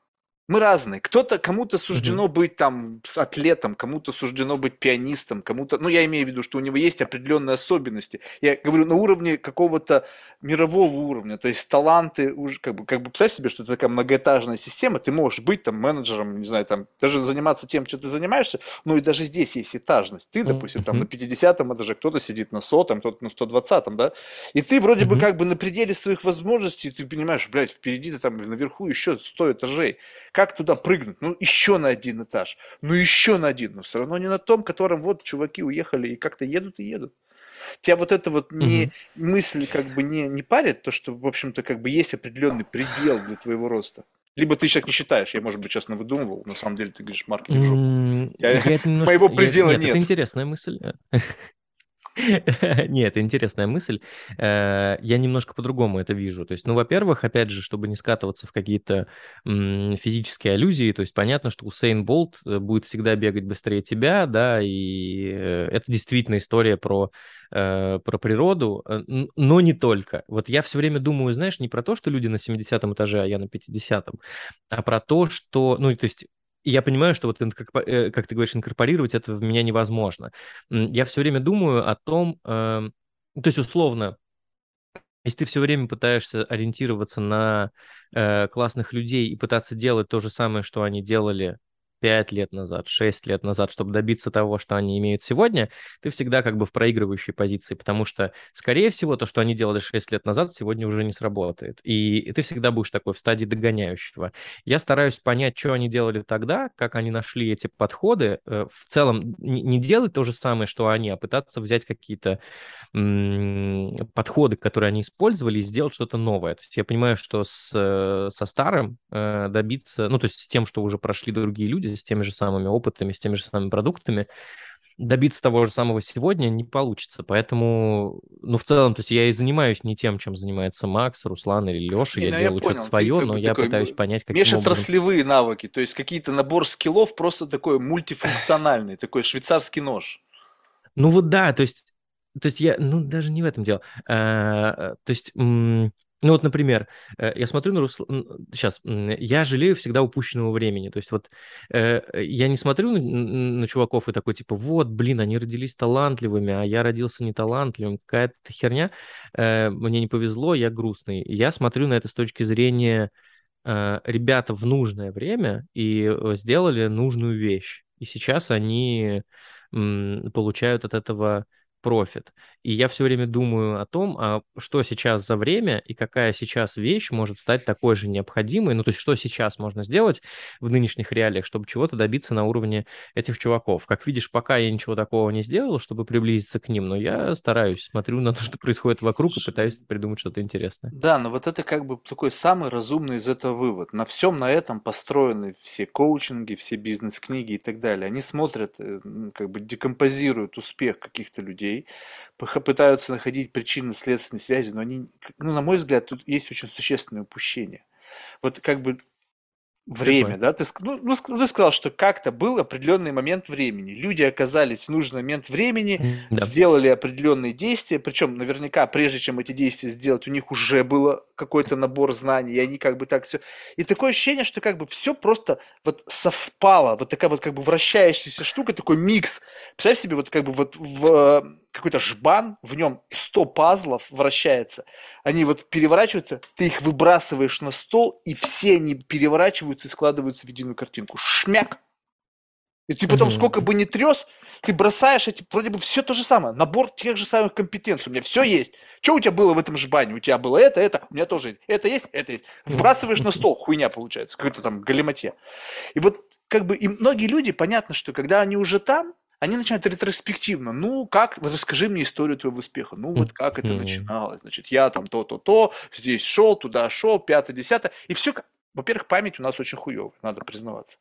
Мы разные. Кто-то, кому-то суждено угу. быть там атлетом, кому-то суждено быть пианистом, кому-то, ну, я имею в виду, что у него есть определенные особенности. Я говорю, на уровне какого-то мирового уровня, то есть таланты уже, как бы, как бы представь себе, что это такая многоэтажная система, ты можешь быть там менеджером, не знаю, там, даже заниматься тем, чем ты занимаешься, но и даже здесь есть этажность. Ты, допустим, там на 50 этаже, кто-то сидит на сотом, кто-то на 120, да, и ты вроде бы как бы на пределе своих возможностей, ты понимаешь, блядь, впереди ты там наверху еще 100 этажей как туда прыгнуть? Ну, еще на один этаж, ну, еще на один, но все равно не на том, которым вот чуваки уехали и как-то едут и едут. Тебя вот эта вот не, угу. мысль как бы не, не парит, то, что, в общем-то, как бы есть определенный предел для твоего роста? Либо ты сейчас не считаешь, я, может быть, сейчас выдумывал, на самом деле ты говоришь, маркетинг mm, я, я немножко, Моего предела я, нет. нет. Это интересная мысль. Нет, интересная мысль. Э, я немножко по-другому это вижу. То есть, ну, во-первых, опять же, чтобы не скатываться в какие-то физические аллюзии, то есть понятно, что Усейн Болт э, будет всегда бегать быстрее тебя, да, и э, это действительно история про про природу, но не только. Вот я все время думаю, знаешь, не про то, что люди на 70 этаже, а я на 50-м, а про то, что, ну, то есть и я понимаю, что вот, э, как ты говоришь, инкорпорировать это в меня невозможно. Я все время думаю о том, эм, то есть условно, если ты все время пытаешься ориентироваться на э, классных людей и пытаться делать то же самое, что они делали 5 лет назад, 6 лет назад, чтобы добиться того, что они имеют сегодня, ты всегда как бы в проигрывающей позиции, потому что, скорее всего, то, что они делали 6 лет назад, сегодня уже не сработает. И ты всегда будешь такой в стадии догоняющего. Я стараюсь понять, что они делали тогда, как они нашли эти подходы. Э, в целом не делать то же самое, что они, а пытаться взять какие-то подходы, которые они использовали, и сделать что-то новое. То есть я понимаю, что с, э, со старым э, добиться, ну, то есть с тем, что уже прошли другие люди, с теми же самыми опытами, с теми же самыми продуктами, добиться того же самого сегодня не получится. Поэтому, ну, в целом, то есть я и занимаюсь не тем, чем занимается Макс, Руслан или Леша. Я, ну, делаю что-то свое, но я пытаюсь понять, каким образом... навыки, то есть какие-то набор скиллов просто такой мультифункциональный, такой швейцарский нож. Ну вот да, то есть то есть я, ну, даже не в этом дело. А, то есть, ну вот, например, э, я смотрю на Руслана, сейчас, я жалею всегда упущенного времени, то есть вот э, я не смотрю на, чуваков и такой, типа, вот, блин, они родились талантливыми, а я родился не талантливым, какая-то херня, э, мне не повезло, я грустный. Я смотрю на это с точки зрения ребята в нужное время и сделали нужную вещь, и сейчас они получают от этого профит. И я все время думаю о том, а что сейчас за время и какая сейчас вещь может стать такой же необходимой, ну то есть что сейчас можно сделать в нынешних реалиях, чтобы чего-то добиться на уровне этих чуваков. Как видишь, пока я ничего такого не сделал, чтобы приблизиться к ним, но я стараюсь, смотрю на то, что происходит вокруг и пытаюсь придумать что-то интересное. Да, но вот это как бы такой самый разумный из этого вывод. На всем на этом построены все коучинги, все бизнес-книги и так далее. Они смотрят, э, как бы декомпозируют успех каких-то людей, людей, пытаются находить причинно-следственные связи, но они, ну, на мой взгляд, тут есть очень существенное упущение. Вот как бы Время, да? Ты, ну, ну, ты сказал, что как-то был определенный момент времени. Люди оказались в нужный момент времени, да. сделали определенные действия, причем наверняка, прежде чем эти действия сделать, у них уже было какой-то набор знаний, и они как бы так все... И такое ощущение, что как бы все просто вот совпало, вот такая вот как бы вращающаяся штука, такой микс. Представь себе, вот как бы вот в какой-то жбан, в нем 100 пазлов вращается, они вот переворачиваются, ты их выбрасываешь на стол, и все они переворачиваются и складываются в единую картинку. Шмяк! И ты потом, mm-hmm. сколько бы ни трес, ты бросаешь эти, вроде бы все то же самое, набор тех же самых компетенций. У меня все есть. Что у тебя было в этом жбане? У тебя было это, это, у меня тоже это есть, это есть. Вбрасываешь на стол, хуйня получается, какой-то там галиматье. И вот как бы и многие люди, понятно, что когда они уже там, они начинают ретроспективно. Ну, как, расскажи мне историю твоего успеха. Ну, вот как это начиналось. Значит, я там то-то-то, здесь шел, туда шел, пятое, десятое. И все, во-первых, память у нас очень хуевая, надо признаваться.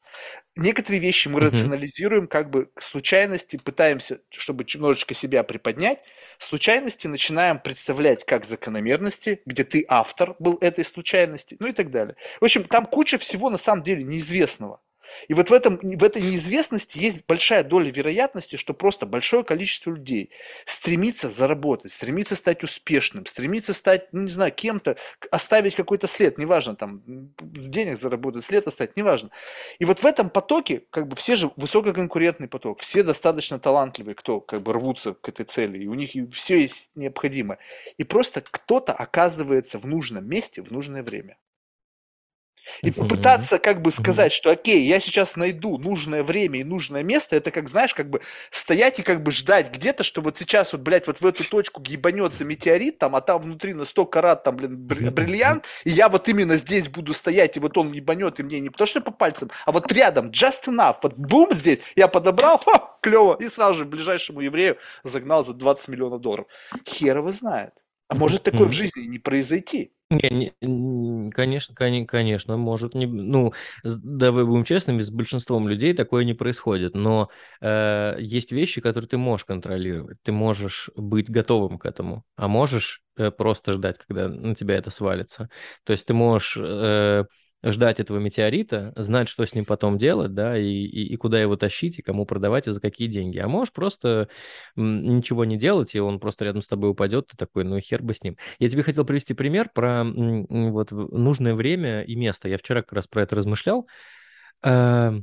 Некоторые вещи мы рационализируем, как бы случайности, пытаемся, чтобы немножечко себя приподнять, случайности начинаем представлять как закономерности, где ты автор был этой случайности, ну и так далее. В общем, там куча всего на самом деле неизвестного. И вот в, этом, в этой неизвестности есть большая доля вероятности, что просто большое количество людей стремится заработать, стремится стать успешным, стремится стать, ну не знаю, кем-то, оставить какой-то след, неважно, там, денег заработать, след оставить, неважно. И вот в этом потоке, как бы все же высококонкурентный поток, все достаточно талантливые, кто как бы рвутся к этой цели, и у них все есть необходимое. И просто кто-то оказывается в нужном месте в нужное время. И попытаться как бы сказать, что окей, я сейчас найду нужное время и нужное место, это как, знаешь, как бы стоять и как бы ждать где-то, что вот сейчас вот, блядь, вот в эту точку ебанется метеорит там, а там внутри на 100 карат там, блин, бриллиант, и я вот именно здесь буду стоять, и вот он ебанет, и мне не то, что по пальцам, а вот рядом, just enough, вот бум здесь, я подобрал, ха, клево, и сразу же ближайшему еврею загнал за 20 миллионов долларов. Хер его знает. А может такое в жизни не произойти. Не, не, конечно, конечно, может не, ну, давай будем честными, с большинством людей такое не происходит, но э, есть вещи, которые ты можешь контролировать, ты можешь быть готовым к этому, а можешь э, просто ждать, когда на тебя это свалится. То есть ты можешь э, ждать этого метеорита, знать, что с ним потом делать, да, и, и, и куда его тащить, и кому продавать, и за какие деньги. А можешь просто ничего не делать, и он просто рядом с тобой упадет, ты такой, ну хер бы с ним. Я тебе хотел привести пример про вот нужное время и место. Я вчера как раз про это размышлял. А,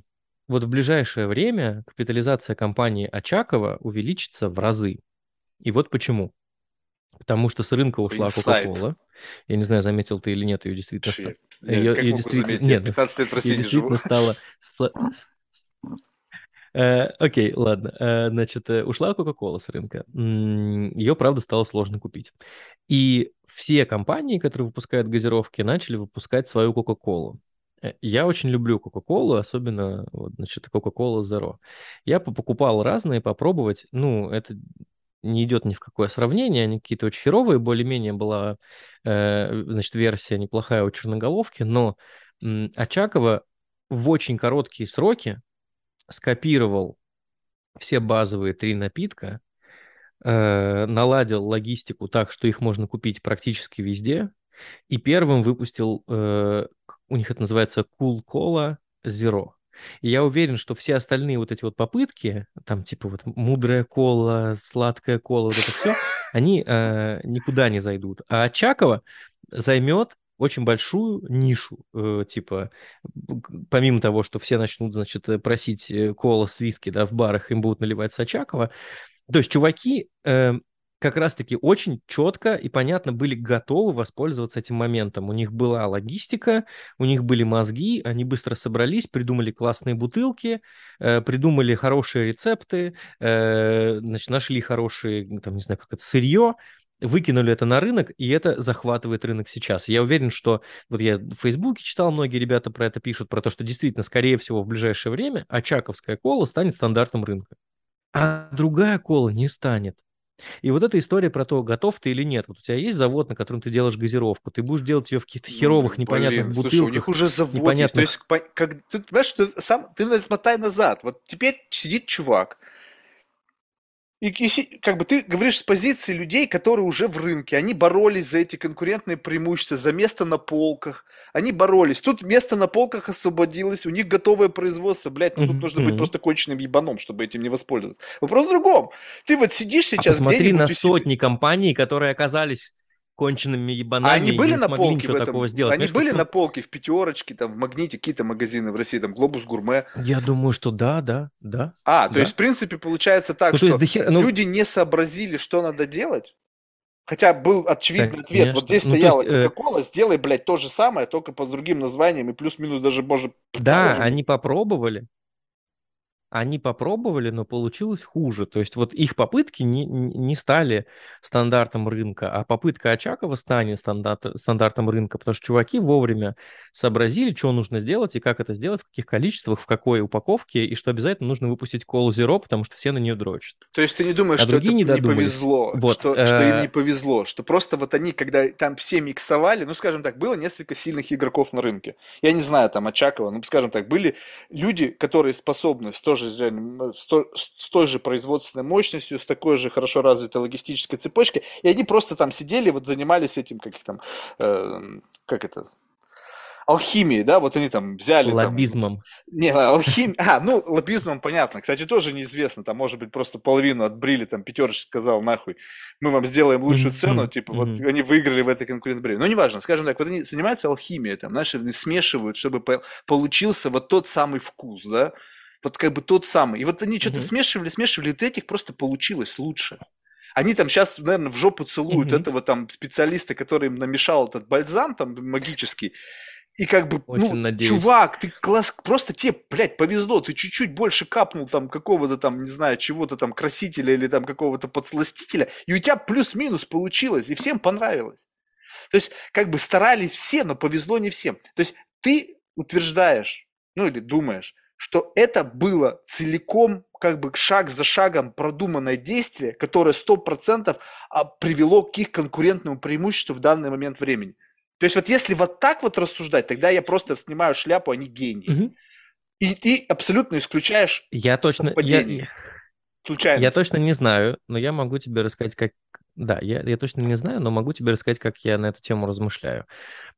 вот в ближайшее время капитализация компании Очакова увеличится в разы. И вот почему. Потому что с рынка ушла Coca-Cola. Я не знаю, заметил ты или нет, ее действительно стало. Ее, ее действительно... Нет, 15 лет в России действительно стало... Э, окей, ладно. Э, значит, э, ушла Coca-Cola с рынка. Ее, правда, стало сложно купить. И все компании, которые выпускают газировки, начали выпускать свою Coca-Cola. Я очень люблю Coca-Cola, особенно, вот, значит, Coca-Cola Zero. Я покупал разные, попробовать. Ну, это не идет ни в какое сравнение, они какие-то очень херовые, более-менее была, э, значит, версия неплохая у черноголовки, но Очакова в очень короткие сроки скопировал все базовые три напитка, э, наладил логистику так, что их можно купить практически везде, и первым выпустил, э, у них это называется Cool Cola Zero. И я уверен, что все остальные вот эти вот попытки, там типа вот мудрая кола, сладкая кола, вот это все, они э, никуда не зайдут. А Чакова займет очень большую нишу, э, типа, помимо того, что все начнут, значит, просить э, кола с виски, да, в барах, им будут наливать Сачакова, то есть чуваки э, как раз-таки очень четко и понятно были готовы воспользоваться этим моментом. У них была логистика, у них были мозги, они быстро собрались, придумали классные бутылки, э, придумали хорошие рецепты, э, значит, нашли хорошие, там, не знаю, как это, сырье, выкинули это на рынок, и это захватывает рынок сейчас. Я уверен, что вот я в Фейсбуке читал, многие ребята про это пишут, про то, что действительно, скорее всего, в ближайшее время очаковская кола станет стандартом рынка. А другая кола не станет. И вот эта история про то, готов ты или нет. Вот у тебя есть завод, на котором ты делаешь газировку, ты будешь делать ее в каких-то ну, херовых, непонятных блин, бутылках. Слушай, у них уже завод непонятных... есть. То есть, как, ты понимаешь, ты сам, ты отмотай назад. Вот теперь сидит чувак, и, и как бы ты говоришь с позиции людей, которые уже в рынке, они боролись за эти конкурентные преимущества, за место на полках, они боролись. Тут место на полках освободилось, у них готовое производство, блядь, ну тут нужно быть просто конченным ебаном, чтобы этим не воспользоваться. Вопрос в другом. Ты вот сидишь а сейчас а посмотри на сотни компаний, которые оказались конченными ебанами. А они были на полке в этом? Сделать. Они Знаешь, были на полке в пятерочке, там в магните какие-то магазины в России, там Глобус Гурме. Я думаю, что да, да, да. А, то да. есть в принципе получается так, ну, что дохер... ну... люди не сообразили, что надо делать. Хотя был очевидный Конечно. ответ. Вот здесь ну, стояла э, Кока-Кола, сделай, блядь, то же самое, только под другим названием, и плюс-минус даже, может... Да, они попробовали, они попробовали, но получилось хуже. То есть вот их попытки не, не стали стандартом рынка, а попытка Очакова станет стандарт, стандартом рынка, потому что чуваки вовремя сообразили, что нужно сделать и как это сделать, в каких количествах, в какой упаковке, и что обязательно нужно выпустить колу Zero, потому что все на нее дрочат. То есть ты не думаешь, а что это не, не повезло, вот, что, э... что им не повезло, что просто вот они, когда там все миксовали, ну, скажем так, было несколько сильных игроков на рынке. Я не знаю, там, Очакова, ну, скажем так, были люди, которые способны тоже же с, той, с той же производственной мощностью, с такой же хорошо развитой логистической цепочкой, и они просто там сидели, вот занимались этим, как их там, э, как это, алхимией, да, вот они там взяли Лоббизмом. Там, не, алхим... А, ну, лоббизмом понятно. Кстати, тоже неизвестно. Там, может быть, просто половину отбрили, там, пятерочек сказал, нахуй, мы вам сделаем лучшую цену, типа, вот они выиграли в этой конкурентной. Ну, неважно, скажем так, вот они занимаются алхимией, там, знаешь, смешивают, чтобы получился вот тот самый вкус, да, вот как бы тот самый. И вот они что-то смешивали, смешивали, и этих просто получилось лучше. Они там сейчас, наверное, в жопу целуют mm-hmm. этого там специалиста, который им намешал этот бальзам там магический. И как бы, Очень ну, надеюсь. чувак, ты класс, просто тебе, блядь, повезло, ты чуть-чуть больше капнул там какого-то там, не знаю, чего-то там красителя или там какого-то подсластителя, и у тебя плюс-минус получилось, и всем понравилось. То есть, как бы старались все, но повезло не всем. То есть, ты утверждаешь, ну или думаешь, что это было целиком, как бы шаг за шагом продуманное действие, которое сто процентов а, привело к их конкурентному преимуществу в данный момент времени. То есть вот если вот так вот рассуждать, тогда я просто снимаю шляпу, они гении. Угу. И ты абсолютно исключаешь я точно, совпадение. Я, я точно не знаю, но я могу тебе рассказать, как... Да, я, я точно не знаю, но могу тебе рассказать, как я на эту тему размышляю.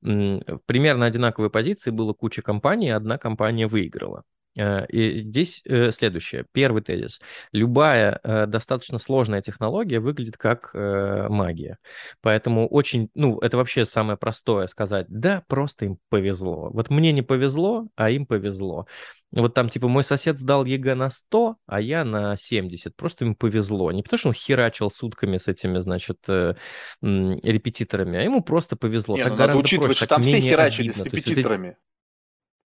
Примерно одинаковые позиции было куча компаний, одна компания выиграла. Э, и здесь э, следующее. Первый тезис. Любая э, достаточно сложная технология выглядит как магия. Поэтому очень, ну, это вообще самое простое сказать. Да, просто им повезло. Вот мне не повезло, а им повезло. Вот там, типа, мой сосед сдал ЕГЭ на 100, а я на 70. Просто ему повезло. Не потому, что он херачил сутками с этими, значит, репетиторами, а ему просто повезло. Не, так ну, надо учитывать, проще, что там все херачили обидно. с репетиторами.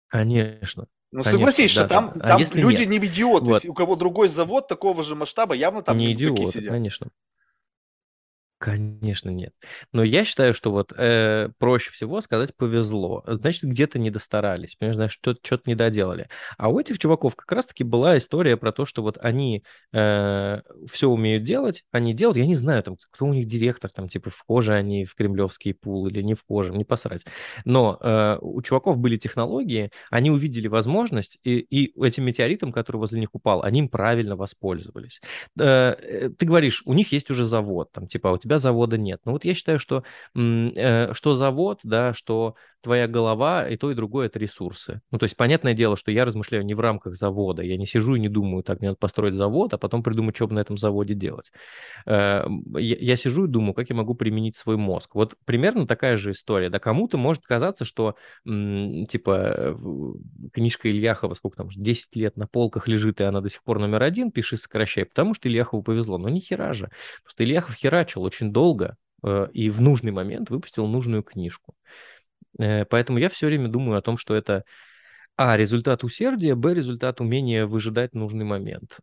Конечно. Ну, Конечно, согласись, да, что там, да. там а люди нет? не идиоты. Вот. У кого другой завод такого же масштаба, явно там не идиоты, сидят. конечно. Конечно, нет. Но я считаю, что вот э, проще всего сказать повезло. Значит, где-то не достарались, понимаешь, значит, что-то, что-то не доделали. А у этих чуваков как раз-таки была история про то, что вот они э, все умеют делать, они делают, я не знаю, там, кто у них директор, там, типа, вхожи они в кремлевский пул или не вхожи, не посрать. Но э, у чуваков были технологии, они увидели возможность, и, и этим метеоритом, который возле них упал, они им правильно воспользовались. Э, э ты говоришь, у них есть уже завод, там, типа, тебя завода нет. Ну вот я считаю, что, э, что завод, да, что твоя голова, и то, и другое – это ресурсы. Ну, то есть, понятное дело, что я размышляю не в рамках завода. Я не сижу и не думаю, так, мне надо построить завод, а потом придумать, что бы на этом заводе делать. Э, я, сижу и думаю, как я могу применить свой мозг. Вот примерно такая же история. Да кому-то может казаться, что, типа, книжка Ильяхова, сколько там, 10 лет на полках лежит, и она до сих пор номер один, пиши, сокращай, потому что Ильяхову повезло. Но ни хера же. Просто Ильяхов херачил очень долго, э, и в нужный момент выпустил нужную книжку. Э, поэтому я все время думаю о том, что это а. результат усердия, б. результат умения выжидать нужный момент.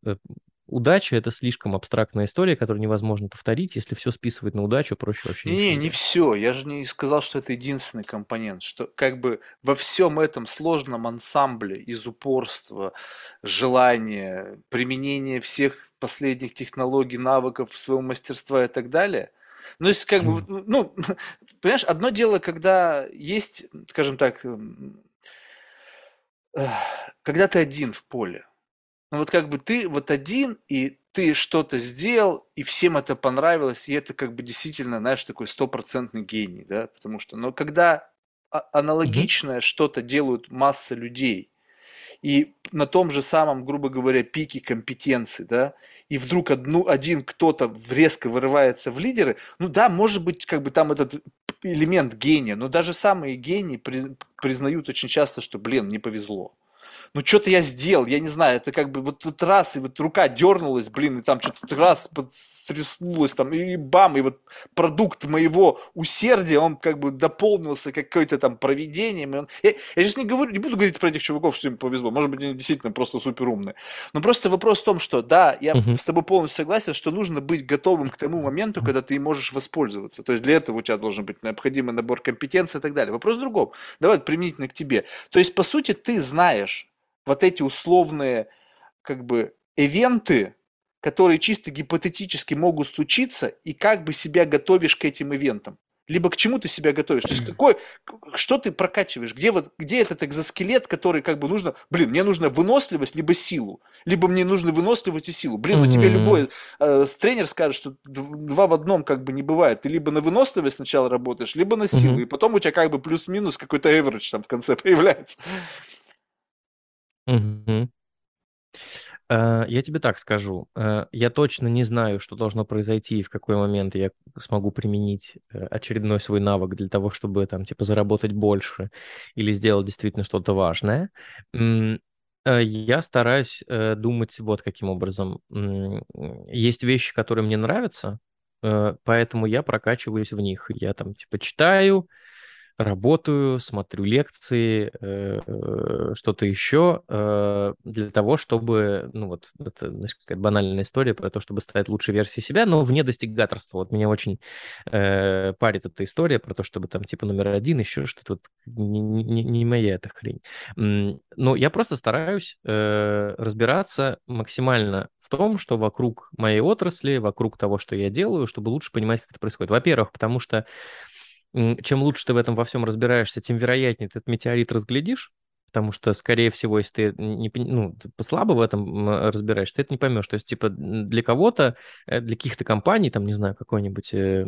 Удача это слишком абстрактная история, которую невозможно повторить. Если все списывать на удачу, проще вообще не. Не, не все. Я же не сказал, что это единственный компонент. Что как бы во всем этом сложном ансамбле из упорства, желания, применения всех последних технологий, навыков, своего мастерства и так далее – ну, есть, как бы, ну, понимаешь, одно дело, когда есть, скажем так, когда ты один в поле. Ну, вот как бы ты вот один, и ты что-то сделал, и всем это понравилось, и это как бы действительно, знаешь, такой стопроцентный гений, да, потому что, но когда аналогичное mm-hmm. что-то делают масса людей, и на том же самом, грубо говоря, пике компетенции, да, и вдруг одну, один кто-то резко вырывается в лидеры, ну да, может быть, как бы там этот элемент гения, но даже самые гении при, признают очень часто, что, блин, не повезло ну что-то я сделал, я не знаю, это как бы вот, вот раз, и вот рука дернулась, блин, и там что-то раз стряснулось, там, и бам, и вот продукт моего усердия, он как бы дополнился какой-то там проведением. Он... Я, я сейчас не, говорю, не буду говорить про этих чуваков, что им повезло, может быть, они действительно просто супер умные. Но просто вопрос в том, что да, я uh-huh. с тобой полностью согласен, что нужно быть готовым к тому моменту, когда ты можешь воспользоваться. То есть для этого у тебя должен быть необходимый набор компетенций и так далее. Вопрос в другом. Давай применительно к тебе. То есть, по сути, ты знаешь, вот эти условные как бы ивенты, которые чисто гипотетически могут случиться, и как бы себя готовишь к этим ивентам. либо к чему ты себя готовишь. То есть какой, что ты прокачиваешь, где, вот, где этот экзоскелет, который как бы нужно, блин, мне нужна выносливость, либо силу, либо мне нужно выносливость и силу. Блин, у тебя любой э, тренер скажет, что два в одном как бы не бывает. Ты либо на выносливость сначала работаешь, либо на силу, и потом у тебя как бы плюс-минус какой-то average там в конце появляется. Э, я тебе так скажу. Э, я точно не знаю, что должно произойти и в какой момент я смогу применить э, очередной свой навык для того, чтобы там типа заработать больше или сделать действительно что-то важное. Я стараюсь думать вот каким образом. Есть вещи, которые мне нравятся, поэтому я прокачиваюсь в них. Я там типа читаю, работаю, смотрю лекции, э, э, что-то еще э, для того, чтобы, ну вот, это, знаешь, какая банальная история про то, чтобы стать лучшей версией себя, но вне достигаторства. Вот меня очень парит эта история про то, чтобы там типа номер один, еще что-то вот не, не, не моя эта хрень. Но я просто стараюсь разбираться максимально в том, что вокруг моей отрасли, вокруг того, что я делаю, чтобы лучше понимать, как это происходит. Во-первых, потому что чем лучше ты в этом во всем разбираешься, тем вероятнее ты этот метеорит разглядишь, потому что, скорее всего, если ты не, ну, слабо в этом разбираешься, ты это не поймешь. То есть, типа, для кого-то, э, для каких-то компаний, там, не знаю, какой-нибудь э,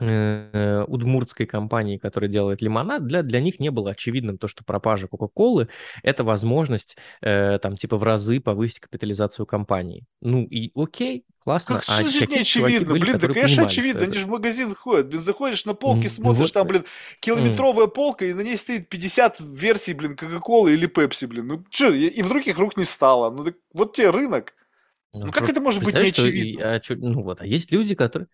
удмуртской компании, которая делает лимонад, для, для них не было очевидным то, что пропажа Кока-Колы – это возможность э, там типа в разы повысить капитализацию компании. Ну и окей, классно. Как а же не очевидно? Были, блин, да конечно очевидно, они же в магазин ходят. Блин, заходишь на полки, mm, смотришь, вот. там, блин, километровая mm. полка, и на ней стоит 50 версий, блин, Кока-Колы или Пепси, блин. Ну что, и в других рук не стало. Ну так вот тебе рынок. Ну, ну как это может быть не очевидно? а, ну вот, а есть люди, которые...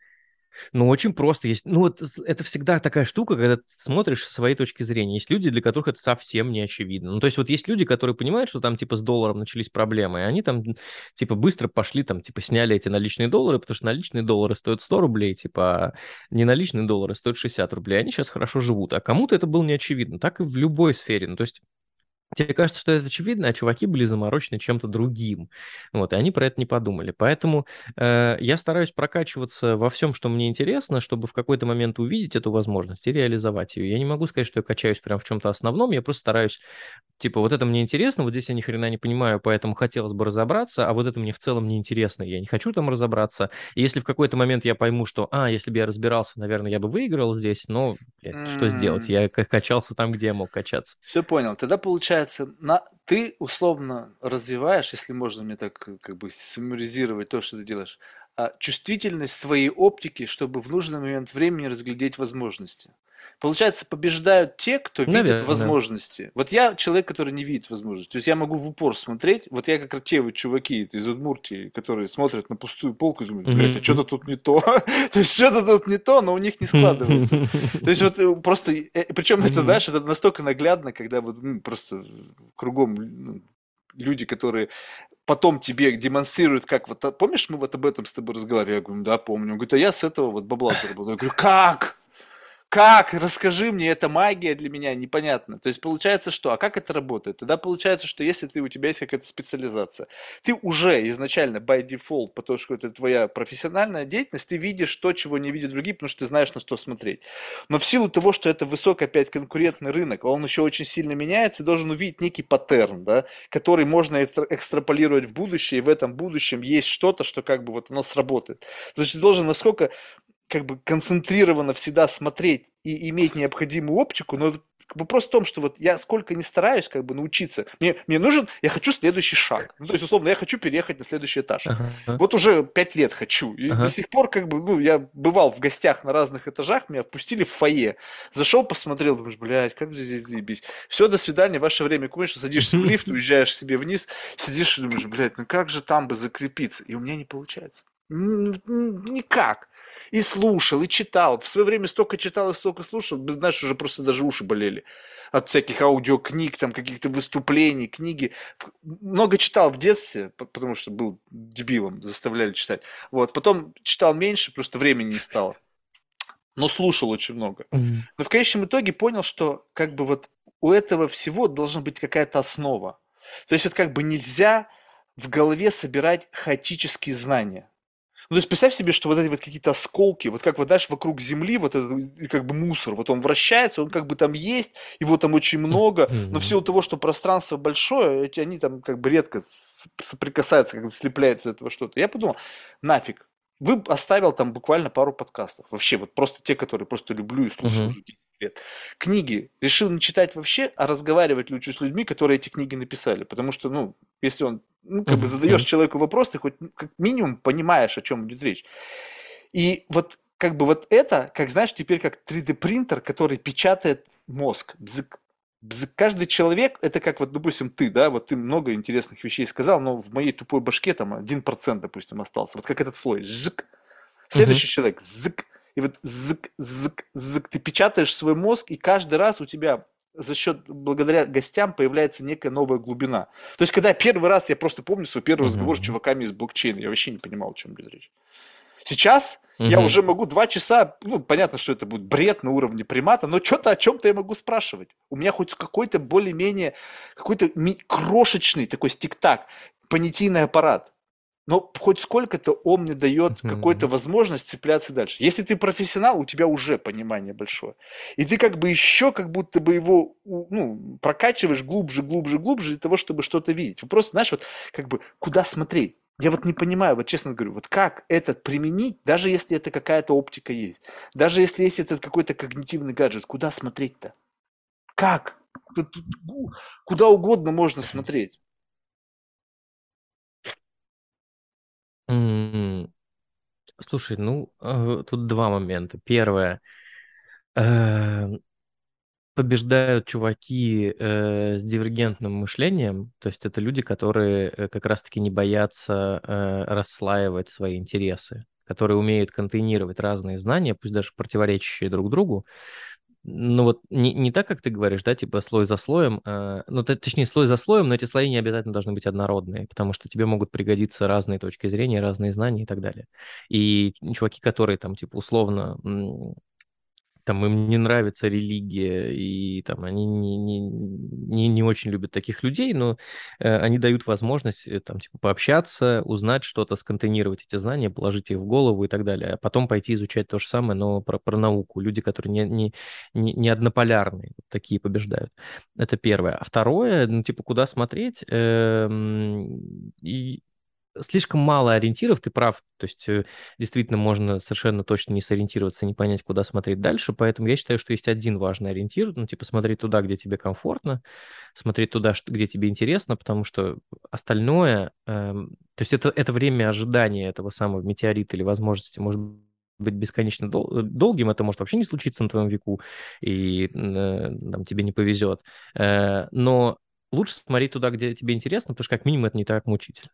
Ну, очень просто. Есть, ну, вот это всегда такая штука, когда ты смотришь с своей точки зрения. Есть люди, для которых это совсем не очевидно. Ну, то есть вот есть люди, которые понимают, что там типа с долларом начались проблемы, и они там типа быстро пошли, там типа сняли эти наличные доллары, потому что наличные доллары стоят 100 рублей, типа а неналичные доллары стоят 60 рублей. Они сейчас хорошо живут. А кому-то это было не очевидно. Так и в любой сфере. Ну, то есть Тебе кажется, что это очевидно, а чуваки были заморочены чем-то другим. Вот, и они про это не подумали. Поэтому э, я стараюсь прокачиваться во всем, что мне интересно, чтобы в какой-то момент увидеть эту возможность и реализовать ее. Я не могу сказать, что я качаюсь прям в чем-то основном, я просто стараюсь, типа, вот это мне интересно, вот здесь я ни хрена не понимаю, поэтому хотелось бы разобраться, а вот это мне в целом не интересно, я не хочу там разобраться. И если в какой-то момент я пойму, что, а, если бы я разбирался, наверное, я бы выиграл здесь, но блядь, mm-hmm. что сделать? Я качался там, где я мог качаться. Все понял. Тогда получается получается, на, ты условно развиваешь, если можно мне так как бы суммаризировать то, что ты делаешь, чувствительность своей оптики, чтобы в нужный момент времени разглядеть возможности. Получается, побеждают те, кто видит Наверное. возможности. Вот я человек, который не видит возможности. То есть я могу в упор смотреть. Вот я как те вот чуваки из Удмуртии, которые смотрят на пустую полку и думают, блядь, а что-то тут не то. то есть что-то тут не то, но у них не складывается. то есть вот э, просто... Э, Причем это, знаешь, это настолько наглядно, когда вот ну, просто кругом ну, люди, которые потом тебе демонстрируют, как вот... Помнишь, мы вот об этом с тобой разговаривали? Я говорю, да, помню. Он говорит, а я с этого вот бабла заработал. Я говорю, как? Как? Расскажи мне, это магия для меня непонятно. То есть получается что? А как это работает? Тогда получается, что если ты, у тебя есть какая-то специализация, ты уже изначально by default, потому что это твоя профессиональная деятельность, ты видишь то, чего не видят другие, потому что ты знаешь, на что смотреть. Но в силу того, что это высокий опять конкурентный рынок, он еще очень сильно меняется, ты должен увидеть некий паттерн, да, который можно экстраполировать в будущее, и в этом будущем есть что-то, что как бы вот оно сработает. То есть ты должен насколько как бы концентрированно всегда смотреть и иметь необходимую оптику, но вопрос в том, что вот я сколько не стараюсь как бы научиться, мне, мне нужен, я хочу следующий шаг. Ну, то есть, условно, я хочу переехать на следующий этаж. Uh-huh. Вот уже пять лет хочу. И uh-huh. до сих пор как бы, ну, я бывал в гостях на разных этажах, меня впустили в фойе. Зашел, посмотрел, думаешь, блядь, как же здесь заебись. Все, до свидания, ваше время кончилось, садишься в лифт, уезжаешь себе вниз, сидишь и думаешь, блядь, ну как же там бы закрепиться? И у меня не получается. Никак. И слушал, и читал. В свое время столько читал и столько слушал, знаешь, уже просто даже уши болели от всяких аудиокниг, там каких-то выступлений, книги. Много читал в детстве, потому что был дебилом, заставляли читать. Вот. Потом читал меньше, просто времени не стало. Но слушал очень много. Но в конечном итоге понял, что как бы вот у этого всего должна быть какая-то основа. То есть вот как бы нельзя в голове собирать хаотические знания. Ну, то есть представь себе, что вот эти вот какие-то осколки, вот как вот, знаешь, вокруг Земли, вот этот как бы мусор, вот он вращается, он как бы там есть, его там очень много, но в силу того, что пространство большое, эти они там как бы редко соприкасаются, как бы слепляется этого что-то. Я подумал, нафиг, вы оставил там буквально пару подкастов. Вообще, вот просто те, которые просто люблю и слушаю уже 10 лет. Книги решил не читать вообще, а разговаривать лучше с людьми, которые эти книги написали. Потому что, ну, если он, ну, как бы задаешь человеку вопрос, ты хоть ну, как минимум понимаешь, о чем идет речь. И вот как бы вот это, как знаешь, теперь как 3D принтер, который печатает мозг. Бзык, каждый человек, это как вот, допустим, ты, да, вот ты много интересных вещей сказал, но в моей тупой башке там 1%, допустим, остался. Вот как этот слой. Зык. Следующий uh-huh. человек. Зык. И вот зык, зык, зык. Ты печатаешь свой мозг, и каждый раз у тебя за счет, благодаря гостям появляется некая новая глубина. То есть, когда первый раз, я просто помню свой первый uh-huh. разговор с чуваками из блокчейна, я вообще не понимал, о чем идет речь. Сейчас угу. я уже могу два часа, ну, понятно, что это будет бред на уровне примата, но что-то о чем-то я могу спрашивать. У меня хоть какой-то более-менее, какой-то крошечный такой стик-так, понятийный аппарат. Но хоть сколько-то он мне дает mm какую-то возможность цепляться дальше. Если ты профессионал, у тебя уже понимание большое. И ты как бы еще как будто бы его ну, прокачиваешь глубже, глубже, глубже для того, чтобы что-то видеть. Вы просто, знаешь, вот как бы куда смотреть. Я вот не понимаю, вот честно говорю, вот как этот применить, даже если это какая-то оптика есть, даже если есть этот какой-то когнитивный гаджет, куда смотреть-то? Как? Куда угодно можно смотреть. Слушай, ну, э, тут два момента. Первое. Э, побеждают чуваки э, с дивергентным мышлением, то есть это люди, которые э, как раз-таки не боятся э, расслаивать свои интересы, которые умеют контейнировать разные знания, пусть даже противоречащие друг другу, ну вот не, не так, как ты говоришь, да, типа слой за слоем, э, ну точнее слой за слоем, но эти слои не обязательно должны быть однородные, потому что тебе могут пригодиться разные точки зрения, разные знания и так далее. И чуваки, которые там типа условно там им не нравится религия, и там они не, не, не, не очень любят таких людей, но э, они дают возможность э, там типа пообщаться, узнать что-то, сконтейнировать эти знания, положить их в голову и так далее, а потом пойти изучать то же самое, но про, про науку. Люди, которые не, не, не, не однополярные, такие побеждают. Это первое. А второе, ну типа куда смотреть? Э, и слишком мало ориентиров, ты прав. То есть э, действительно можно совершенно точно не сориентироваться, не понять, куда смотреть дальше. Поэтому я считаю, что есть один важный ориентир. Ну, типа смотреть туда, где тебе комфортно, смотреть туда, где тебе интересно, потому что остальное... Эм, то есть это, это время ожидания этого самого метеорита или возможности может быть бесконечно дол- долгим, это может вообще не случиться на твоем веку, и э, там, тебе не повезет. Э, но лучше смотреть туда, где тебе интересно, потому что как минимум это не так мучительно.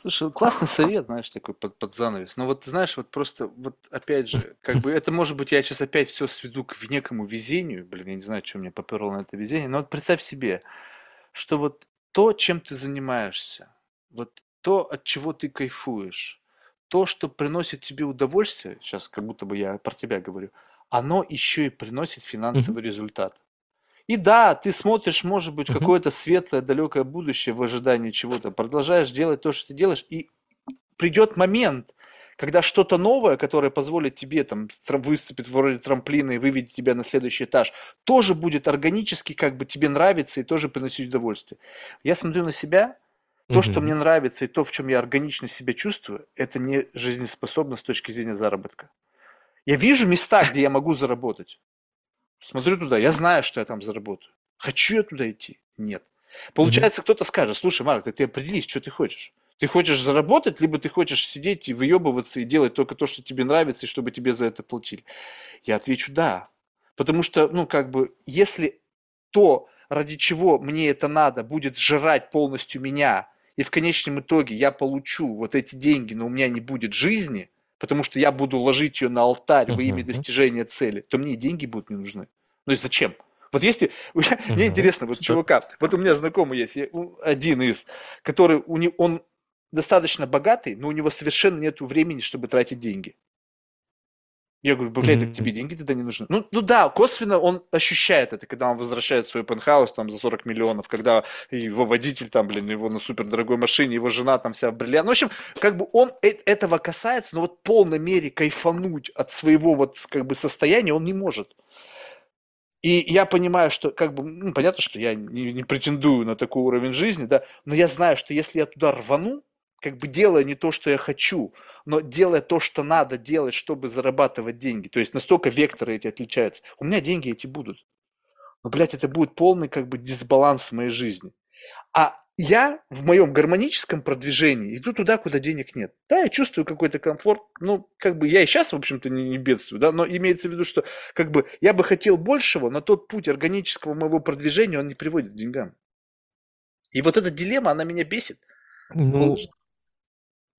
Слушай, классный совет, знаешь, такой под, под занавес. Но вот, знаешь, вот просто, вот опять же, как бы это может быть, я сейчас опять все сведу к некому везению. Блин, я не знаю, что мне поперло на это везение. Но вот представь себе, что вот то, чем ты занимаешься, вот то, от чего ты кайфуешь, то, что приносит тебе удовольствие, сейчас как будто бы я про тебя говорю, оно еще и приносит финансовый результат. И да, ты смотришь, может быть, угу. какое-то светлое, далекое будущее в ожидании чего-то, продолжаешь делать то, что ты делаешь, и придет момент, когда что-то новое, которое позволит тебе там выступить в роли трамплина и выведет тебя на следующий этаж, тоже будет органически, как бы тебе нравится и тоже приносить удовольствие. Я смотрю на себя, то, что мне нравится и то, в чем я органично себя чувствую, это не жизнеспособно с точки зрения заработка. Я вижу места, где я могу заработать. Смотрю туда, я знаю, что я там заработаю. Хочу я туда идти? Нет. Получается, mm-hmm. кто-то скажет, слушай, Марк, ты, ты определись, что ты хочешь. Ты хочешь заработать, либо ты хочешь сидеть и выебываться и делать только то, что тебе нравится, и чтобы тебе за это платили. Я отвечу да. Потому что, ну, как бы, если то, ради чего мне это надо, будет жрать полностью меня, и в конечном итоге я получу вот эти деньги, но у меня не будет жизни – потому что я буду ложить ее на алтарь во имя достижения цели, то мне и деньги будут не нужны. Ну и зачем? Вот если... Мне интересно, вот чувака, вот у меня знакомый есть, один из, который, у него, он достаточно богатый, но у него совершенно нет времени, чтобы тратить деньги. Я говорю, блядь, так тебе деньги тогда не нужны. Ну, ну да, косвенно он ощущает это, когда он возвращает свой пентхаус там за 40 миллионов, когда его водитель там, блин, его на супер дорогой машине, его жена там вся бриллиант. Ну, в общем, как бы он э, этого касается, но вот в полной мере кайфануть от своего вот как бы состояния он не может. И я понимаю, что как бы, ну, понятно, что я не, не претендую на такой уровень жизни, да, но я знаю, что если я туда рвану, как бы делая не то, что я хочу, но делая то, что надо делать, чтобы зарабатывать деньги. То есть настолько векторы эти отличаются. У меня деньги эти будут. Но, блядь, это будет полный как бы дисбаланс в моей жизни. А я в моем гармоническом продвижении иду туда, куда денег нет. Да, я чувствую какой-то комфорт. Ну, как бы я и сейчас, в общем-то, не, не бедствую, да, но имеется в виду, что как бы я бы хотел большего, но тот путь органического моего продвижения, он не приводит к деньгам. И вот эта дилемма, она меня бесит. Ну,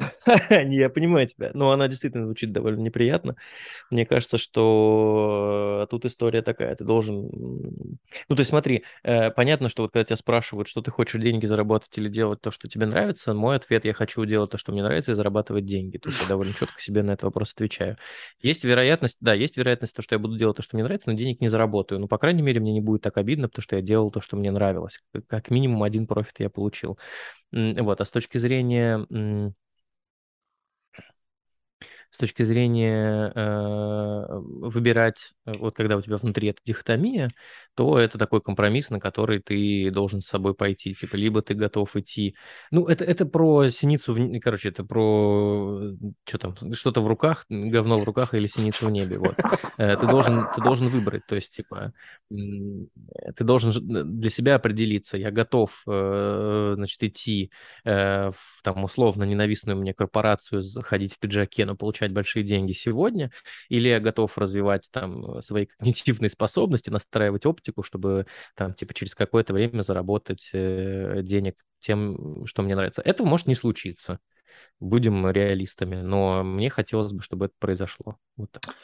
Я понимаю тебя, но она действительно звучит довольно неприятно. Мне кажется, что тут история такая, ты должен... Ну, то есть смотри, э, понятно, что вот когда тебя спрашивают, что ты хочешь деньги заработать или делать то, что тебе нравится, мой ответ, я хочу делать то, что мне нравится, и зарабатывать деньги. То есть я довольно четко себе на этот вопрос отвечаю. Есть вероятность, да, есть вероятность, то, что я буду делать то, что мне нравится, но денег не заработаю. Ну, по крайней мере, мне не будет так обидно, потому что я делал то, что мне нравилось. Как минимум один профит я получил. Вот, а с точки зрения с точки зрения э, выбирать, э, вот когда у тебя внутри эта дихотомия, то это такой компромисс, на который ты должен с собой пойти. Типа, либо ты готов идти... Ну, это, это про синицу, в... короче, это про что там, что-то в руках, говно в руках или синицу в небе, вот. Э, ты должен, ты должен выбрать, то есть, типа, ты должен для себя определиться, я готов, э, значит, идти в, там, условно, ненавистную мне корпорацию, ходить в пиджаке, но получать получать большие деньги сегодня, или я готов развивать там свои когнитивные способности, настраивать оптику, чтобы там типа через какое-то время заработать э, денег тем, что мне нравится. Этого может не случиться. Будем реалистами, но мне хотелось бы, чтобы это произошло. Вот так.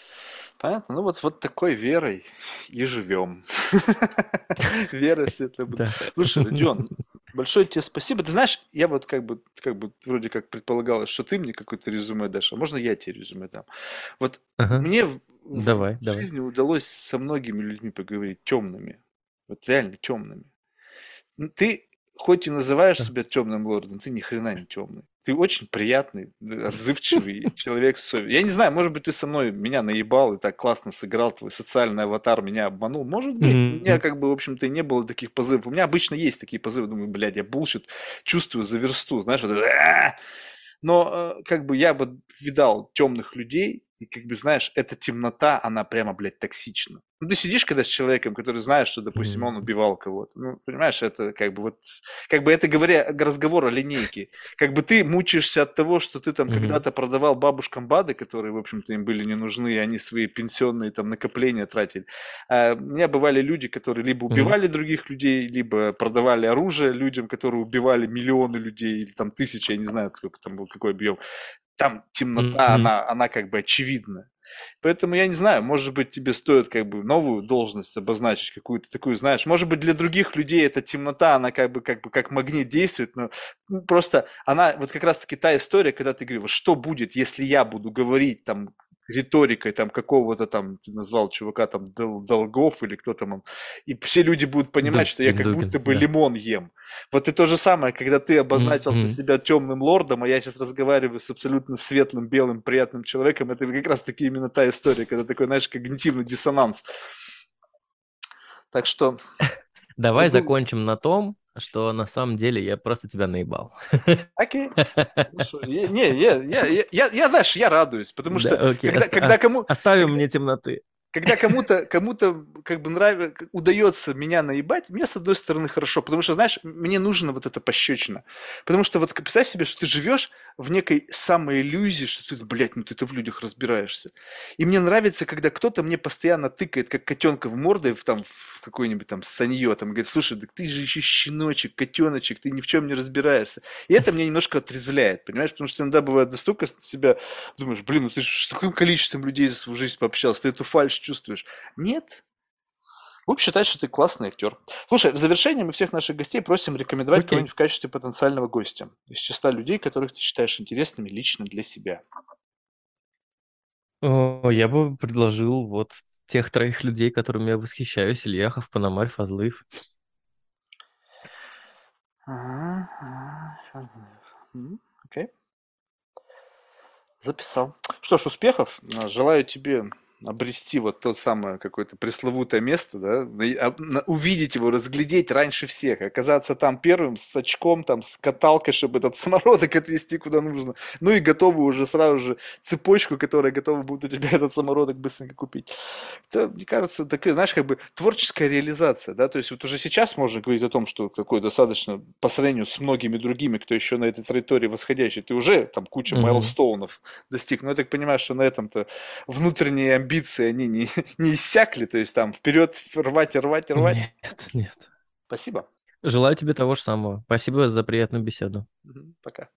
Понятно. Ну вот, вот такой верой и живем. Вера будет. Слушай, Джон, Большое тебе спасибо. Ты знаешь, я вот как бы, как бы вроде как предполагалось, что ты мне какое-то резюме дашь, а можно я тебе резюме дам? Вот ага. мне в, давай, в давай. жизни удалось со многими людьми поговорить темными. Вот реально темными. Ты хоть и называешь себя темным лордом, ты ни хрена не темный. Ты очень приятный, отзывчивый человек. Я не знаю, может быть, ты со мной меня наебал и так классно сыграл, твой социальный аватар меня обманул. Может быть, mm-hmm. у меня как бы, в общем-то, и не было таких позывов. У меня обычно есть такие позывы, думаю, блядь, я булшит, чувствую за версту, знаешь, вот это, но э, как бы я бы видал темных людей, и как бы знаешь, эта темнота, она прямо, блядь, токсична. Ну, ты сидишь когда с человеком, который знаешь, что, допустим, он убивал кого-то. Ну, понимаешь, это как бы вот... Как бы это говоря, разговор о линейке. Как бы ты мучаешься от того, что ты там mm-hmm. когда-то продавал бабушкам БАДы, которые, в общем-то, им были не нужны, и они свои пенсионные там накопления тратили. А у меня бывали люди, которые либо убивали mm-hmm. других людей, либо продавали оружие людям, которые убивали миллионы людей, или там тысячи, я не знаю, сколько там был, какой объем там темнота, mm-hmm. она, она как бы очевидна. Поэтому я не знаю, может быть, тебе стоит как бы новую должность обозначить, какую-то такую, знаешь, может быть, для других людей эта темнота, она как бы как, бы как магнит действует, но ну, просто она, вот как раз-таки та история, когда ты говоришь, что будет, если я буду говорить там риторикой там какого-то там, ты назвал чувака там Дол Долгов или кто там и все люди будут понимать, да, что я как будто бы да. лимон ем. Вот и то же самое, когда ты обозначился mm-hmm. себя темным лордом, а я сейчас разговариваю с абсолютно светлым, белым, приятным человеком, это как раз таки именно та история, когда такой, знаешь, когнитивный диссонанс. Так что... Давай забыл... закончим на том, что на самом деле я просто тебя наебал. Окей. Не, я, я, я, я, знаешь, я радуюсь, потому что когда, когда кому... Оставим мне темноты когда кому-то кому-то как бы нравится, удается меня наебать, мне с одной стороны хорошо, потому что, знаешь, мне нужно вот это пощечина. Потому что вот представь себе, что ты живешь в некой самой иллюзии, что ты, блядь, ну ты-то в людях разбираешься. И мне нравится, когда кто-то мне постоянно тыкает, как котенка в морды, в, там, в какой-нибудь там санье, там, говорит, слушай, так ты же еще щеночек, котеночек, ты ни в чем не разбираешься. И это меня немножко отрезвляет, понимаешь? Потому что иногда бывает настолько себя, думаешь, блин, ну ты с таким количеством людей за свою жизнь пообщался, ты эту фальш чувствуешь. Нет. Будем считать, что ты классный актер. Слушай, в завершение мы всех наших гостей просим рекомендовать okay. кого-нибудь в качестве потенциального гостя из числа людей, которых ты считаешь интересными лично для себя. О, я бы предложил вот тех троих людей, которыми я восхищаюсь. Ильяхов, Пономарь, Фазлыев. Окей. Записал. Что ж, успехов. Желаю тебе обрести вот то самое какое-то пресловутое место, да, а- увидеть его, разглядеть раньше всех, оказаться там первым с очком, там, с каталкой, чтобы этот самородок отвезти куда нужно, ну и готовы уже сразу же цепочку, которая готова будет у тебя этот самородок быстренько купить. Это, мне кажется, такая, знаешь, как бы творческая реализация, да, то есть вот уже сейчас можно говорить о том, что такой достаточно по сравнению с многими другими, кто еще на этой траектории восходящий, ты уже там куча Мгм. майлстоунов достиг, но я так понимаю, что на этом-то внутренние амбиции, они не, не иссякли, то есть там вперед рвать и рвать и рвать. Нет, нет. Спасибо. Желаю тебе того же самого. Спасибо за приятную беседу. Пока.